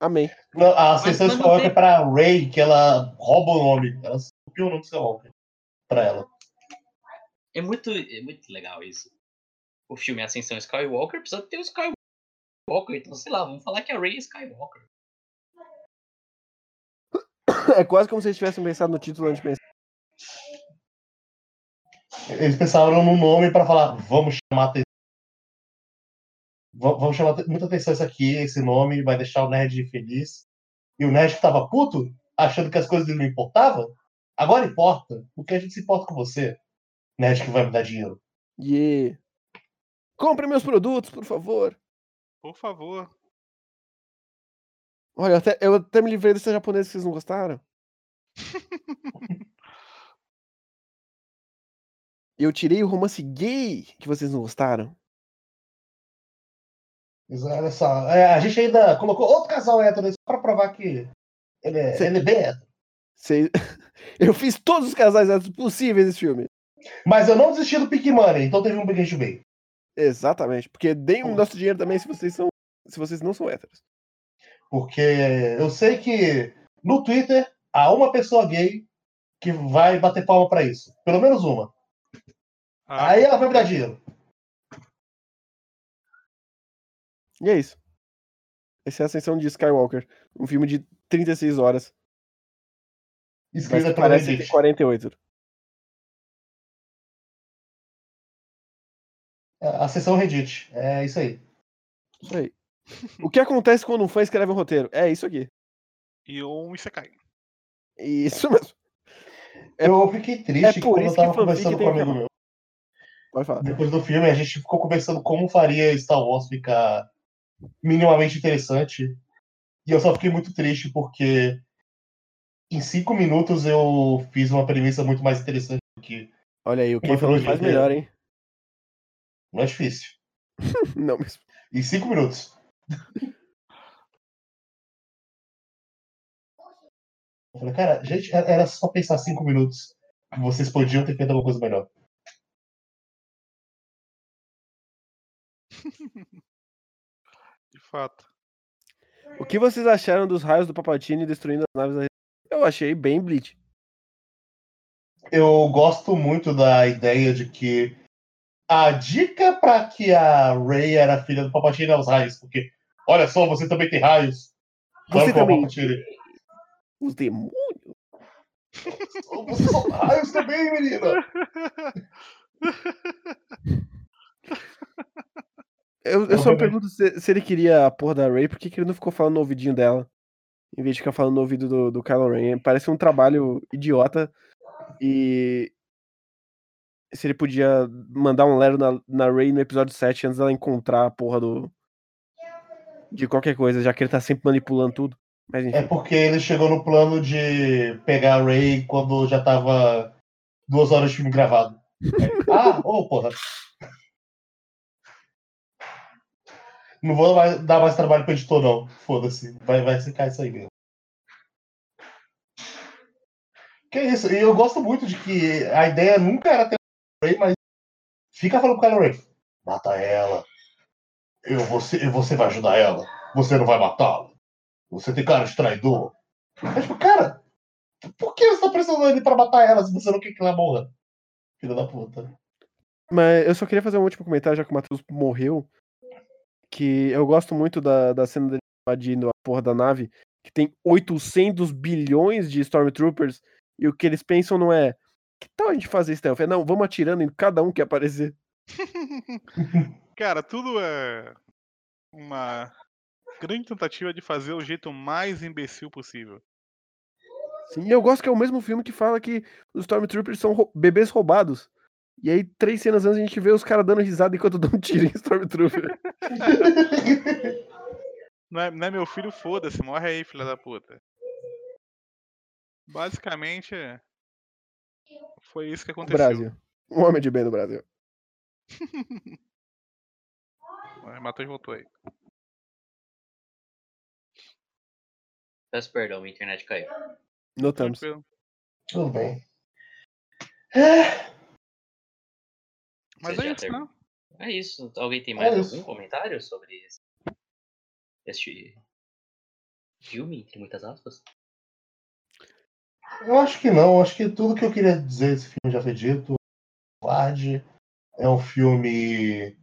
[SPEAKER 3] Amém.
[SPEAKER 5] não, a ascensão
[SPEAKER 2] não
[SPEAKER 5] Skywalker
[SPEAKER 2] tem-
[SPEAKER 5] é pra Ray, que ela rouba o nome. Ela copiou o nome do Skywalker pra ela.
[SPEAKER 2] É muito, é muito legal isso. O filme Ascensão Skywalker precisa ter o Skywalker, então sei lá, vamos falar que a Rey é Skywalker.
[SPEAKER 3] É quase como se eles tivessem pensado no título antes de pensar.
[SPEAKER 5] Eles pensaram num nome pra falar, vamos chamar atenção. Va- Vamos chamar muita atenção isso aqui, esse nome vai deixar o nerd feliz. E o nerd que tava puto, achando que as coisas dele não importavam, agora importa, porque a gente se importa com você, nerd que vai me dar dinheiro.
[SPEAKER 3] Yeah. Compre meus produtos, por favor.
[SPEAKER 4] Por favor.
[SPEAKER 3] Olha, eu até, eu até me livrei dessa japonesa que vocês não gostaram. Eu tirei o romance gay que vocês não gostaram.
[SPEAKER 5] Olha só, é, a gente ainda colocou outro casal hétero só pra provar que ele é,
[SPEAKER 3] Sim.
[SPEAKER 5] ele é bem hétero.
[SPEAKER 3] Vocês- Eu fiz todos os casais héteros possíveis nesse filme.
[SPEAKER 5] Mas eu não desisti do Pick Money, então teve um beijo meio.
[SPEAKER 3] Exatamente. Porque deem o
[SPEAKER 5] Hum.
[SPEAKER 3] nosso dinheiro também se vocês são. Se vocês não são héteros.
[SPEAKER 5] Porque eu sei que no Twitter há uma pessoa gay que vai bater palma pra isso. Pelo menos uma.
[SPEAKER 4] Ah,
[SPEAKER 5] Aí ela vai me dar dinheiro.
[SPEAKER 3] E é isso. Essa é a Ascensão de Skywalker. Um filme de 36 horas. Mas
[SPEAKER 5] Escrita
[SPEAKER 3] que
[SPEAKER 5] pelo
[SPEAKER 3] parece ter 48.
[SPEAKER 5] A sessão Reddit. É isso aí.
[SPEAKER 3] Isso aí. O que acontece quando um fã escreve um roteiro? É isso aqui.
[SPEAKER 4] E um Isekai.
[SPEAKER 3] Isso mesmo. É-
[SPEAKER 5] eu fiquei triste
[SPEAKER 3] é por
[SPEAKER 5] quando eu
[SPEAKER 3] isso que
[SPEAKER 5] tava conversando com um amigo meu.
[SPEAKER 3] Pode falar.
[SPEAKER 5] Depois do filme, a gente ficou conversando como faria Star Wars ficar minimamente interessante. E eu só fiquei muito triste porque em cinco minutos eu fiz uma premissa muito mais interessante do que.
[SPEAKER 3] Olha aí, o falou que
[SPEAKER 5] trilogia
[SPEAKER 3] faz melhor, hein?
[SPEAKER 5] Não é difícil.
[SPEAKER 3] Não, mas.
[SPEAKER 5] Em cinco minutos. Eu falei, cara, gente, era só pensar cinco minutos. Vocês podiam ter feito alguma coisa melhor.
[SPEAKER 4] Fato.
[SPEAKER 3] O que vocês acharam dos raios do Papatini destruindo as naves da Eu achei bem Bleach.
[SPEAKER 5] Eu gosto muito da ideia de que a dica para que a Rey era filha do Palpatine é os raios, porque olha só, você também tem raios.
[SPEAKER 3] Você também. Os demônios.
[SPEAKER 5] Você só raios também, menina.
[SPEAKER 3] Eu, eu
[SPEAKER 5] Eu
[SPEAKER 3] só me pergunto se, se ele queria a porra da Ray, por que, que ele não ficou falando no ouvidinho dela? Em vez de ficar falando no ouvido do, do Kylo Ren. Parece um trabalho idiota. E. Se ele podia mandar um Lero na, na Ray no episódio 7 antes dela encontrar a porra do. De qualquer coisa, já que ele tá sempre manipulando tudo. Mas.
[SPEAKER 5] É porque ele chegou no plano de pegar a Rey quando já tava duas horas de filme gravado. Ah, ô porra. Não vou mais- dar mais trabalho pro editor, não. Foda-se. Vai, vai secar isso aí mesmo. Que isso? E eu gosto muito de que a ideia nunca era ter o Ray, mas fica falando com o Ray. Mata ela. Eu, você, você vai ajudar ela. Você não vai matá-la. Você tem cara de traidor. Mas, tipo, cara, por que você tá pressionando ele pra matar ela se você não quer que ela morra? Filho da puta.
[SPEAKER 3] Mas eu só queria fazer um último comentário, já que o Matheus morreu. Que eu gosto muito da, da cena dele invadindo a porra da nave, que tem 800 bilhões de Stormtroopers, e o que eles pensam não é. Que tal a gente fazer stealth? É, não, vamos atirando em cada um que aparecer.
[SPEAKER 4] Cara, tudo é uma grande tentativa de fazer o jeito mais imbecil possível.
[SPEAKER 3] Sim, eu gosto que é o mesmo filme que fala que os Stormtroopers são bebês roubados. E aí, três cenas antes, a gente vê os caras dando risada enquanto dão um tiro em Stormtrooper.
[SPEAKER 4] Não é, não é meu filho, foda-se, morre aí, filha da puta. Basicamente, foi isso que
[SPEAKER 3] O
[SPEAKER 4] aconteceu.
[SPEAKER 3] Brasil. Um homem de bem do Brasil.
[SPEAKER 4] Matheus voltou aí.
[SPEAKER 2] Peço perdão, minha internet caiu.
[SPEAKER 3] Notamos.
[SPEAKER 5] Tudo bem. É,
[SPEAKER 4] Mas é isso,
[SPEAKER 2] terminam?
[SPEAKER 4] né?
[SPEAKER 2] É isso. Alguém tem mais
[SPEAKER 5] É isso.
[SPEAKER 2] algum comentário sobre esse, este filme, entre muitas aspas?
[SPEAKER 5] eu acho que não. Acho que tudo que eu queria dizer desse filme já foi dito. Guarde. É um filme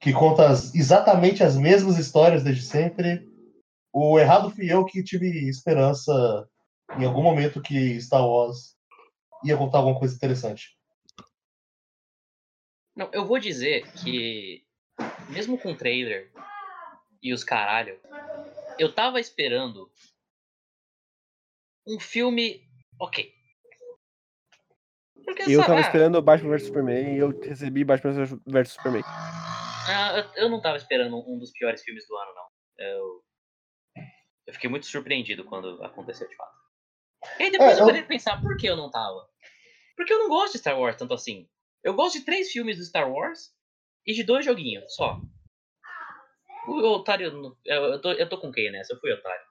[SPEAKER 5] que conta as- exatamente as mesmas histórias desde sempre. O errado fui eu que tive esperança em algum momento que Star Wars ia contar alguma coisa interessante.
[SPEAKER 2] Não, eu vou dizer que, mesmo com o trailer e os caralho, eu tava esperando um filme ok. Porque,
[SPEAKER 3] Eu
[SPEAKER 2] sabe,
[SPEAKER 3] tava
[SPEAKER 2] ah,
[SPEAKER 3] esperando o Batman vs Superman e eu recebi Batman vs Superman.
[SPEAKER 2] ah, eu- eu não tava esperando um dos piores filmes do ano, não. Eu, eu fiquei muito surpreendido quando aconteceu de fato. E aí depois
[SPEAKER 5] É,
[SPEAKER 2] eu
[SPEAKER 5] eu-
[SPEAKER 2] parei de pensar, por que eu não tava? Porque eu não gosto de Star Wars tanto assim. Eu gosto de três filmes do Star Wars e de dois joguinhos só. O otário. Eu, eu, tô, eu tô com quem nessa? Eu fui otário.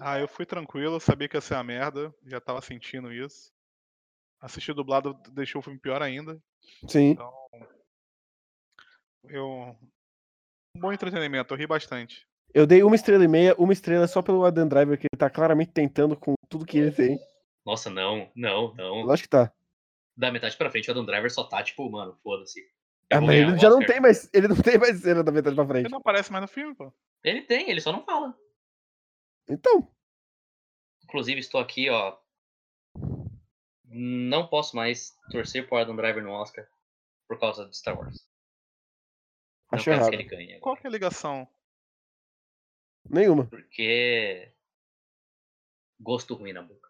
[SPEAKER 4] Ah, eu fui tranquilo, sabia que ia ser uma merda, já tava sentindo isso. Assistir dublado deixou o filme pior ainda.
[SPEAKER 3] Sim.
[SPEAKER 4] Eu. Um bom entretenimento, eu ri bastante.
[SPEAKER 3] Eu dei uma estrela e meia, uma estrela só pelo Adam Driver, que ele tá claramente tentando com tudo que ele tem.
[SPEAKER 2] Nossa, não, não, não.
[SPEAKER 3] Lógico que tá.
[SPEAKER 2] Da metade pra frente, o Adam Driver só tá, tipo, mano, foda-se.
[SPEAKER 3] Ah, mas ele já não
[SPEAKER 2] Oscar.
[SPEAKER 3] tem mais. Ele não tem mais cena da metade pra
[SPEAKER 4] Ele
[SPEAKER 3] frente.
[SPEAKER 4] não aparece mais no filme, pô.
[SPEAKER 2] Ele tem, ele só não fala.
[SPEAKER 3] Então,
[SPEAKER 2] Inclusive, estou aqui, ó. Não posso mais torcer pro Adam Driver no Oscar por causa de Star Wars. Não
[SPEAKER 3] acho errado.
[SPEAKER 2] que ele ganhe.
[SPEAKER 4] Qual que é a ligação?
[SPEAKER 3] Nenhuma.
[SPEAKER 2] Porque. Gosto ruim na boca.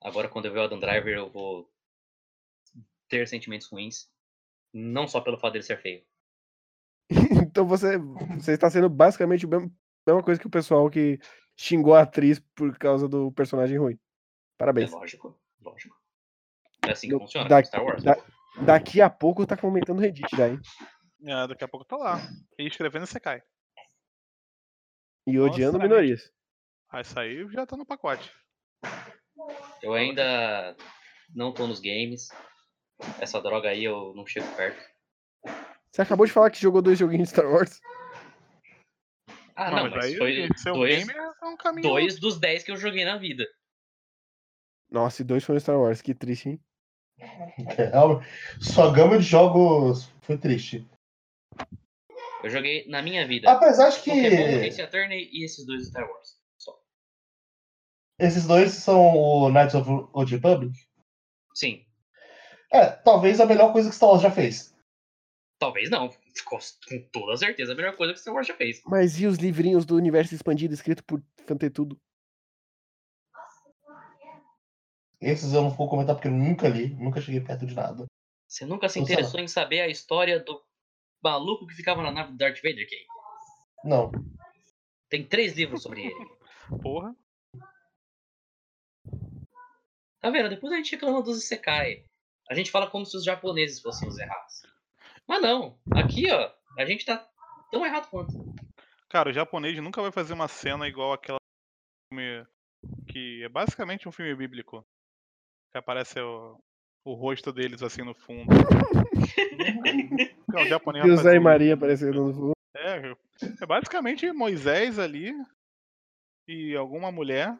[SPEAKER 2] Agora, quando eu ver o Adam Driver, eu vou ter sentimentos ruins. Não só pelo fato dele ser feio.
[SPEAKER 3] então você, você está sendo basicamente a mesma, coisa que o pessoal que xingou a atriz por causa do personagem ruim.
[SPEAKER 2] É
[SPEAKER 3] Parabéns.
[SPEAKER 2] lógico, lógico. É assim que funciona
[SPEAKER 3] da-
[SPEAKER 2] com Star Wars.
[SPEAKER 3] da-
[SPEAKER 2] pô.
[SPEAKER 3] Daqui a pouco tá comentando no Reddit já, hein?
[SPEAKER 4] É, daqui a pouco tá lá. E escrevendo você cai.
[SPEAKER 3] E odiando
[SPEAKER 4] Nossa,
[SPEAKER 3] minorias.
[SPEAKER 4] Ah, isso aí já tá no pacote.
[SPEAKER 2] Eu ainda não tô nos games. Essa droga aí eu não chego perto.
[SPEAKER 3] Você acabou de falar que jogou dois joguinhos de Star Wars?
[SPEAKER 2] Ah, não, mas
[SPEAKER 4] aí
[SPEAKER 2] foi
[SPEAKER 4] um
[SPEAKER 2] dois,
[SPEAKER 4] é um caminho.
[SPEAKER 2] dois dos dez que eu joguei na vida.
[SPEAKER 3] Nossa, e dois foram Star Wars, que triste, hein?
[SPEAKER 5] Sua gama de jogos foi triste.
[SPEAKER 2] Eu joguei na minha vida
[SPEAKER 5] Apesar de que
[SPEAKER 2] Pokémon, Ace Attorney e esses dois Star Wars.
[SPEAKER 5] Esses dois são o Knights of the Old Republic.
[SPEAKER 2] Sim.
[SPEAKER 5] É, talvez a melhor coisa que Star Wars já fez.
[SPEAKER 2] Talvez não. Ficou com toda certeza a melhor coisa que Star Wars já fez.
[SPEAKER 3] Mas e os livrinhos do universo expandido escrito por Fantetudo?
[SPEAKER 5] Esses eu não vou comentar porque eu nunca li, nunca cheguei perto de nada.
[SPEAKER 2] Você nunca se interessou em saber a história do maluco que ficava na nave do Darth Vader, Kay?
[SPEAKER 5] Não.
[SPEAKER 2] Tem três livros sobre ele.
[SPEAKER 4] Porra.
[SPEAKER 2] Tá vendo? Depois a gente reclama dos Isekai. A gente fala como se os japoneses fossem os errados. Mas não. Aqui, ó, a gente tá tão errado quanto.
[SPEAKER 4] Cara, o japonês nunca vai fazer uma cena igual aquela filme que é basicamente um filme bíblico. Que aparece o o rosto deles assim no fundo. Não, o japonês fazia
[SPEAKER 3] e Maria aparecendo no fundo.
[SPEAKER 4] É, é basicamente Moisés ali e alguma mulher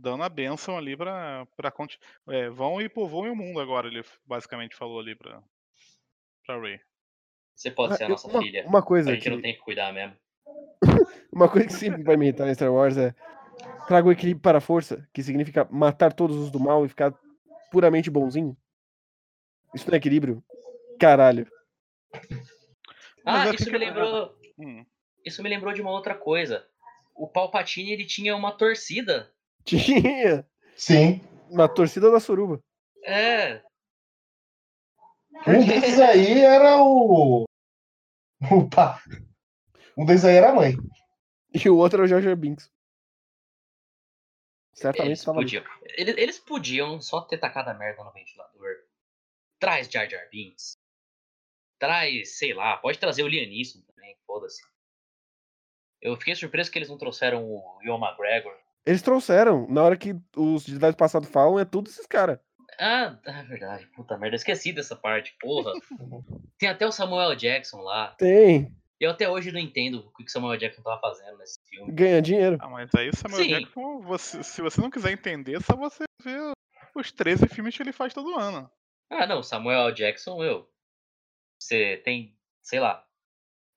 [SPEAKER 4] dando a bênção ali pra. pra conti- é, vão e povoem o mundo agora, ele basicamente falou ali pra, pra Ray.
[SPEAKER 2] Você pode ser a
[SPEAKER 3] Ah,
[SPEAKER 2] nossa
[SPEAKER 3] uma,
[SPEAKER 2] filha.
[SPEAKER 3] uma
[SPEAKER 2] A
[SPEAKER 3] coisa
[SPEAKER 2] gente
[SPEAKER 3] que,
[SPEAKER 2] não tem que cuidar mesmo.
[SPEAKER 3] uma coisa que sempre vai me irritar em Star Wars é traga o equilíbrio para a força, que significa matar todos os do mal e ficar puramente bonzinho. Isso não é equilíbrio? Caralho.
[SPEAKER 2] Ah, isso me
[SPEAKER 4] que-
[SPEAKER 2] lembrou.
[SPEAKER 4] Hum,
[SPEAKER 2] Isso me lembrou de uma outra coisa. O Palpatine ele tinha uma torcida.
[SPEAKER 3] Tinha
[SPEAKER 5] Sim.
[SPEAKER 3] uma torcida da suruba.
[SPEAKER 2] É.
[SPEAKER 5] Um desses aí era o. O pá. Um desses aí era a mãe.
[SPEAKER 3] E o outro era o Jar Binks. Certamente
[SPEAKER 2] Eles podiam, eles, eles podiam só ter tacado a merda no ventilador. Traz Jar Jar Binks. Traz, sei lá, pode trazer o Lianisson também, foda-se. Eu fiquei surpreso que eles não trouxeram o Ian McGregor.
[SPEAKER 3] Eles trouxeram. Na hora que os Jedi do passado falam, é tudo esses caras.
[SPEAKER 2] Ah, é verdade, puta merda, eu esqueci dessa parte, porra. Tem até o Samuel Jackson lá.
[SPEAKER 3] Tem.
[SPEAKER 2] Eu até hoje não entendo o que o Samuel Jackson tava fazendo nesse filme.
[SPEAKER 3] Ganha dinheiro.
[SPEAKER 4] Ah, mas aí Samuel
[SPEAKER 2] Sim.
[SPEAKER 4] Jackson, você- se você não quiser entender, só você ver os 13 filmes que ele faz todo ano.
[SPEAKER 2] Ah, não, Samuel Jackson, eu. Você tem, sei lá,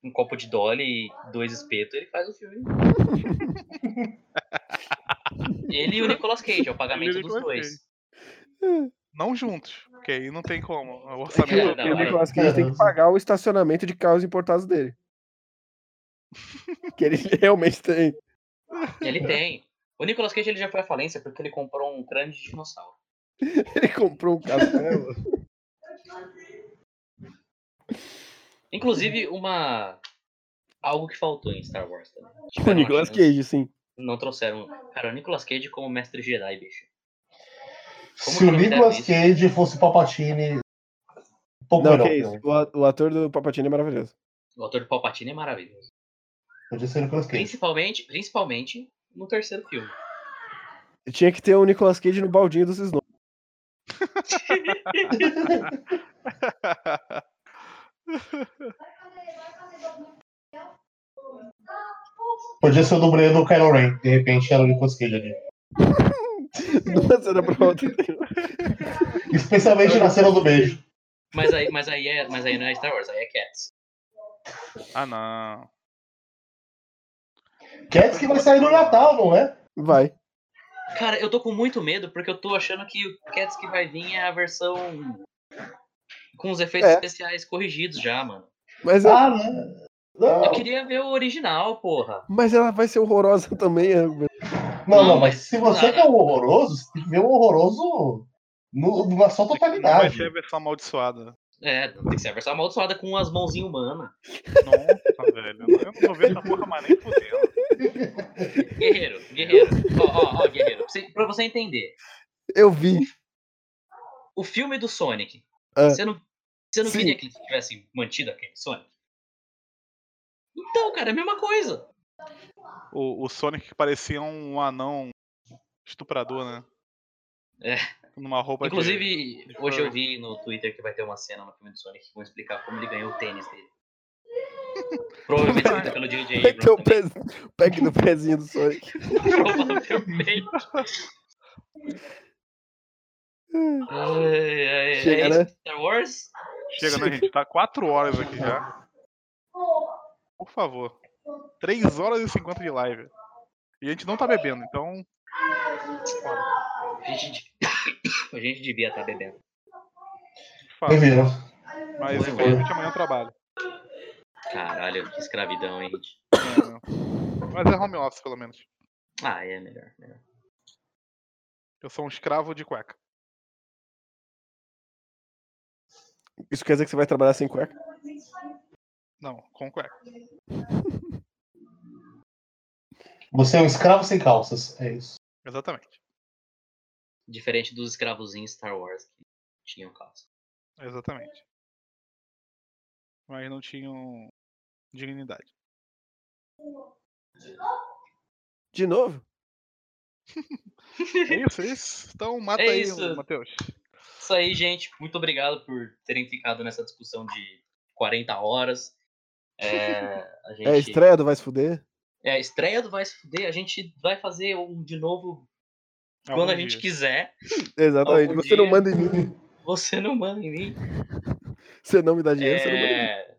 [SPEAKER 2] um copo de Dolly e dois espetos, ele faz o filme. ele e o Nicolas Cage, é o pagamento dos dois.
[SPEAKER 4] Não juntos, porque aí não tem como. O
[SPEAKER 3] É
[SPEAKER 4] orçamento.
[SPEAKER 3] o,
[SPEAKER 2] não,
[SPEAKER 3] o
[SPEAKER 2] é.
[SPEAKER 3] Nicolas Cage tem que pagar o estacionamento de carros importados dele. que ele realmente tem.
[SPEAKER 2] Ele tem. O Nicolas Cage ele já foi à falência porque ele comprou um crânio de dinossauro.
[SPEAKER 3] Ele comprou um castelo.
[SPEAKER 2] Inclusive, uma. Algo que faltou em Star Wars também. Tipo,
[SPEAKER 3] o Nicolas Cage, sim.
[SPEAKER 2] Não trouxeram. Cara, o Nicolas Cage como mestre Jedi, bicho. Como
[SPEAKER 5] Se o Nicolas
[SPEAKER 2] isso?
[SPEAKER 5] Cage fosse Palpatine. Pouco
[SPEAKER 3] Não,
[SPEAKER 5] melhor.
[SPEAKER 3] que isso. O, ator do Papatini é maravilhoso.
[SPEAKER 2] O ator do Palpatine é maravilhoso.
[SPEAKER 5] Podia ser o Nicolas Cage.
[SPEAKER 2] Principalmente, principalmente no terceiro filme.
[SPEAKER 3] Tinha que ter o Nicolas Cage no baldinho dos Snow.
[SPEAKER 5] Podia ser o dublê do Kylo Ren. De repente era o Nicolas Cage ali.
[SPEAKER 3] Nossa, era pra outra.
[SPEAKER 5] Especialmente na cena do beijo.
[SPEAKER 2] Mas aí, mas aí, é, mas aí não é Star Wars, aí é Cats.
[SPEAKER 4] ah, não.
[SPEAKER 5] Cats que vai sair no Natal, não é?
[SPEAKER 3] Vai.
[SPEAKER 2] Cara, eu tô com muito medo porque eu tô achando que o Cats que vai vir é a versão com os efeitos
[SPEAKER 3] É.
[SPEAKER 2] especiais corrigidos já, mano.
[SPEAKER 3] Mas, é-
[SPEAKER 5] Ah, não.
[SPEAKER 2] Eu queria ver o original, porra.
[SPEAKER 3] mas ela vai ser horrorosa também. é.
[SPEAKER 5] não,
[SPEAKER 2] Não,
[SPEAKER 5] mas se você quer o horroroso, você tem que ver o horroroso no, na sua
[SPEAKER 4] Não vai
[SPEAKER 5] totalidade.
[SPEAKER 4] ser a versão amaldiçoada.
[SPEAKER 2] É, tem que ser a versão amaldiçoada com as mãozinhas humanas.
[SPEAKER 4] Nossa, velho. Eu não vou ver essa porra mais nem fudendo.
[SPEAKER 2] Guerreiro, guerreiro. Ó, ó, ó, guerreiro. Pra você, pra você entender.
[SPEAKER 3] Eu vi.
[SPEAKER 2] O filme do Sonic.
[SPEAKER 3] Ah.
[SPEAKER 2] Você não, você não
[SPEAKER 3] Sim.
[SPEAKER 2] queria que eles tivessem mantido aquele Sonic? Então, cara, é a mesma coisa.
[SPEAKER 4] O, o Sonic que parecia um anão estuprador, né?
[SPEAKER 2] É.
[SPEAKER 4] Numa roupa
[SPEAKER 2] Inclusive,
[SPEAKER 4] de
[SPEAKER 2] hoje eu vi no Twitter que vai ter uma cena no filme do Sonic que vão explicar como ele ganhou o tênis dele. Provavelmente escrita pelo J.J.
[SPEAKER 3] Vai ter o,
[SPEAKER 2] Abrams
[SPEAKER 3] o pack do pezinho do Sonic.
[SPEAKER 2] Provavelmente. Ai, ai,
[SPEAKER 3] Chega,
[SPEAKER 2] é
[SPEAKER 3] né?
[SPEAKER 2] Star Wars?
[SPEAKER 4] Chega, né, gente? Tá 4 horas aqui já. Por favor. 3 horas e 50 de live. E a gente não tá bebendo, então.
[SPEAKER 2] A gente, a gente devia estar bebendo.
[SPEAKER 4] Fala. Mas infelizmente amanhã eu trabalho.
[SPEAKER 2] Caralho, que escravidão, hein, gente.
[SPEAKER 4] É, Mas é home office, pelo menos.
[SPEAKER 2] Ah, é melhor. melhor.
[SPEAKER 4] Eu sou um escravo de cueca.
[SPEAKER 3] Isso quer dizer que você vai trabalhar sem cueca?
[SPEAKER 4] Não, com cueca.
[SPEAKER 5] Você é um escravo sem calças. É isso.
[SPEAKER 4] Exatamente.
[SPEAKER 2] Diferente dos escravozinhos Star Wars que tinham calça.
[SPEAKER 4] Exatamente. Mas não tinham dignidade.
[SPEAKER 3] De novo?
[SPEAKER 4] É isso, é isso. Então mata
[SPEAKER 2] É
[SPEAKER 4] aí,
[SPEAKER 2] isso.
[SPEAKER 4] Matheus.
[SPEAKER 2] Isso aí, gente. Muito obrigado por terem ficado nessa discussão de 40 horas. É, a gente...
[SPEAKER 3] É a estreia do Vai Se Fuder?
[SPEAKER 2] É a estreia do Vai Se Fuder. A gente vai fazer um de novo quando
[SPEAKER 4] Algum
[SPEAKER 2] a gente quiser.
[SPEAKER 3] Exatamente.
[SPEAKER 2] Algum
[SPEAKER 3] Você não
[SPEAKER 2] dia.
[SPEAKER 3] manda em mim.
[SPEAKER 2] Você não manda em mim.
[SPEAKER 3] Você não me dá dinheiro, você não manda em mim.
[SPEAKER 2] É,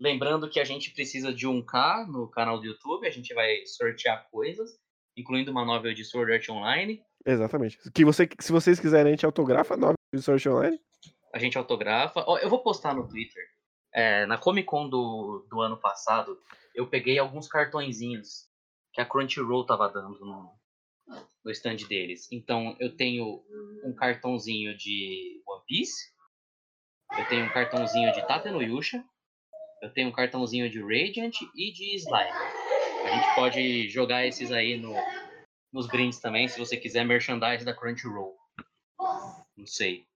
[SPEAKER 2] Lembrando que a gente precisa de 1K no canal do YouTube. A gente vai sortear coisas, incluindo uma novel de Sword Art Online.
[SPEAKER 3] Exatamente. Que você, se vocês quiserem, a gente autografa a nova de Sword Art Online.
[SPEAKER 2] A gente autografa. Eu vou postar no Twitter. É, na Comic Con do, do ano passado, eu peguei alguns cartõezinhos que a Crunchyroll tava dando no, no stand deles. Então, eu tenho um cartãozinho de One Piece. Eu tenho um cartãozinho de Tate no Yusha. Eu tenho um cartãozinho de Radiant e de Slime. A gente pode jogar esses aí no, nos brindes também, se você quiser merchandise da Crunchyroll. Não sei.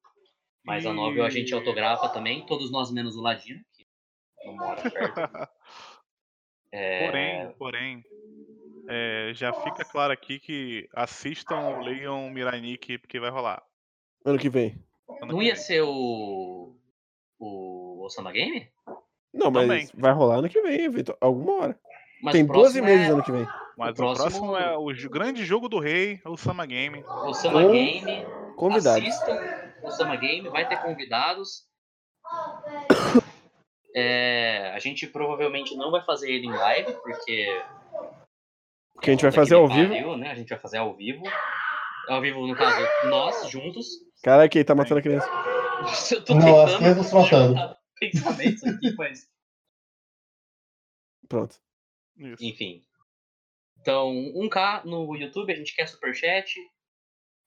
[SPEAKER 2] Mas a novel a gente autografa também, todos nós menos o Ladino, que não mora perto. É,
[SPEAKER 4] Porém, porém, é, já fica claro aqui que assistam ou leiam Mirai Nikki, porque vai rolar.
[SPEAKER 3] Ano que vem.
[SPEAKER 4] ano
[SPEAKER 2] não
[SPEAKER 4] que
[SPEAKER 2] ia
[SPEAKER 4] vem.
[SPEAKER 2] ser o. O Osama Game?
[SPEAKER 3] Não, mas
[SPEAKER 4] Também.
[SPEAKER 3] vai rolar ano que vem, Vitor. Alguma hora.
[SPEAKER 2] Mas
[SPEAKER 3] Tem
[SPEAKER 2] o
[SPEAKER 3] 12
[SPEAKER 2] próximo
[SPEAKER 3] meses
[SPEAKER 2] é
[SPEAKER 3] ano que vem.
[SPEAKER 4] Mas o
[SPEAKER 2] próximo-
[SPEAKER 4] próximo é o grande jogo do rei, o Sama Game.
[SPEAKER 2] Osama
[SPEAKER 3] Com
[SPEAKER 2] Game.
[SPEAKER 3] Convidados.
[SPEAKER 2] Assistam o Osama Game, vai ter convidados. É, a gente provavelmente não vai fazer ele em live, porque.
[SPEAKER 3] Que a gente vai fazer
[SPEAKER 2] me
[SPEAKER 3] ao vivo.
[SPEAKER 2] pariu, Né? A gente vai fazer ao vivo. Ao vivo, no caso, nós juntos.
[SPEAKER 3] Caraca, ele tá matando a criança.
[SPEAKER 2] Eu tô
[SPEAKER 5] Não, as crianças estão matando.
[SPEAKER 2] pensamentos aqui, mas.
[SPEAKER 3] Pronto.
[SPEAKER 4] Isso.
[SPEAKER 2] Enfim. Então, 1K no YouTube, a gente quer superchat.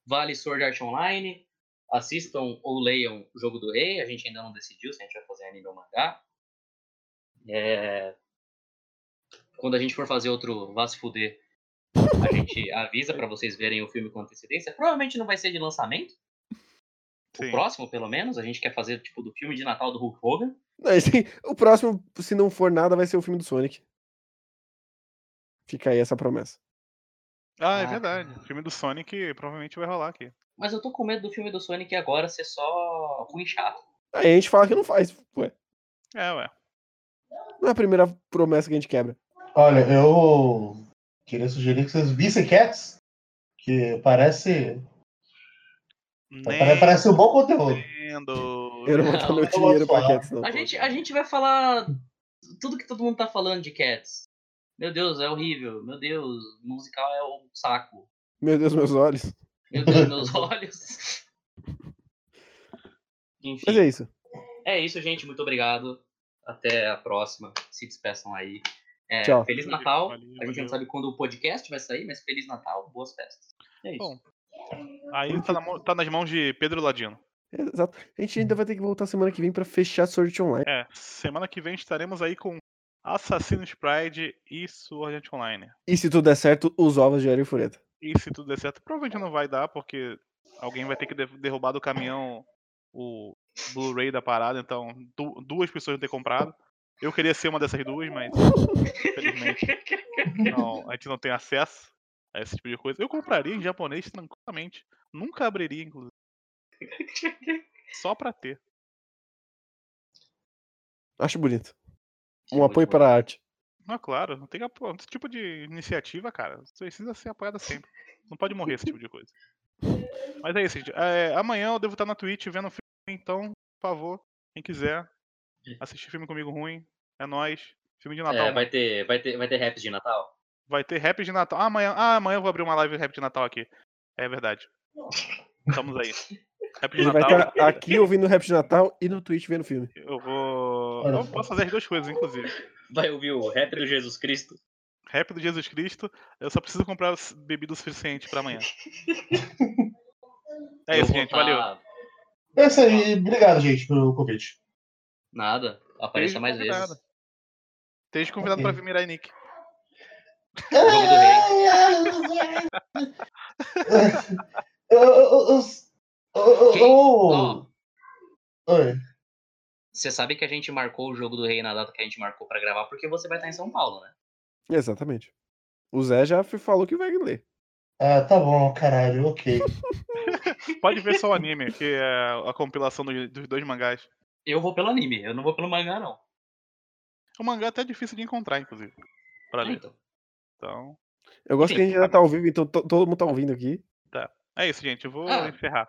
[SPEAKER 2] Vale Sword Art Online. Assistam ou leiam o Jogo do Rei. A gente ainda não decidiu se a gente vai fazer anime ou mangá. É, Quando a gente for fazer outro Vá Se Fuder, a gente avisa pra vocês verem o filme com antecedência. Provavelmente não vai ser de lançamento. O
[SPEAKER 4] Sim.
[SPEAKER 2] próximo, pelo menos. A gente quer fazer tipo do filme de Natal do Hulk Hogan.
[SPEAKER 3] Não, esse- o próximo, se não for nada, vai ser o filme do Sonic. Fica aí essa promessa.
[SPEAKER 4] Ah, é
[SPEAKER 2] Ah.
[SPEAKER 4] verdade. O filme do Sonic provavelmente vai rolar aqui.
[SPEAKER 2] Mas eu tô com medo do filme do Sonic agora ser só ruim e chato.
[SPEAKER 3] Aí a gente fala que não faz. Ué,
[SPEAKER 4] É, ué.
[SPEAKER 3] não é a primeira promessa que a gente quebra.
[SPEAKER 5] Olha, eu queria sugerir que vocês vissem Cats, que parece,
[SPEAKER 4] Nem
[SPEAKER 5] parece um bom conteúdo.
[SPEAKER 4] entendo.
[SPEAKER 3] Eu não vou dar meu dinheiro pra. Cats, não.
[SPEAKER 2] A gente, a gente vai falar tudo que todo mundo tá falando de Cats. Meu Deus, é horrível. Meu Deus, o musical é um saco.
[SPEAKER 3] Meu Deus, meus olhos.
[SPEAKER 2] Meu Deus, meus olhos. Enfim,
[SPEAKER 3] Mas é isso.
[SPEAKER 2] é isso, gente. Muito obrigado. Até a próxima. Se despeçam aí. É,
[SPEAKER 3] Tchau.
[SPEAKER 2] Feliz Natal.
[SPEAKER 4] Valeu,
[SPEAKER 2] a gente não sabe quando o podcast vai sair, mas Feliz Natal, boas festas. É isso.
[SPEAKER 4] Bom. Aí tá, na tá nas mãos de Pedro Ladino.
[SPEAKER 3] Exato. A gente ainda vai ter que voltar semana que vem pra fechar Sword Online.
[SPEAKER 4] É, semana que vem estaremos aí com Assassin's Pride e Sword Art Online.
[SPEAKER 3] E se tudo der certo, os ovos de Aero e Fureta.
[SPEAKER 4] E se tudo der certo, provavelmente não vai dar, porque alguém vai ter que de- derrubar do caminhão o Blu-ray da parada, então du- duas pessoas vão ter comprado. Eu queria ser uma dessas duas, mas infelizmente não, a gente não tem acesso a esse tipo de coisa. Eu compraria em japonês tranquilamente. Nunca abriria, inclusive. Só pra ter.
[SPEAKER 3] Acho bonito. Um apoio para a arte.
[SPEAKER 4] Não, claro, não tem esse tipo de iniciativa, cara. Precisa ser apoiada sempre. Não pode morrer esse tipo de coisa. Mas é isso, gente. É, amanhã eu devo estar na Twitch vendo o filme, então, por favor, quem quiser assistir filme comigo ruim, é nóis. Filme de Natal.
[SPEAKER 2] É, vai ter, vai ter, vai ter rap de Natal?
[SPEAKER 4] Vai ter rap de Natal. Ah, amanhã, ah, amanhã eu vou abrir uma live de rap de Natal aqui. É verdade. Estamos aí. Rap de
[SPEAKER 3] Ele vai
[SPEAKER 4] Natal.
[SPEAKER 3] estar aqui ouvindo o rap de Natal e no Twitch vendo o filme.
[SPEAKER 4] Eu vou.
[SPEAKER 5] Olha
[SPEAKER 4] Eu
[SPEAKER 5] só.
[SPEAKER 4] posso fazer as duas coisas, inclusive.
[SPEAKER 2] Vai ouvir o rap do Jesus Cristo?
[SPEAKER 4] Rap do Jesus Cristo. Eu só preciso comprar bebida o suficiente pra amanhã. É
[SPEAKER 2] Eu
[SPEAKER 4] isso,
[SPEAKER 2] vou
[SPEAKER 4] gente.
[SPEAKER 2] tá-
[SPEAKER 4] Valeu.
[SPEAKER 5] É isso aí. Obrigado, gente, pelo convite.
[SPEAKER 2] Nada. Apareça
[SPEAKER 4] Esteja
[SPEAKER 2] mais
[SPEAKER 4] convidado.
[SPEAKER 2] vezes.
[SPEAKER 4] Esteja convidado pra vir Mirai Nick.
[SPEAKER 2] Jogo do Rei.
[SPEAKER 5] Eu- eu- eu-
[SPEAKER 2] Quem?
[SPEAKER 5] Oi.
[SPEAKER 2] você sabe que a gente marcou o jogo do Rei na data que a gente marcou pra gravar porque você vai estar em São Paulo, né?
[SPEAKER 3] Exatamente. O Zé já falou que vai ler.
[SPEAKER 5] Ah, tá bom, caralho, ok.
[SPEAKER 4] Pode ver só o anime, que é a compilação dos, dois mangás.
[SPEAKER 2] Eu vou pelo anime, eu não vou pelo mangá, não.
[SPEAKER 4] O mangá até é difícil de encontrar, inclusive. Pra ler.
[SPEAKER 2] Então,
[SPEAKER 4] Então.
[SPEAKER 3] Eu gosto que a gente ainda tá ao vivo, então to- todo mundo tá ouvindo aqui.
[SPEAKER 4] É isso, gente. Eu vou
[SPEAKER 2] Ah.
[SPEAKER 4] encerrar.